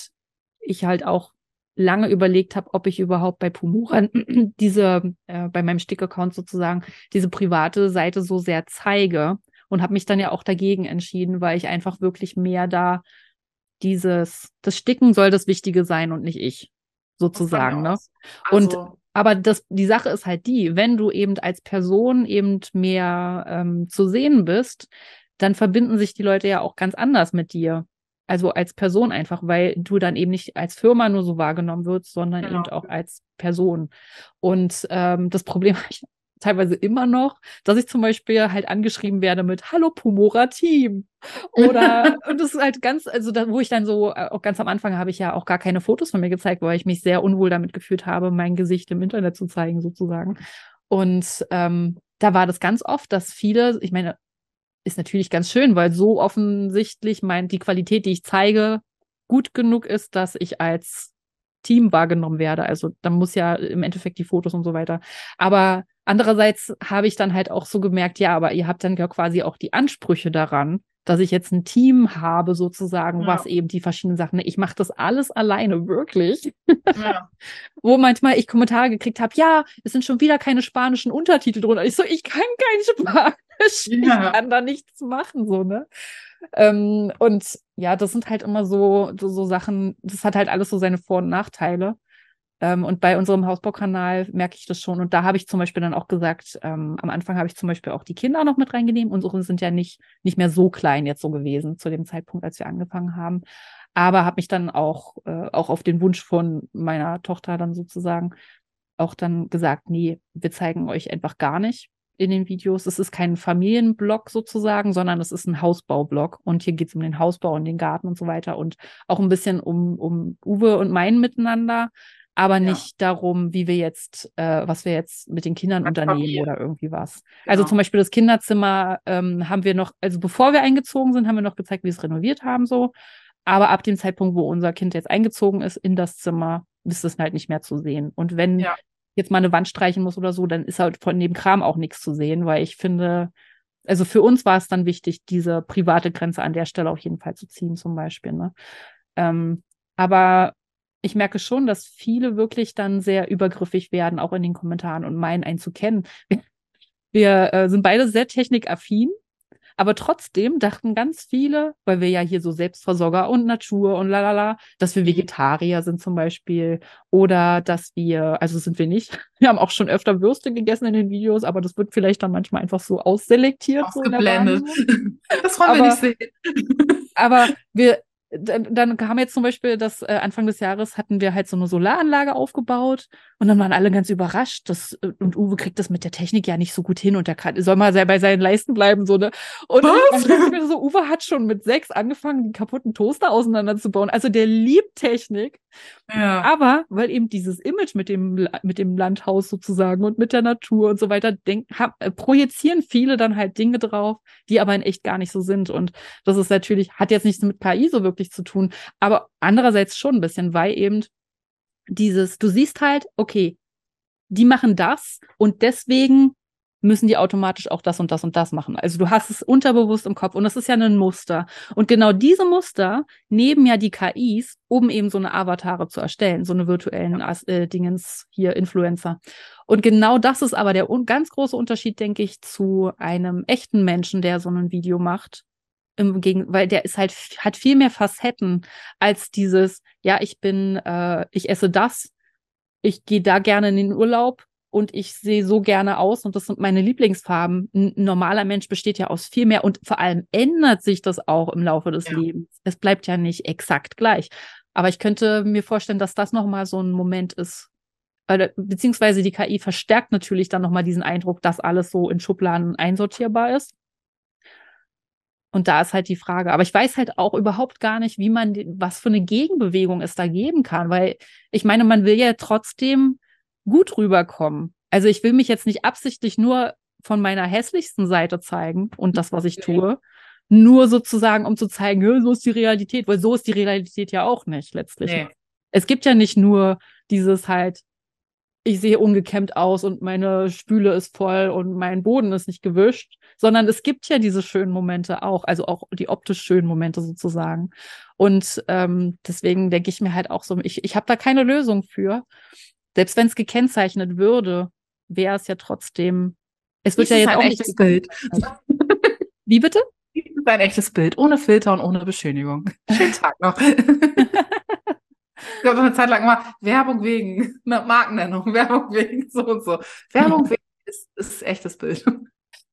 ich halt auch lange überlegt habe, ob ich überhaupt bei Pumura [CLEARS THROAT] diese, äh, bei meinem Stick-Account sozusagen, diese private Seite so sehr zeige und habe mich dann ja auch dagegen entschieden, weil ich einfach wirklich mehr da dieses, das Sticken soll das Wichtige sein und nicht ich, sozusagen. Ne? Und also aber das, die Sache ist halt die, wenn du eben als Person eben mehr ähm, zu sehen bist, dann verbinden sich die Leute ja auch ganz anders mit dir. Also als Person einfach, weil du dann eben nicht als Firma nur so wahrgenommen wirst, sondern genau. eben auch als Person. Und ähm, das Problem [LAUGHS] teilweise immer noch, dass ich zum Beispiel halt angeschrieben werde mit Hallo Pumora Team. Oder, [LAUGHS] und das ist halt ganz, also da, wo ich dann so, äh, auch ganz am Anfang habe ich ja auch gar keine Fotos von mir gezeigt, weil ich mich sehr unwohl damit gefühlt habe, mein Gesicht im Internet zu zeigen, sozusagen. Und ähm, da war das ganz oft, dass viele, ich meine, ist natürlich ganz schön, weil so offensichtlich meint die Qualität, die ich zeige, gut genug ist, dass ich als Team wahrgenommen werde. Also da muss ja im Endeffekt die Fotos und so weiter. Aber Andererseits habe ich dann halt auch so gemerkt, ja, aber ihr habt dann ja quasi auch die Ansprüche daran, dass ich jetzt ein Team habe, sozusagen, ja. was eben die verschiedenen Sachen. Ich mache das alles alleine, wirklich. Ja. [LAUGHS] Wo manchmal ich Kommentare gekriegt habe, ja, es sind schon wieder keine spanischen Untertitel drunter. Ich so, ich kann kein [LAUGHS] Spanisch. ich ja. kann da nichts machen, so, ne? Ähm, und ja, das sind halt immer so, so, so Sachen, das hat halt alles so seine Vor- und Nachteile. Ähm, und bei unserem Hausbaukanal merke ich das schon. Und da habe ich zum Beispiel dann auch gesagt, ähm, am Anfang habe ich zum Beispiel auch die Kinder noch mit reingenommen. Unsere sind ja nicht, nicht mehr so klein jetzt so gewesen zu dem Zeitpunkt, als wir angefangen haben. Aber habe mich dann auch, äh, auch auf den Wunsch von meiner Tochter dann sozusagen auch dann gesagt, nee, wir zeigen euch einfach gar nicht in den Videos. Es ist kein Familienblog sozusagen, sondern es ist ein Hausbaublog. Und hier geht es um den Hausbau und den Garten und so weiter und auch ein bisschen um, um Uwe und mein Miteinander, aber ja. nicht darum, wie wir jetzt, äh, was wir jetzt mit den Kindern unternehmen oder irgendwie was. Also genau. Also zum Beispiel das Kinderzimmer ähm, haben wir noch, also bevor wir eingezogen sind, haben wir noch gezeigt, wie wir es renoviert haben so. Aber ab dem Zeitpunkt, wo unser Kind jetzt eingezogen ist in das Zimmer, ist es halt nicht mehr zu sehen. Und wenn ja jetzt mal eine Wand streichen muss oder so, dann ist halt von dem Kram auch nichts zu sehen, weil ich finde, also für uns war es dann wichtig, diese private Grenze an der Stelle auf jeden Fall zu ziehen, zum Beispiel. Ne? Ähm, aber ich merke schon, dass viele wirklich dann sehr übergriffig werden, auch in den Kommentaren und meinen, einen zu kennen. [LAUGHS] Wir äh, sind beide sehr technikaffin aber trotzdem dachten ganz viele, weil wir ja hier so Selbstversorger und Natur und lalala, dass wir mhm. Vegetarier sind zum Beispiel oder dass wir, also sind wir nicht. [LAUGHS] Wir haben auch schon öfter Würste gegessen in den Videos, aber das wird vielleicht dann manchmal einfach so ausselektiert. Ausgeblendet. So [LAUGHS] das wollen wir nicht sehen. aber wir, dann kam jetzt zum Beispiel, dass äh, Anfang des Jahres hatten wir halt so eine Solaranlage aufgebaut und dann waren alle ganz überrascht. Dass, äh, und Uwe kriegt das mit der Technik ja nicht so gut hin und der kann, soll mal bei seinen Leisten bleiben, so, ne? Und Was? dann so, Uwe hat schon mit sechs angefangen, die kaputten Toaster auseinanderzubauen. Also der liebt Technik. Ja. Aber weil eben dieses Image mit dem, mit dem Landhaus sozusagen und mit der Natur und so weiter denk, hab, äh, projizieren viele dann halt Dinge drauf, die aber in echt gar nicht so sind. Und das ist natürlich, hat jetzt nichts mit KI so wirklich zu tun, aber andererseits schon ein bisschen, weil eben dieses, du siehst halt, okay, die machen das und deswegen müssen die automatisch auch das und das und das machen. Also du hast es unterbewusst im Kopf und das ist ja ein Muster. Und genau diese Muster nehmen ja die KIs, um eben so eine Avatare zu erstellen, so eine virtuellen äh, Dingens hier, Influencer. Und genau das ist aber der ganz große Unterschied, denke ich, zu einem echten Menschen, der so ein Video macht. Im Gegen weil der ist halt, hat viel mehr Facetten als dieses, ja, ich bin, äh, ich esse das, ich gehe da gerne in den Urlaub, und ich sehe so gerne aus und das sind meine Lieblingsfarben. Ein normaler Mensch besteht ja aus viel mehr und vor allem ändert sich das auch im Laufe des ja. Lebens. Es bleibt ja nicht exakt gleich. Aber ich könnte mir vorstellen, dass das nochmal so ein Moment ist, beziehungsweise die KI verstärkt natürlich dann nochmal diesen Eindruck, dass alles so in Schubladen einsortierbar ist. Und da ist halt die Frage. Aber ich weiß halt auch überhaupt gar nicht, wie man, was für eine Gegenbewegung es da geben kann, weil ich meine, man will ja trotzdem gut rüberkommen. Also ich will mich jetzt nicht absichtlich nur von meiner hässlichsten Seite zeigen und das, was ich tue, nur sozusagen, um zu zeigen, so ist die Realität, weil so ist die Realität ja auch nicht letztlich. Nee. Es gibt ja nicht nur dieses halt, ich sehe ungekämmt aus und meine Spüle ist voll und mein Boden ist nicht gewischt, sondern es gibt ja diese schönen Momente auch, also auch die optisch schönen Momente sozusagen. Und ähm, deswegen denke ich mir halt auch so, ich, ich habe da keine Lösung für selbst wenn es gekennzeichnet würde, wäre es ja trotzdem. Es wird Dies ja jetzt ein auch echtes Bild. [LAUGHS] Wie bitte? Dies ist ein echtes Bild, ohne Filter und ohne Beschönigung. Schönen Tag noch. ich habe eine Zeit lang immer Werbung wegen, eine Markennennung, [LAUGHS] Werbung wegen so und so. Werbung [LAUGHS] wegen ist, ist echtes Bild.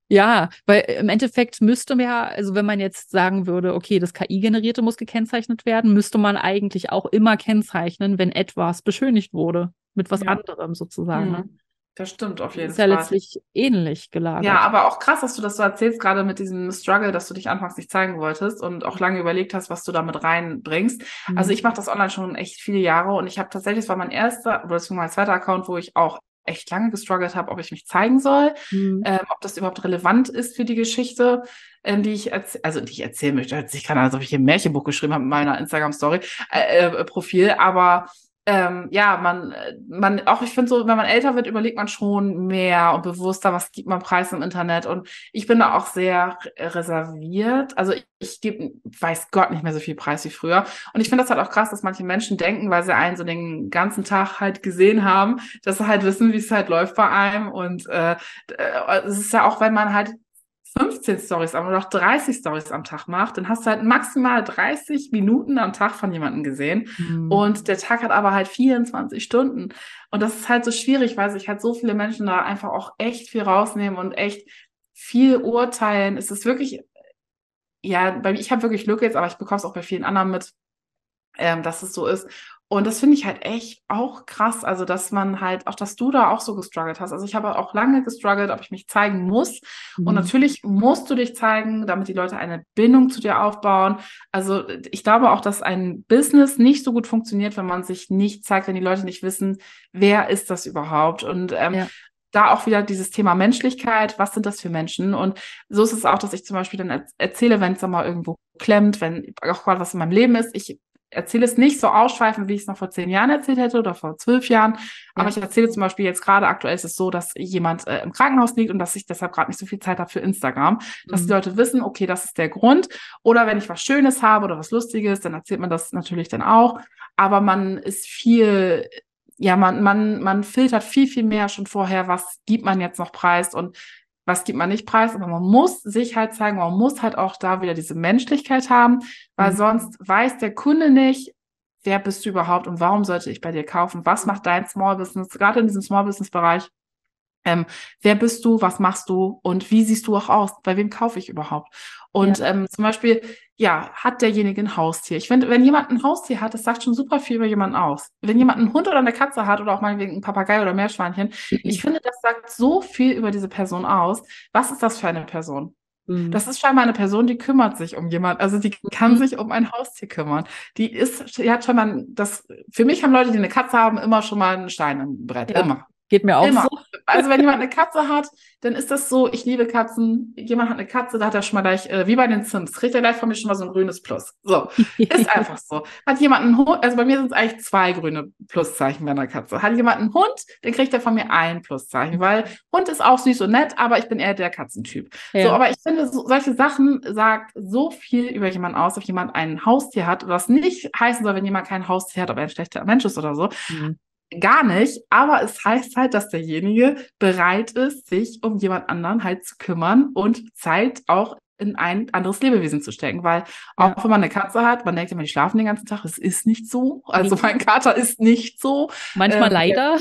Ja, weil im Endeffekt müsste man ja, also wenn man jetzt sagen würde, okay, das KI-Generierte muss gekennzeichnet werden, müsste man eigentlich auch immer kennzeichnen, wenn etwas beschönigt wurde mit was ja. anderem sozusagen. Ne? Hm. Das stimmt auf jeden Fall. Ist ja letztlich ähnlich gelagert. Ja, aber auch krass, dass du das so erzählst, gerade mit diesem Struggle, dass du dich anfangs nicht zeigen wolltest und auch lange überlegt hast, was du damit reinbringst. Mhm. Also ich mache das online schon echt viele Jahre und ich habe tatsächlich, das war mein erster oder das war mein zweiter Account, wo ich auch echt lange gestruggelt habe, ob ich mich zeigen soll, mhm. ähm, ob das überhaupt relevant ist für die Geschichte, ähm, die ich erzähle, also die ich erzählen möchte. Ich kann, als ob ich hier ein Märchenbuch geschrieben habe mit meiner Instagram-Story, äh, äh, Profil, aber ähm, ja, man, man, auch ich finde so, wenn man älter wird, überlegt man schon mehr und bewusster, was gibt man preis im Internet. Und ich bin da auch sehr reserviert. Also ich, ich gebe, weiß Gott, nicht mehr so viel Preis wie früher. Und ich finde das halt auch krass, dass manche Menschen denken, weil sie einen so den ganzen Tag halt gesehen haben, dass sie halt wissen, wie es halt läuft bei einem. Und äh, äh es ist ja auch, wenn man halt 15 Stories am oder auch 30 Stories am Tag macht, dann hast du halt maximal 30 Minuten am Tag von jemandem gesehen. Mhm. Und der Tag hat aber halt 24 Stunden. Und das ist halt so schwierig, weil sich halt so viele Menschen da einfach auch echt viel rausnehmen und echt viel urteilen. Es ist wirklich, ja, bei mir, ich habe wirklich Glück jetzt, aber ich bekomme es auch bei vielen anderen mit, ähm, dass es so ist. Und das finde ich halt echt auch krass. Also, dass man halt, auch dass du da auch so gestruggelt hast. Also, ich habe auch lange gestruggelt, ob ich mich zeigen muss. Mhm. Und natürlich musst du dich zeigen, damit die Leute eine Bindung zu dir aufbauen. Also, ich glaube auch, dass ein Business nicht so gut funktioniert, wenn man sich nicht zeigt, wenn die Leute nicht wissen, wer ist das überhaupt. Und ähm, ja da auch wieder dieses Thema Menschlichkeit, was sind das für Menschen? Und so ist es auch, dass ich zum Beispiel dann erzähle, wenn es dann mal irgendwo klemmt, wenn auch gerade was in meinem Leben ist. Ich erzähle es nicht so ausschweifend, wie ich es noch vor zehn Jahren erzählt hätte oder vor zwölf Jahren. Aber ja. ich erzähle zum Beispiel jetzt gerade aktuell ist es so, dass jemand äh, im Krankenhaus liegt und dass ich deshalb gerade nicht so viel Zeit habe für Instagram. Dass mhm. die Leute wissen, okay, das ist der Grund. Oder wenn ich was Schönes habe oder was Lustiges, dann erzählt man das natürlich dann auch. Aber man ist viel, ja, man, man, man filtert viel, viel mehr schon vorher, was gibt man jetzt noch preis und was gibt man nicht preis, aber man muss sich halt zeigen, man muss halt auch da wieder diese Menschlichkeit haben, weil mhm. sonst weiß der Kunde nicht, wer bist du überhaupt und warum sollte ich bei dir kaufen? Was macht dein Small Business, gerade in diesem Small Business Bereich? Ähm, wer bist du, was machst du und wie siehst du auch aus? Bei wem kaufe ich überhaupt? Und ja. ähm, zum Beispiel, ja, hat derjenige ein Haustier? Ich finde, wenn jemand ein Haustier hat, das sagt schon super viel über jemanden aus. Wenn jemand einen Hund oder eine Katze hat oder auch mal wegen ein Papagei oder Meerschweinchen, mhm. ich finde, das sagt so viel über diese Person aus. Was ist das für eine Person? Mhm. Das ist scheinbar eine Person, die kümmert sich um jemand, also die kann mhm. sich um ein Haustier kümmern. Die ist, die hat schon mal das, für mich haben Leute, die eine Katze haben, immer schon mal einen Stein im Brett, ja. immer. Geht mir auch Immer. so. Also wenn jemand eine Katze hat, dann ist das so, ich liebe Katzen. Jemand hat eine Katze, da hat er schon mal gleich, äh, wie bei den Sims, kriegt er gleich von mir schon mal so ein grünes Plus. So, ist [LAUGHS] einfach so. Hat jemand einen Hund, also bei mir sind es eigentlich zwei grüne Pluszeichen bei einer Katze. Hat jemand einen Hund, dann kriegt er von mir ein Pluszeichen, weil Hund ist auch süß und nett, aber ich bin eher der Katzentyp. Ja. So, aber ich finde, so, solche Sachen sagt so viel über jemanden aus, ob jemand ein Haustier hat, was nicht heißen soll, wenn jemand kein Haustier hat, ob er ein schlechter Mensch ist oder so. Mhm gar nicht, aber es heißt halt, dass derjenige bereit ist, sich um jemand anderen halt zu kümmern und Zeit auch in ein anderes Lebewesen zu stecken, weil auch ja. wenn man eine Katze hat, man denkt immer, die schlafen den ganzen Tag, es ist nicht so. Also mein Kater ist nicht so. Manchmal ähm, leider.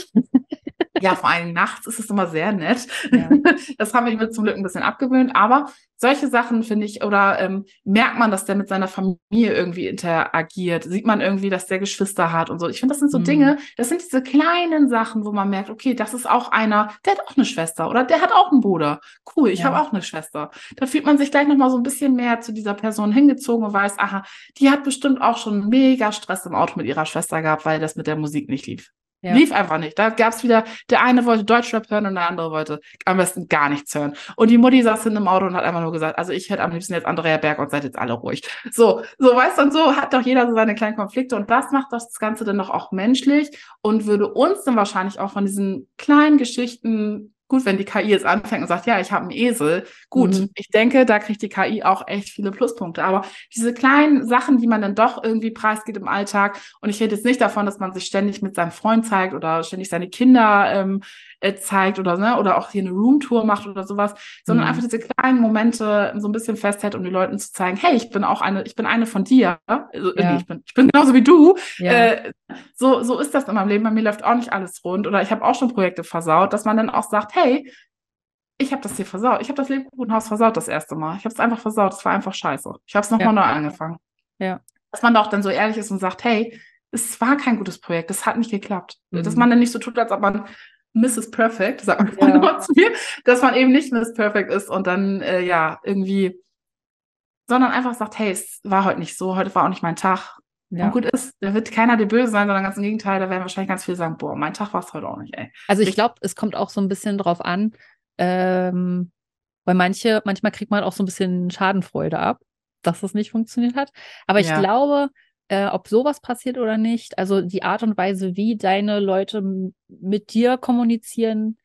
Ja, vor allem nachts ist es immer sehr nett. Ja. [LAUGHS] Das haben wir zum Glück ein bisschen abgewöhnt. Aber solche Sachen finde ich, oder ähm, merkt man, dass der mit seiner Familie irgendwie interagiert? Sieht man irgendwie, dass der Geschwister hat und so? Ich finde, das sind so mhm. Dinge, das sind diese kleinen Sachen, wo man merkt, okay, das ist auch einer, der hat auch eine Schwester oder der hat auch einen Bruder. Cool, ich ja. habe auch eine Schwester. Da fühlt man sich gleich nochmal so ein bisschen mehr zu dieser Person hingezogen und weiß, aha, die hat bestimmt auch schon mega Stress im Auto mit ihrer Schwester gehabt, weil das mit der Musik nicht lief. Ja. Lief einfach nicht. Da gab es wieder, der eine wollte Deutschrap hören und der andere wollte am besten gar nichts hören. Und die Mutti saß hinten im Auto und hat einfach nur gesagt, also ich hätte am liebsten jetzt Andrea Berg und seid jetzt alle ruhig. So, so weißt du, und so hat doch jeder so seine kleinen Konflikte und das macht das Ganze dann doch auch menschlich und würde uns dann wahrscheinlich auch von diesen kleinen Geschichten gut, wenn die KI jetzt anfängt und sagt, ja, ich habe einen Esel, gut, mhm. ich denke, da kriegt die KI auch echt viele Pluspunkte. Aber diese kleinen Sachen, die man dann doch irgendwie preisgeht im Alltag, und ich rede jetzt nicht davon, dass man sich ständig mit seinem Freund zeigt oder ständig seine Kinder ähm, äh, zeigt oder ne, oder auch hier eine Roomtour macht oder sowas, sondern mhm. einfach diese kleinen Momente so ein bisschen festhält, um den Leuten zu zeigen, hey, ich bin auch eine, ich bin eine von dir. Also, ja. ich, bin, ich bin genauso wie du. Ja. Äh, so, so ist das in meinem Leben. Bei mir läuft auch nicht alles rund oder ich habe auch schon Projekte versaut, dass man dann auch sagt, hey, ich habe das hier versaut. Ich habe das Lebkuchenhaus versaut das erste Mal. Ich habe es einfach versaut. Es war einfach scheiße. Ich habe es nochmal ja. neu angefangen. Ja. Dass man doch dann so ehrlich ist und sagt, hey, es war kein gutes Projekt, es hat nicht geklappt. Mhm. Dass man dann nicht so tut, als ob man Mrs. Perfect, sagt man ja. immer zu mir, dass man eben nicht Miss Perfect ist und dann äh, ja irgendwie, sondern einfach sagt, hey, es war heute nicht so, heute war auch nicht mein Tag. Ja. Und gut ist, da wird keiner dir böse sein, sondern ganz im Gegenteil, da werden wahrscheinlich ganz viele sagen, boah, mein Tag war es heute auch nicht, ey. Also ich glaube, es kommt auch so ein bisschen drauf an, ähm, weil manche, manchmal kriegt man auch so ein bisschen Schadenfreude ab, dass das nicht funktioniert hat. Aber ich ja. glaube, äh, ob sowas passiert oder nicht. Also die Art und Weise, wie deine Leute mit dir kommunizieren,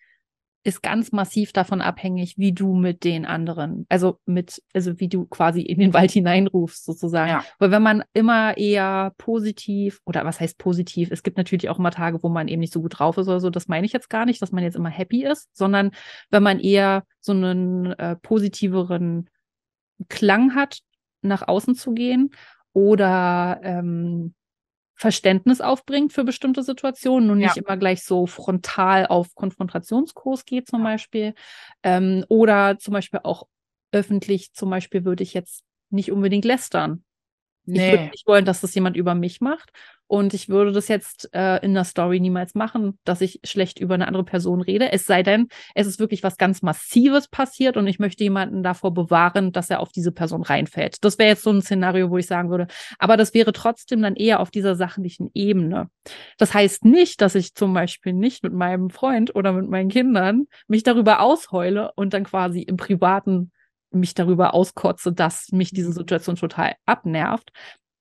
ist ganz massiv davon abhängig, wie du mit den anderen, also mit, also wie du quasi in den Wald [LAUGHS] hineinrufst, sozusagen. Ja. Weil wenn man immer eher positiv, oder was heißt positiv? Es gibt natürlich auch immer Tage, wo man eben nicht so gut drauf ist oder so. Das meine ich jetzt gar nicht, dass man jetzt immer happy ist, sondern wenn man eher so einen äh, positiveren Klang hat, nach außen zu gehen oder ähm, Verständnis aufbringt für bestimmte Situationen und nicht ja. immer gleich so frontal auf Konfrontationskurs geht zum Beispiel. Ähm, oder zum Beispiel auch öffentlich, zum Beispiel würde ich jetzt nicht unbedingt lästern. Nee. Ich würde nicht wollen, dass das jemand über mich macht. Und ich würde das jetzt äh, in der Story niemals machen, dass ich schlecht über eine andere Person rede. Es sei denn, es ist wirklich was ganz Massives passiert und ich möchte jemanden davor bewahren, dass er auf diese Person reinfällt. Das wäre jetzt so ein Szenario, wo ich sagen würde. Aber das wäre trotzdem dann eher auf dieser sachlichen Ebene. Das heißt nicht, dass ich zum Beispiel nicht mit meinem Freund oder mit meinen Kindern mich darüber ausheule und dann quasi im Privaten mich darüber auskotze, dass mich diese. Situation total abnervt.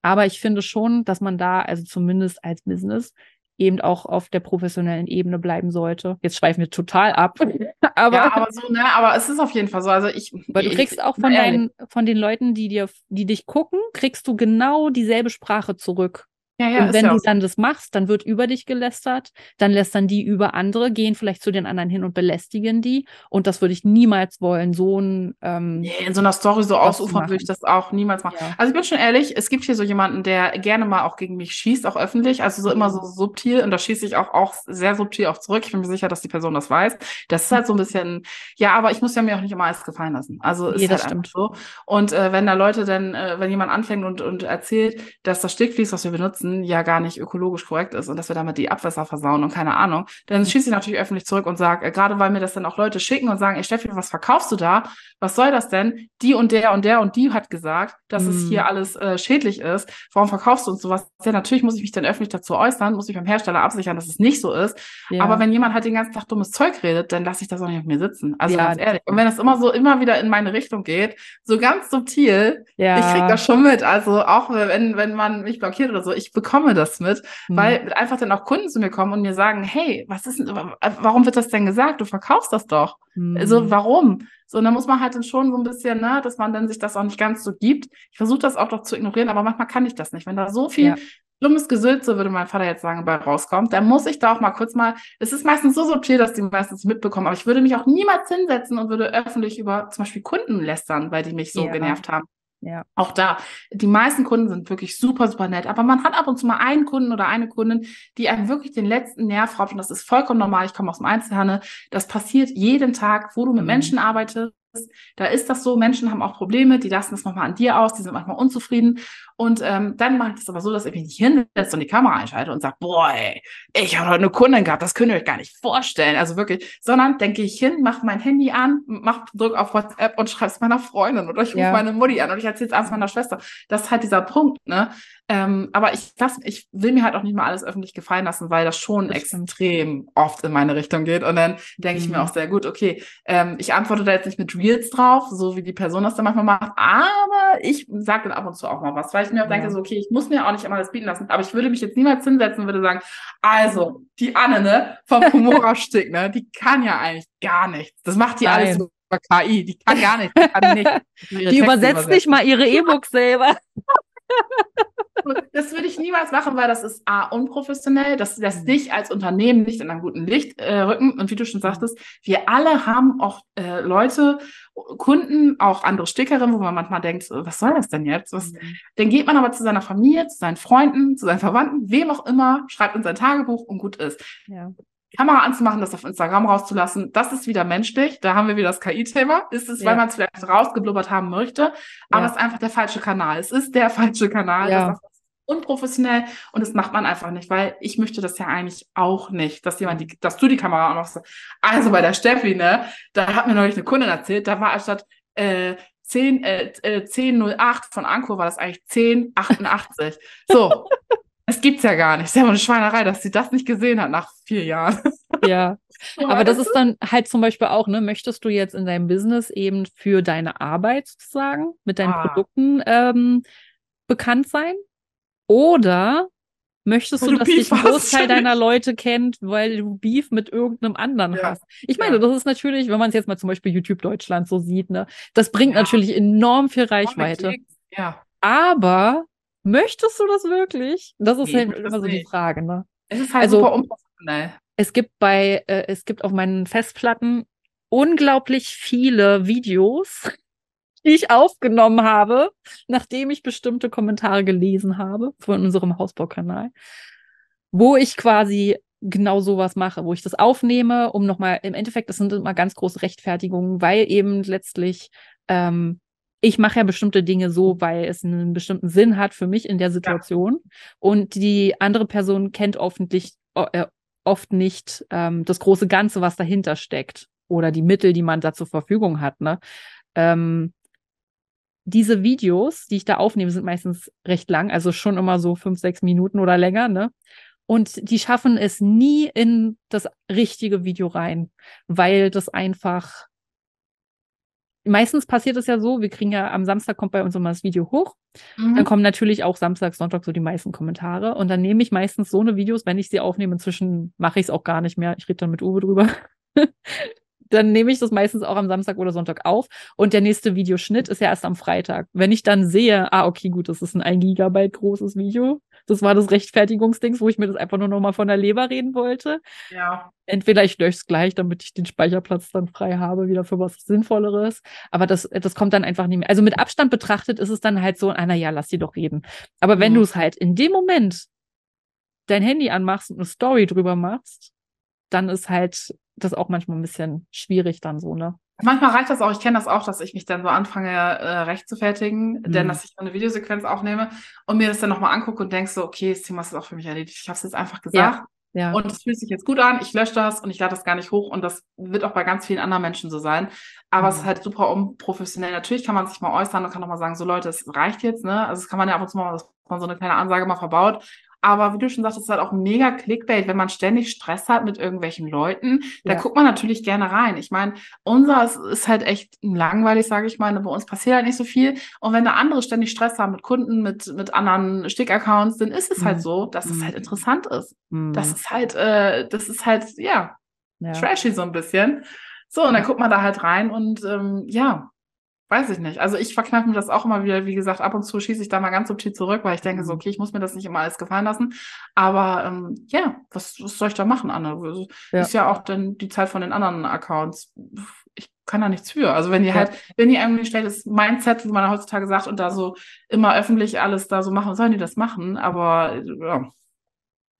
Aber ich finde schon, dass man da, also zumindest als Business, eben auch auf der professionellen Ebene bleiben sollte. Jetzt schweifen wir total ab. [LAUGHS] aber, ja, aber so, ne, aber es ist auf jeden Fall so. Also ich. Weil du kriegst ich, auch von deinen, von den Leuten, die dir, die dich gucken, kriegst du genau dieselbe Sprache zurück. Ja, ja, und wenn ja du dann das machst, dann wird über dich gelästert, dann lästern die über andere, gehen vielleicht zu den anderen hin und belästigen die. Und das würde ich niemals wollen, so ein ähm, nee, in so einer Story so ausufern würde ich das auch niemals machen. Also ich bin schon ehrlich, es gibt hier so jemanden, der gerne mal auch gegen mich schießt, auch öffentlich, also so immer so subtil und da schieße ich auch, auch sehr subtil auch zurück. Ich bin mir sicher, dass die Person das weiß. Das ist halt so ein bisschen, ja, aber ich muss ja mir auch nicht immer alles gefallen lassen. Also ist nee, halt das stimmt. so. Und äh, wenn da Leute dann, äh, wenn jemand anfängt und, und erzählt, dass das Stickflies, was wir benutzen, ja gar nicht ökologisch korrekt ist und dass wir damit die Abwässer versauen und keine Ahnung, dann schieße ich natürlich öffentlich zurück und sage, äh, gerade weil mir das dann auch Leute schicken und sagen, ey Steffi, was verkaufst du da? Was soll das denn? Die und der und der und die hat gesagt, dass mm. es hier mhm. alles äh, schädlich ist. Warum verkaufst du uns sowas? Ja, natürlich muss ich mich dann öffentlich dazu äußern, muss ich beim Hersteller absichern, dass es nicht so ist. Ja. Aber wenn jemand halt den ganzen Tag dummes Zeug redet, dann lasse ich das auch nicht auf mir sitzen. Also ja. ganz ehrlich. Und wenn das immer so immer wieder in meine Richtung geht, so ganz subtil, ja. ich krieg das schon mit. Also auch wenn, wenn man mich blockiert oder so, ich bekomme das mit, mhm. weil einfach dann auch Kunden zu mir kommen und mir sagen, hey, was ist denn, warum wird das denn gesagt? Du verkaufst das doch. Mhm. Also warum? So, und dann muss man halt dann schon so ein bisschen, ne, dass man dann sich das auch nicht ganz so gibt. Ich versuche das auch doch zu ignorieren, aber manchmal kann ich das nicht. Wenn da so viel ja. dummes Gesülze, würde mein Vater jetzt sagen, bei rauskommt, dann muss ich da auch mal kurz mal, es ist meistens so subtil, dass die meistens mitbekommen, aber ich würde mich auch niemals hinsetzen und würde öffentlich über zum Beispiel Kunden lästern, weil die mich so ja. genervt haben. Ja. Auch da, die meisten Kunden sind wirklich super, super nett, aber man hat ab und zu mal einen Kunden oder eine Kundin, die einem wirklich den letzten Nerv raubt und das ist vollkommen normal. Ich komme aus dem Einzelhandel. Das passiert jeden Tag, wo du mit mhm. Menschen arbeitest da ist das so, Menschen haben auch Probleme, die lassen das nochmal an dir aus, die sind manchmal unzufrieden. Und ähm, dann mache ich das aber so, dass ich mich nicht hinsetze und die Kamera einschalte und sage, boah, ey, ich habe heute eine Kundin gehabt, das könnt ihr euch gar nicht vorstellen. Also wirklich, sondern gehe ich hin, mache mein Handy an, mach, drück auf WhatsApp und schreibe es meiner Freundin oder ich rufe ja. meine Mutti an und ich erzähle es abends meiner Schwester. Das ist halt dieser Punkt, ne? Ähm, aber ich, das, ich will mir halt auch nicht mal alles öffentlich gefallen lassen, weil das schon extrem oft in meine Richtung geht. Und dann denke mhm. ich mir mhm. auch sehr gut, okay, ähm, ich antworte da jetzt nicht mit Reels drauf, so wie die Person das dann manchmal macht, aber ich sage dann ab und zu auch mal was, weil ich mir auch ja. denke, so, okay, ich muss mir auch nicht immer das bieten lassen, aber ich würde mich jetzt niemals hinsetzen und würde sagen, also, die Anne, ne, vom Humora Stick, ne, die kann ja eigentlich gar nichts. Das macht die Nein. alles über KI, die kann gar nichts. Die, kann nicht, [LAUGHS] die übersetzt nicht mal ihre E-Books selber. Das würde ich niemals machen, weil das ist A, unprofessionell, das lässt mhm. dich als Unternehmen nicht in einem guten Licht äh, rücken. Und wie du schon sagtest, wir alle haben auch äh, Leute, Kunden, auch andere Stickerinnen, wo man manchmal denkt, was soll das denn jetzt? Was? Mhm. Dann geht man aber zu seiner Familie, zu seinen Freunden, zu seinen Verwandten, wem auch immer, schreibt in sein Tagebuch und gut ist. Ja. Kamera anzumachen, das auf Instagram rauszulassen, das ist wieder menschlich. Da haben wir wieder das KI-Thema. Ist es, ja. weil man es vielleicht rausgeblubbert haben möchte, aber es ist einfach der falsche Kanal. Es ist der [LAUGHS] falsche Kanal. Ja. Das ist unprofessionell und das macht man einfach nicht, weil ich möchte das ja eigentlich auch nicht, dass jemand, die, dass du die Kamera anmachst. Also bei der Steffi, ne, da hat mir neulich eine Kundin erzählt, da war statt äh, 10, äh, 1008 äh, von Anko war das eigentlich 1088. So, [LAUGHS] Es gibt's ja gar nicht. Das ist ja eine Schweinerei, dass sie das nicht gesehen hat nach vier Jahren. [LAUGHS] Ja. Aber das ist dann halt zum Beispiel auch, ne, möchtest du jetzt in deinem Business eben für deine Arbeit sozusagen mit deinen ah. Produkten ähm, bekannt sein? Oder Möchtest du, dass dich ein Großteil deiner Leute kennt, weil du Beef mit irgendeinem anderen ja. hast? Ich meine, ja. das ist natürlich, wenn man es jetzt mal zum Beispiel YouTube Deutschland so sieht, ne, das bringt ja. natürlich enorm viel Reichweite. Ja. Aber möchtest du das wirklich? Das ist nee, halt immer so die Frage, ne? Es ist halt also, super unprofessionell. Es gibt bei, äh, es gibt auf meinen Festplatten unglaublich viele Videos, die ich aufgenommen habe, nachdem ich bestimmte Kommentare gelesen habe von unserem Hausbaukanal, wo ich quasi genau sowas mache, wo ich das aufnehme, um nochmal, im Endeffekt, das sind immer ganz große Rechtfertigungen, weil eben letztlich ähm, ich mache ja bestimmte Dinge so, weil es einen bestimmten Sinn hat für mich in der Situation. Ja. Und die andere Person kennt hoffentlich äh, oft nicht ähm, das große Ganze, was dahinter steckt oder die Mittel, die man da zur Verfügung hat. Ne? Ähm, diese Videos, die ich da aufnehme, sind meistens recht lang, also schon immer so fünf, sechs Minuten oder länger, ne? Und die schaffen es nie in das richtige Video rein, weil das einfach meistens passiert es ja so, wir kriegen ja am Samstag kommt bei uns immer das Video hoch. Mhm. Dann kommen natürlich auch Samstag, Sonntag so die meisten Kommentare. Und dann nehme ich meistens so eine Videos, wenn ich sie aufnehme. Inzwischen mache ich es auch gar nicht mehr. Ich rede dann mit Uwe drüber. [LAUGHS] dann nehme ich das meistens auch am Samstag oder Sonntag auf und der nächste Videoschnitt ist ja erst am Freitag. Wenn ich dann sehe, ah, okay, gut, das ist ein 1 Gigabyte großes Video, das war das Rechtfertigungsdings, wo ich mir das einfach nur nochmal von der Leber reden wollte. Ja. Entweder ich lösche es gleich, damit ich den Speicherplatz dann frei habe, wieder für was Sinnvolleres. Aber das, das kommt dann einfach nicht mehr. Also mit Abstand betrachtet ist es dann halt so, einer, ja, lass die doch reden. Aber wenn mhm. du es halt in dem Moment dein Handy anmachst und eine Story drüber machst, dann ist halt das auch manchmal ein bisschen schwierig dann so, ne? Manchmal reicht das auch, ich kenne das auch, dass ich mich dann so anfange, äh, recht zu fertigen, mhm. denn dass ich eine Videosequenz aufnehme und mir das dann nochmal angucke und denke so, okay, das Thema ist auch für mich erledigt. Ich habe es jetzt einfach gesagt. Ja. Ja. Und es fühlt sich jetzt gut an, ich lösche das und ich lade das gar nicht hoch und das wird auch bei ganz vielen anderen Menschen so sein. Aber mhm. es ist halt super unprofessionell. Natürlich kann man sich mal äußern und kann auch mal sagen, so Leute, es reicht jetzt, ne? Also das kann man ja ab und zu mal, dass man so eine kleine Ansage mal verbaut. Aber wie du schon sagst, es ist halt auch mega Clickbait, wenn man ständig Stress hat mit irgendwelchen Leuten. Da ja. guckt man natürlich gerne rein. Ich meine, unser ist, halt echt langweilig, sage ich mal. Bei uns passiert halt nicht so viel. Und wenn da andere ständig Stress haben mit Kunden, mit, mit anderen Stick-Accounts, dann ist es halt mhm. halt so, dass mhm. es halt interessant ist. Mhm. Das ist halt, äh, das ist halt, ja, ja, trashy so ein bisschen. So, und dann guckt man da halt rein und ähm, ja, weiß ich nicht. Also ich verkneife mir das auch immer wieder, wie gesagt, ab und zu schieße ich da mal ganz subtil zurück, weil ich denke so, mhm. okay, ich muss mir das nicht immer alles gefallen lassen. Aber ähm, ja, was, was soll ich da machen, Anne? Also, ja. Ist ja auch dann die Zeit von den anderen Accounts. Ich kann da nichts für. Also wenn die ja. halt, wenn die irgendwie schlechtes Mindset, wie man heutzutage sagt, und da so immer öffentlich alles da so machen, sollen die das machen. Aber ja.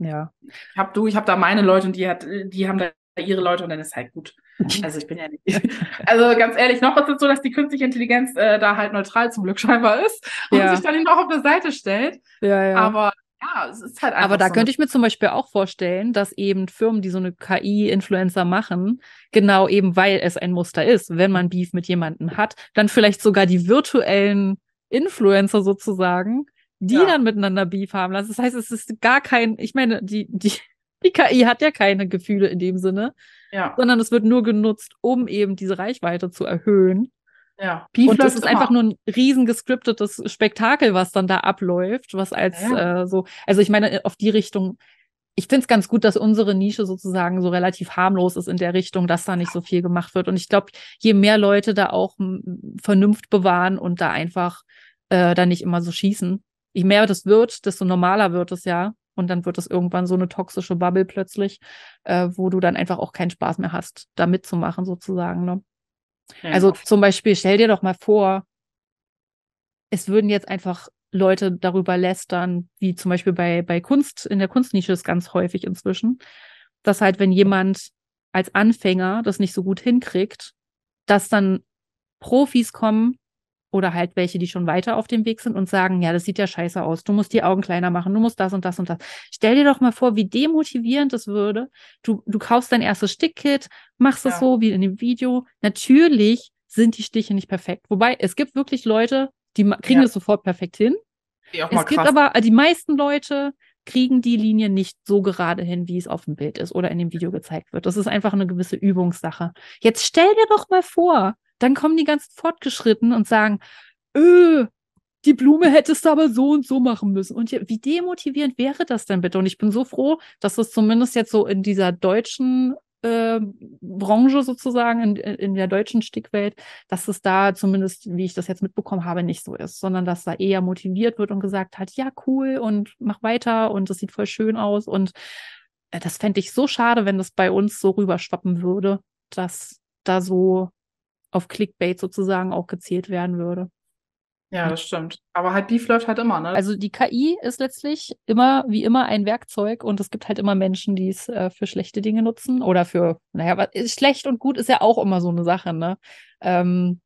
Ja. Ich hab du, ich habe da meine Leute und die hat, die haben da ihre Leute und dann ist halt gut. [LAUGHS] Also ich bin ja nicht. [LAUGHS] Also ganz ehrlich, noch ist es so, dass die künstliche Intelligenz äh, da halt neutral zum Glück scheinbar ist und ja. sich dann noch auf der Seite stellt. Ja, ja. Aber ja, es ist halt einfach. Aber da so könnte ich mir zum Beispiel auch vorstellen, dass eben Firmen, die so eine KI-Influencer machen, genau eben weil es ein Muster ist, wenn man Beef mit jemandem hat, dann vielleicht sogar die virtuellen Influencer sozusagen, die ja. dann miteinander Beef haben lassen. Das heißt, es ist gar kein, ich meine, die, die, die KI hat ja keine Gefühle in dem Sinne, ja. sondern es wird nur genutzt, um eben diese Reichweite zu erhöhen. Ja. und das ist immer. einfach nur ein riesen gescriptetes Spektakel, was dann da abläuft, was als ja. äh, so, also ich meine, auf die Richtung, ich finde es ganz gut, dass unsere Nische sozusagen so relativ harmlos ist in der Richtung, dass da nicht so viel gemacht wird. Und ich glaube, je mehr Leute da auch Vernunft bewahren und da einfach äh, da nicht immer so schießen, je mehr das wird, desto normaler wird es ja. Und dann wird es irgendwann so eine toxische Bubble plötzlich, äh, wo du dann einfach auch keinen Spaß mehr hast, da mitzumachen, sozusagen. Ne? Ja, also zum Beispiel, stell dir doch mal vor, es würden jetzt einfach Leute darüber lästern, wie zum Beispiel bei, bei Kunst, in der Kunstnische ist ganz häufig inzwischen, dass halt, wenn jemand als Anfänger das nicht so gut hinkriegt, dass dann Profis kommen oder halt welche, die schon weiter auf dem Weg sind und sagen, ja, das sieht ja scheiße aus, du musst die Augen kleiner machen, du musst das und das und das. Stell dir doch mal vor, wie demotivierend das würde. Du, du kaufst dein erstes Stickkit, machst es ja. so wie in dem Video. Natürlich sind die Stiche nicht perfekt. Wobei, es gibt wirklich Leute, die kriegen ja. das sofort perfekt hin. Es gibt aber, die meisten Leute kriegen die Linie nicht so gerade hin, wie es auf dem Bild ist oder in dem Video gezeigt wird. Das ist einfach eine gewisse Übungssache. Jetzt stell dir doch mal vor, dann kommen die ganz fortgeschritten und sagen, öh, die Blume hättest du aber so und so machen müssen. Und wie demotivierend wäre das denn bitte? Und ich bin so froh, dass es zumindest jetzt so in dieser deutschen äh, Branche sozusagen, in, in der deutschen Stickwelt, dass es da zumindest, wie ich das jetzt mitbekommen habe, nicht so ist, sondern dass da eher motiviert wird und gesagt hat, ja, cool und mach weiter und das sieht voll schön aus. Und äh, das fände ich so schade, wenn das bei uns so rüberschwappen würde, dass da so auf Clickbait sozusagen auch gezielt werden würde. Ja, das stimmt. Aber halt Beef läuft halt immer, ne? Also die KI ist letztlich immer, wie immer, ein Werkzeug und es gibt halt immer Menschen, die es äh, für schlechte Dinge nutzen oder für, naja, was ist schlecht und gut ist ja auch immer so eine Sache, ne? Ähm,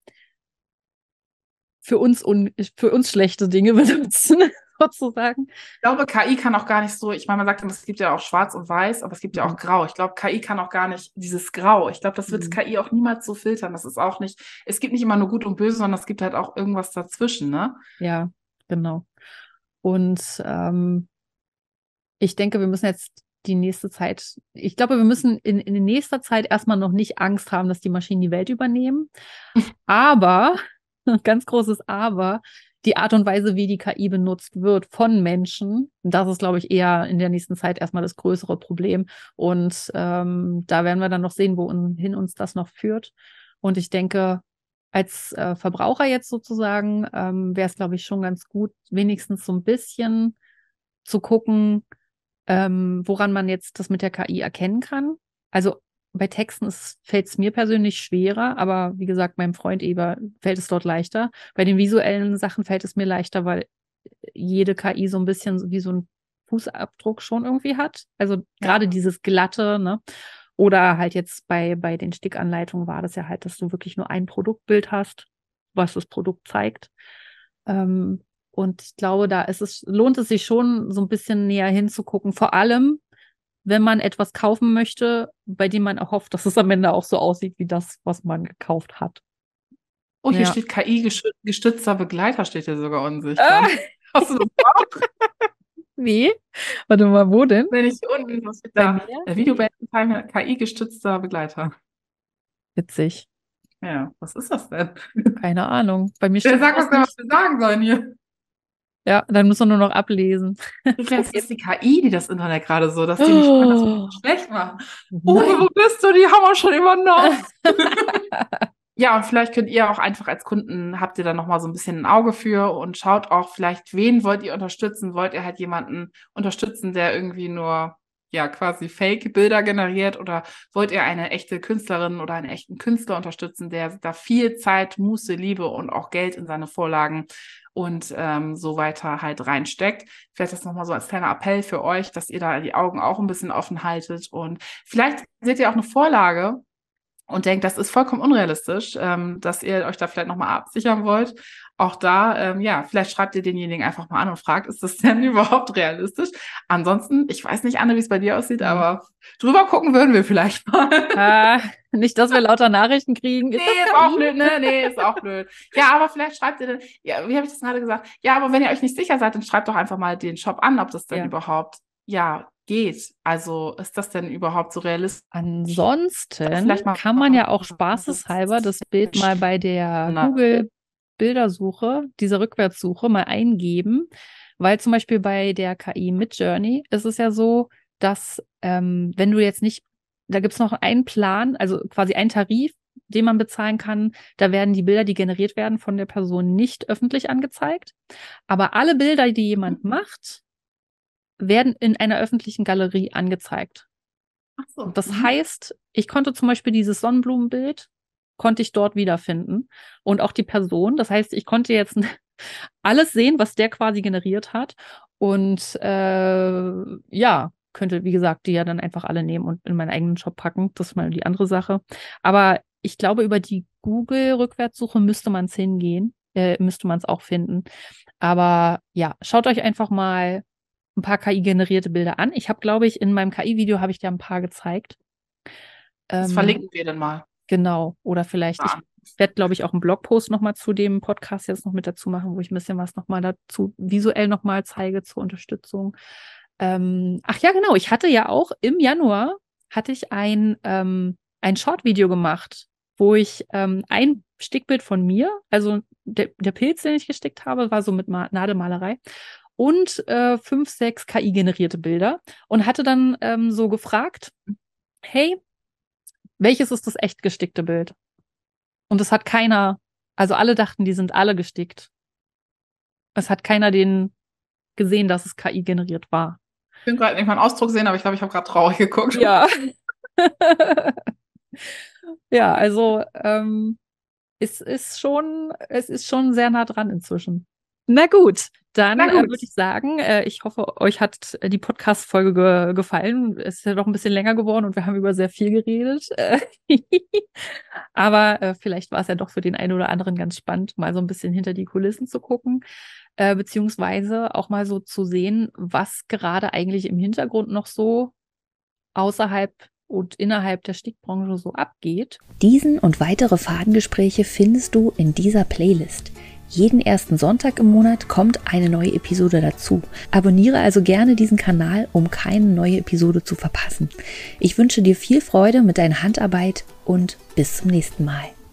für uns un für uns schlechte Dinge [LAUGHS] benutzen [LAUGHS] sozusagen. Ich glaube, KI kann auch gar nicht so, ich meine, man sagt es gibt ja auch schwarz und weiß, aber es gibt ja auch mhm. grau. Ich glaube, KI kann auch gar nicht dieses Grau. Ich glaube, das wird mhm. KI auch niemals so filtern. Das ist auch nicht, es gibt nicht immer nur gut und böse, sondern es gibt halt auch irgendwas dazwischen, ne? Ja, genau. Und ähm, ich denke, wir müssen jetzt die nächste Zeit, ich glaube, wir müssen in, in nächster Zeit erstmal noch nicht Angst haben, dass die Maschinen die Welt übernehmen. [LAUGHS] Aber, [LAUGHS] ganz großes Aber, die Art und Weise, wie die KI benutzt wird von Menschen, das ist, glaube ich, eher in der nächsten Zeit erstmal das größere Problem. Und ähm, da werden wir dann noch sehen, wohin uns das noch führt. Und ich denke, als äh, Verbraucher jetzt sozusagen ähm, wäre es, glaube ich, schon ganz gut, wenigstens so ein bisschen zu gucken, ähm, woran man jetzt das mit der KI erkennen kann. Also bei Texten fällt es mir persönlich schwerer, aber wie gesagt, meinem Freund Eber fällt es dort leichter. Bei den visuellen Sachen fällt es mir leichter, weil jede KI so ein bisschen wie so ein Fußabdruck schon irgendwie hat. Also gerade ja. dieses glatte, ne? Oder halt jetzt bei, bei den Stickanleitungen war das ja halt, dass du wirklich nur ein Produktbild hast, was das Produkt zeigt. Ähm, und ich glaube, da ist es, lohnt es sich schon, so ein bisschen näher hinzugucken. Vor allem, wenn man etwas kaufen möchte, bei dem man erhofft, dass es am Ende auch so aussieht wie das, was man gekauft hat. Oh, hier ja. steht KI-gestützter Begleiter, steht hier sogar unsichtbar. Ah. [LAUGHS] Hast du das auch? [LAUGHS] Wie? Warte mal, wo denn? Wenn ich unten, was steht da? Videobesten KI-gestützter Begleiter. Witzig. Ja, was ist das denn? Keine Ahnung. Bei mir steht. Was, was wir sagen sollen hier? Ja, dann muss man nur noch ablesen. Vielleicht ist die KI, die das Internet gerade so, dass die nicht oh. das schlecht macht. Oh, wo bist du? Die haben wir schon übernommen. [LAUGHS] [LAUGHS] ja, und vielleicht könnt ihr auch einfach als Kunden, habt ihr da nochmal so ein bisschen ein Auge für und schaut auch vielleicht, wen wollt ihr unterstützen? Wollt ihr halt jemanden unterstützen, der irgendwie nur ja quasi Fake-Bilder generiert oder wollt ihr eine echte Künstlerin oder einen echten Künstler unterstützen, der da viel Zeit, Muße, Liebe und auch Geld in seine Vorlagen und ähm, so weiter halt reinsteckt. Vielleicht das nochmal so als kleiner Appell für euch, dass ihr da die Augen auch ein bisschen offen haltet und vielleicht seht ihr auch eine Vorlage und denkt, das ist vollkommen unrealistisch, ähm, dass ihr euch da vielleicht nochmal absichern wollt. Auch da, ähm, ja, vielleicht schreibt ihr denjenigen einfach mal an und fragt, ist das [LAUGHS] denn überhaupt realistisch? Ansonsten, ich weiß nicht, Anne, wie es bei dir aussieht, mhm. aber drüber gucken würden wir vielleicht mal. Äh, [LAUGHS] nicht, dass wir lauter Nachrichten kriegen. Ist nee, ist auch blöd, ne? Nee, ist auch blöd. Ja, aber vielleicht schreibt ihr dann, ja, wie habe ich das gerade gesagt? Ja, aber wenn ihr euch nicht sicher seid, dann schreibt doch einfach mal den Shop an, ob das denn ja. überhaupt, ja, geht. Also ist das denn überhaupt so realistisch? Ansonsten kann man ja auch spaßeshalber das Bild mal bei der Na. Google Bildersuche, diese Rückwärtssuche mal eingeben, weil zum Beispiel bei der KI Midjourney ist es ja so, dass ähm, wenn du jetzt nicht, da gibt es noch einen Plan, also quasi einen Tarif, den man bezahlen kann. Da werden die Bilder, die generiert werden, von der Person nicht öffentlich angezeigt. Aber alle Bilder, die jemand mhm. macht, werden in einer öffentlichen Galerie angezeigt. Ach so. Das mhm. heißt, ich konnte zum Beispiel dieses Sonnenblumenbild, konnte ich dort wiederfinden und auch die Person. Das heißt, ich konnte jetzt [LAUGHS] alles sehen, was der quasi generiert hat und äh, ja, könnte, wie gesagt, die ja dann einfach alle nehmen und in meinen eigenen Shop packen. Das ist mal die andere Sache. Aber ich glaube, über die Google-Rückwärtssuche müsste man es hingehen, äh, müsste man es auch finden. Aber ja, schaut euch einfach mal ein paar KI-generierte Bilder an. Ich habe, glaube ich, in meinem KI-Video habe ich dir ein paar gezeigt. Das ähm, verlinken wir dann mal. Genau. Oder vielleicht, ja. ich werde, glaube ich, auch einen Blogpost nochmal zu dem Podcast jetzt noch mit dazu machen, wo ich ein bisschen was nochmal dazu visuell nochmal zeige zur Unterstützung. Ähm, ach ja, genau. Ich hatte ja auch im Januar hatte ich ein, ähm, ein Short-Video gemacht, wo ich ähm, ein Stickbild von mir, also der, der Pilz, den ich gestickt habe, war so mit Ma Nadelmalerei und äh, fünf, sechs KI-generierte Bilder und hatte dann ähm, so gefragt, hey, welches ist das echt gestickte Bild? Und es hat keiner, also alle dachten, die sind alle gestickt. Es hat keiner den gesehen, dass es KI generiert war. Ich bin gerade nicht mal einen Ausdruck sehen, aber ich glaube, ich habe gerade traurig geguckt. Ja. [LAUGHS] ja, also ähm, es ist schon, es ist schon sehr nah dran inzwischen. Na gut, dann äh, würde ich sagen, äh, ich hoffe, euch hat die Podcast-Folge ge gefallen. Es ist ja doch ein bisschen länger geworden und wir haben über sehr viel geredet. [LAUGHS] Aber äh, vielleicht war es ja doch für den einen oder anderen ganz spannend, mal so ein bisschen hinter die Kulissen zu gucken, äh, beziehungsweise auch mal so zu sehen, was gerade eigentlich im Hintergrund noch so außerhalb und innerhalb der Stickbranche so abgeht. Diesen und weitere Fadengespräche findest du in dieser Playlist. Jeden ersten Sonntag im Monat kommt eine neue Episode dazu. Abonniere also gerne diesen Kanal, um keine neue Episode zu verpassen. Ich wünsche dir viel Freude mit deiner Handarbeit und bis zum nächsten Mal.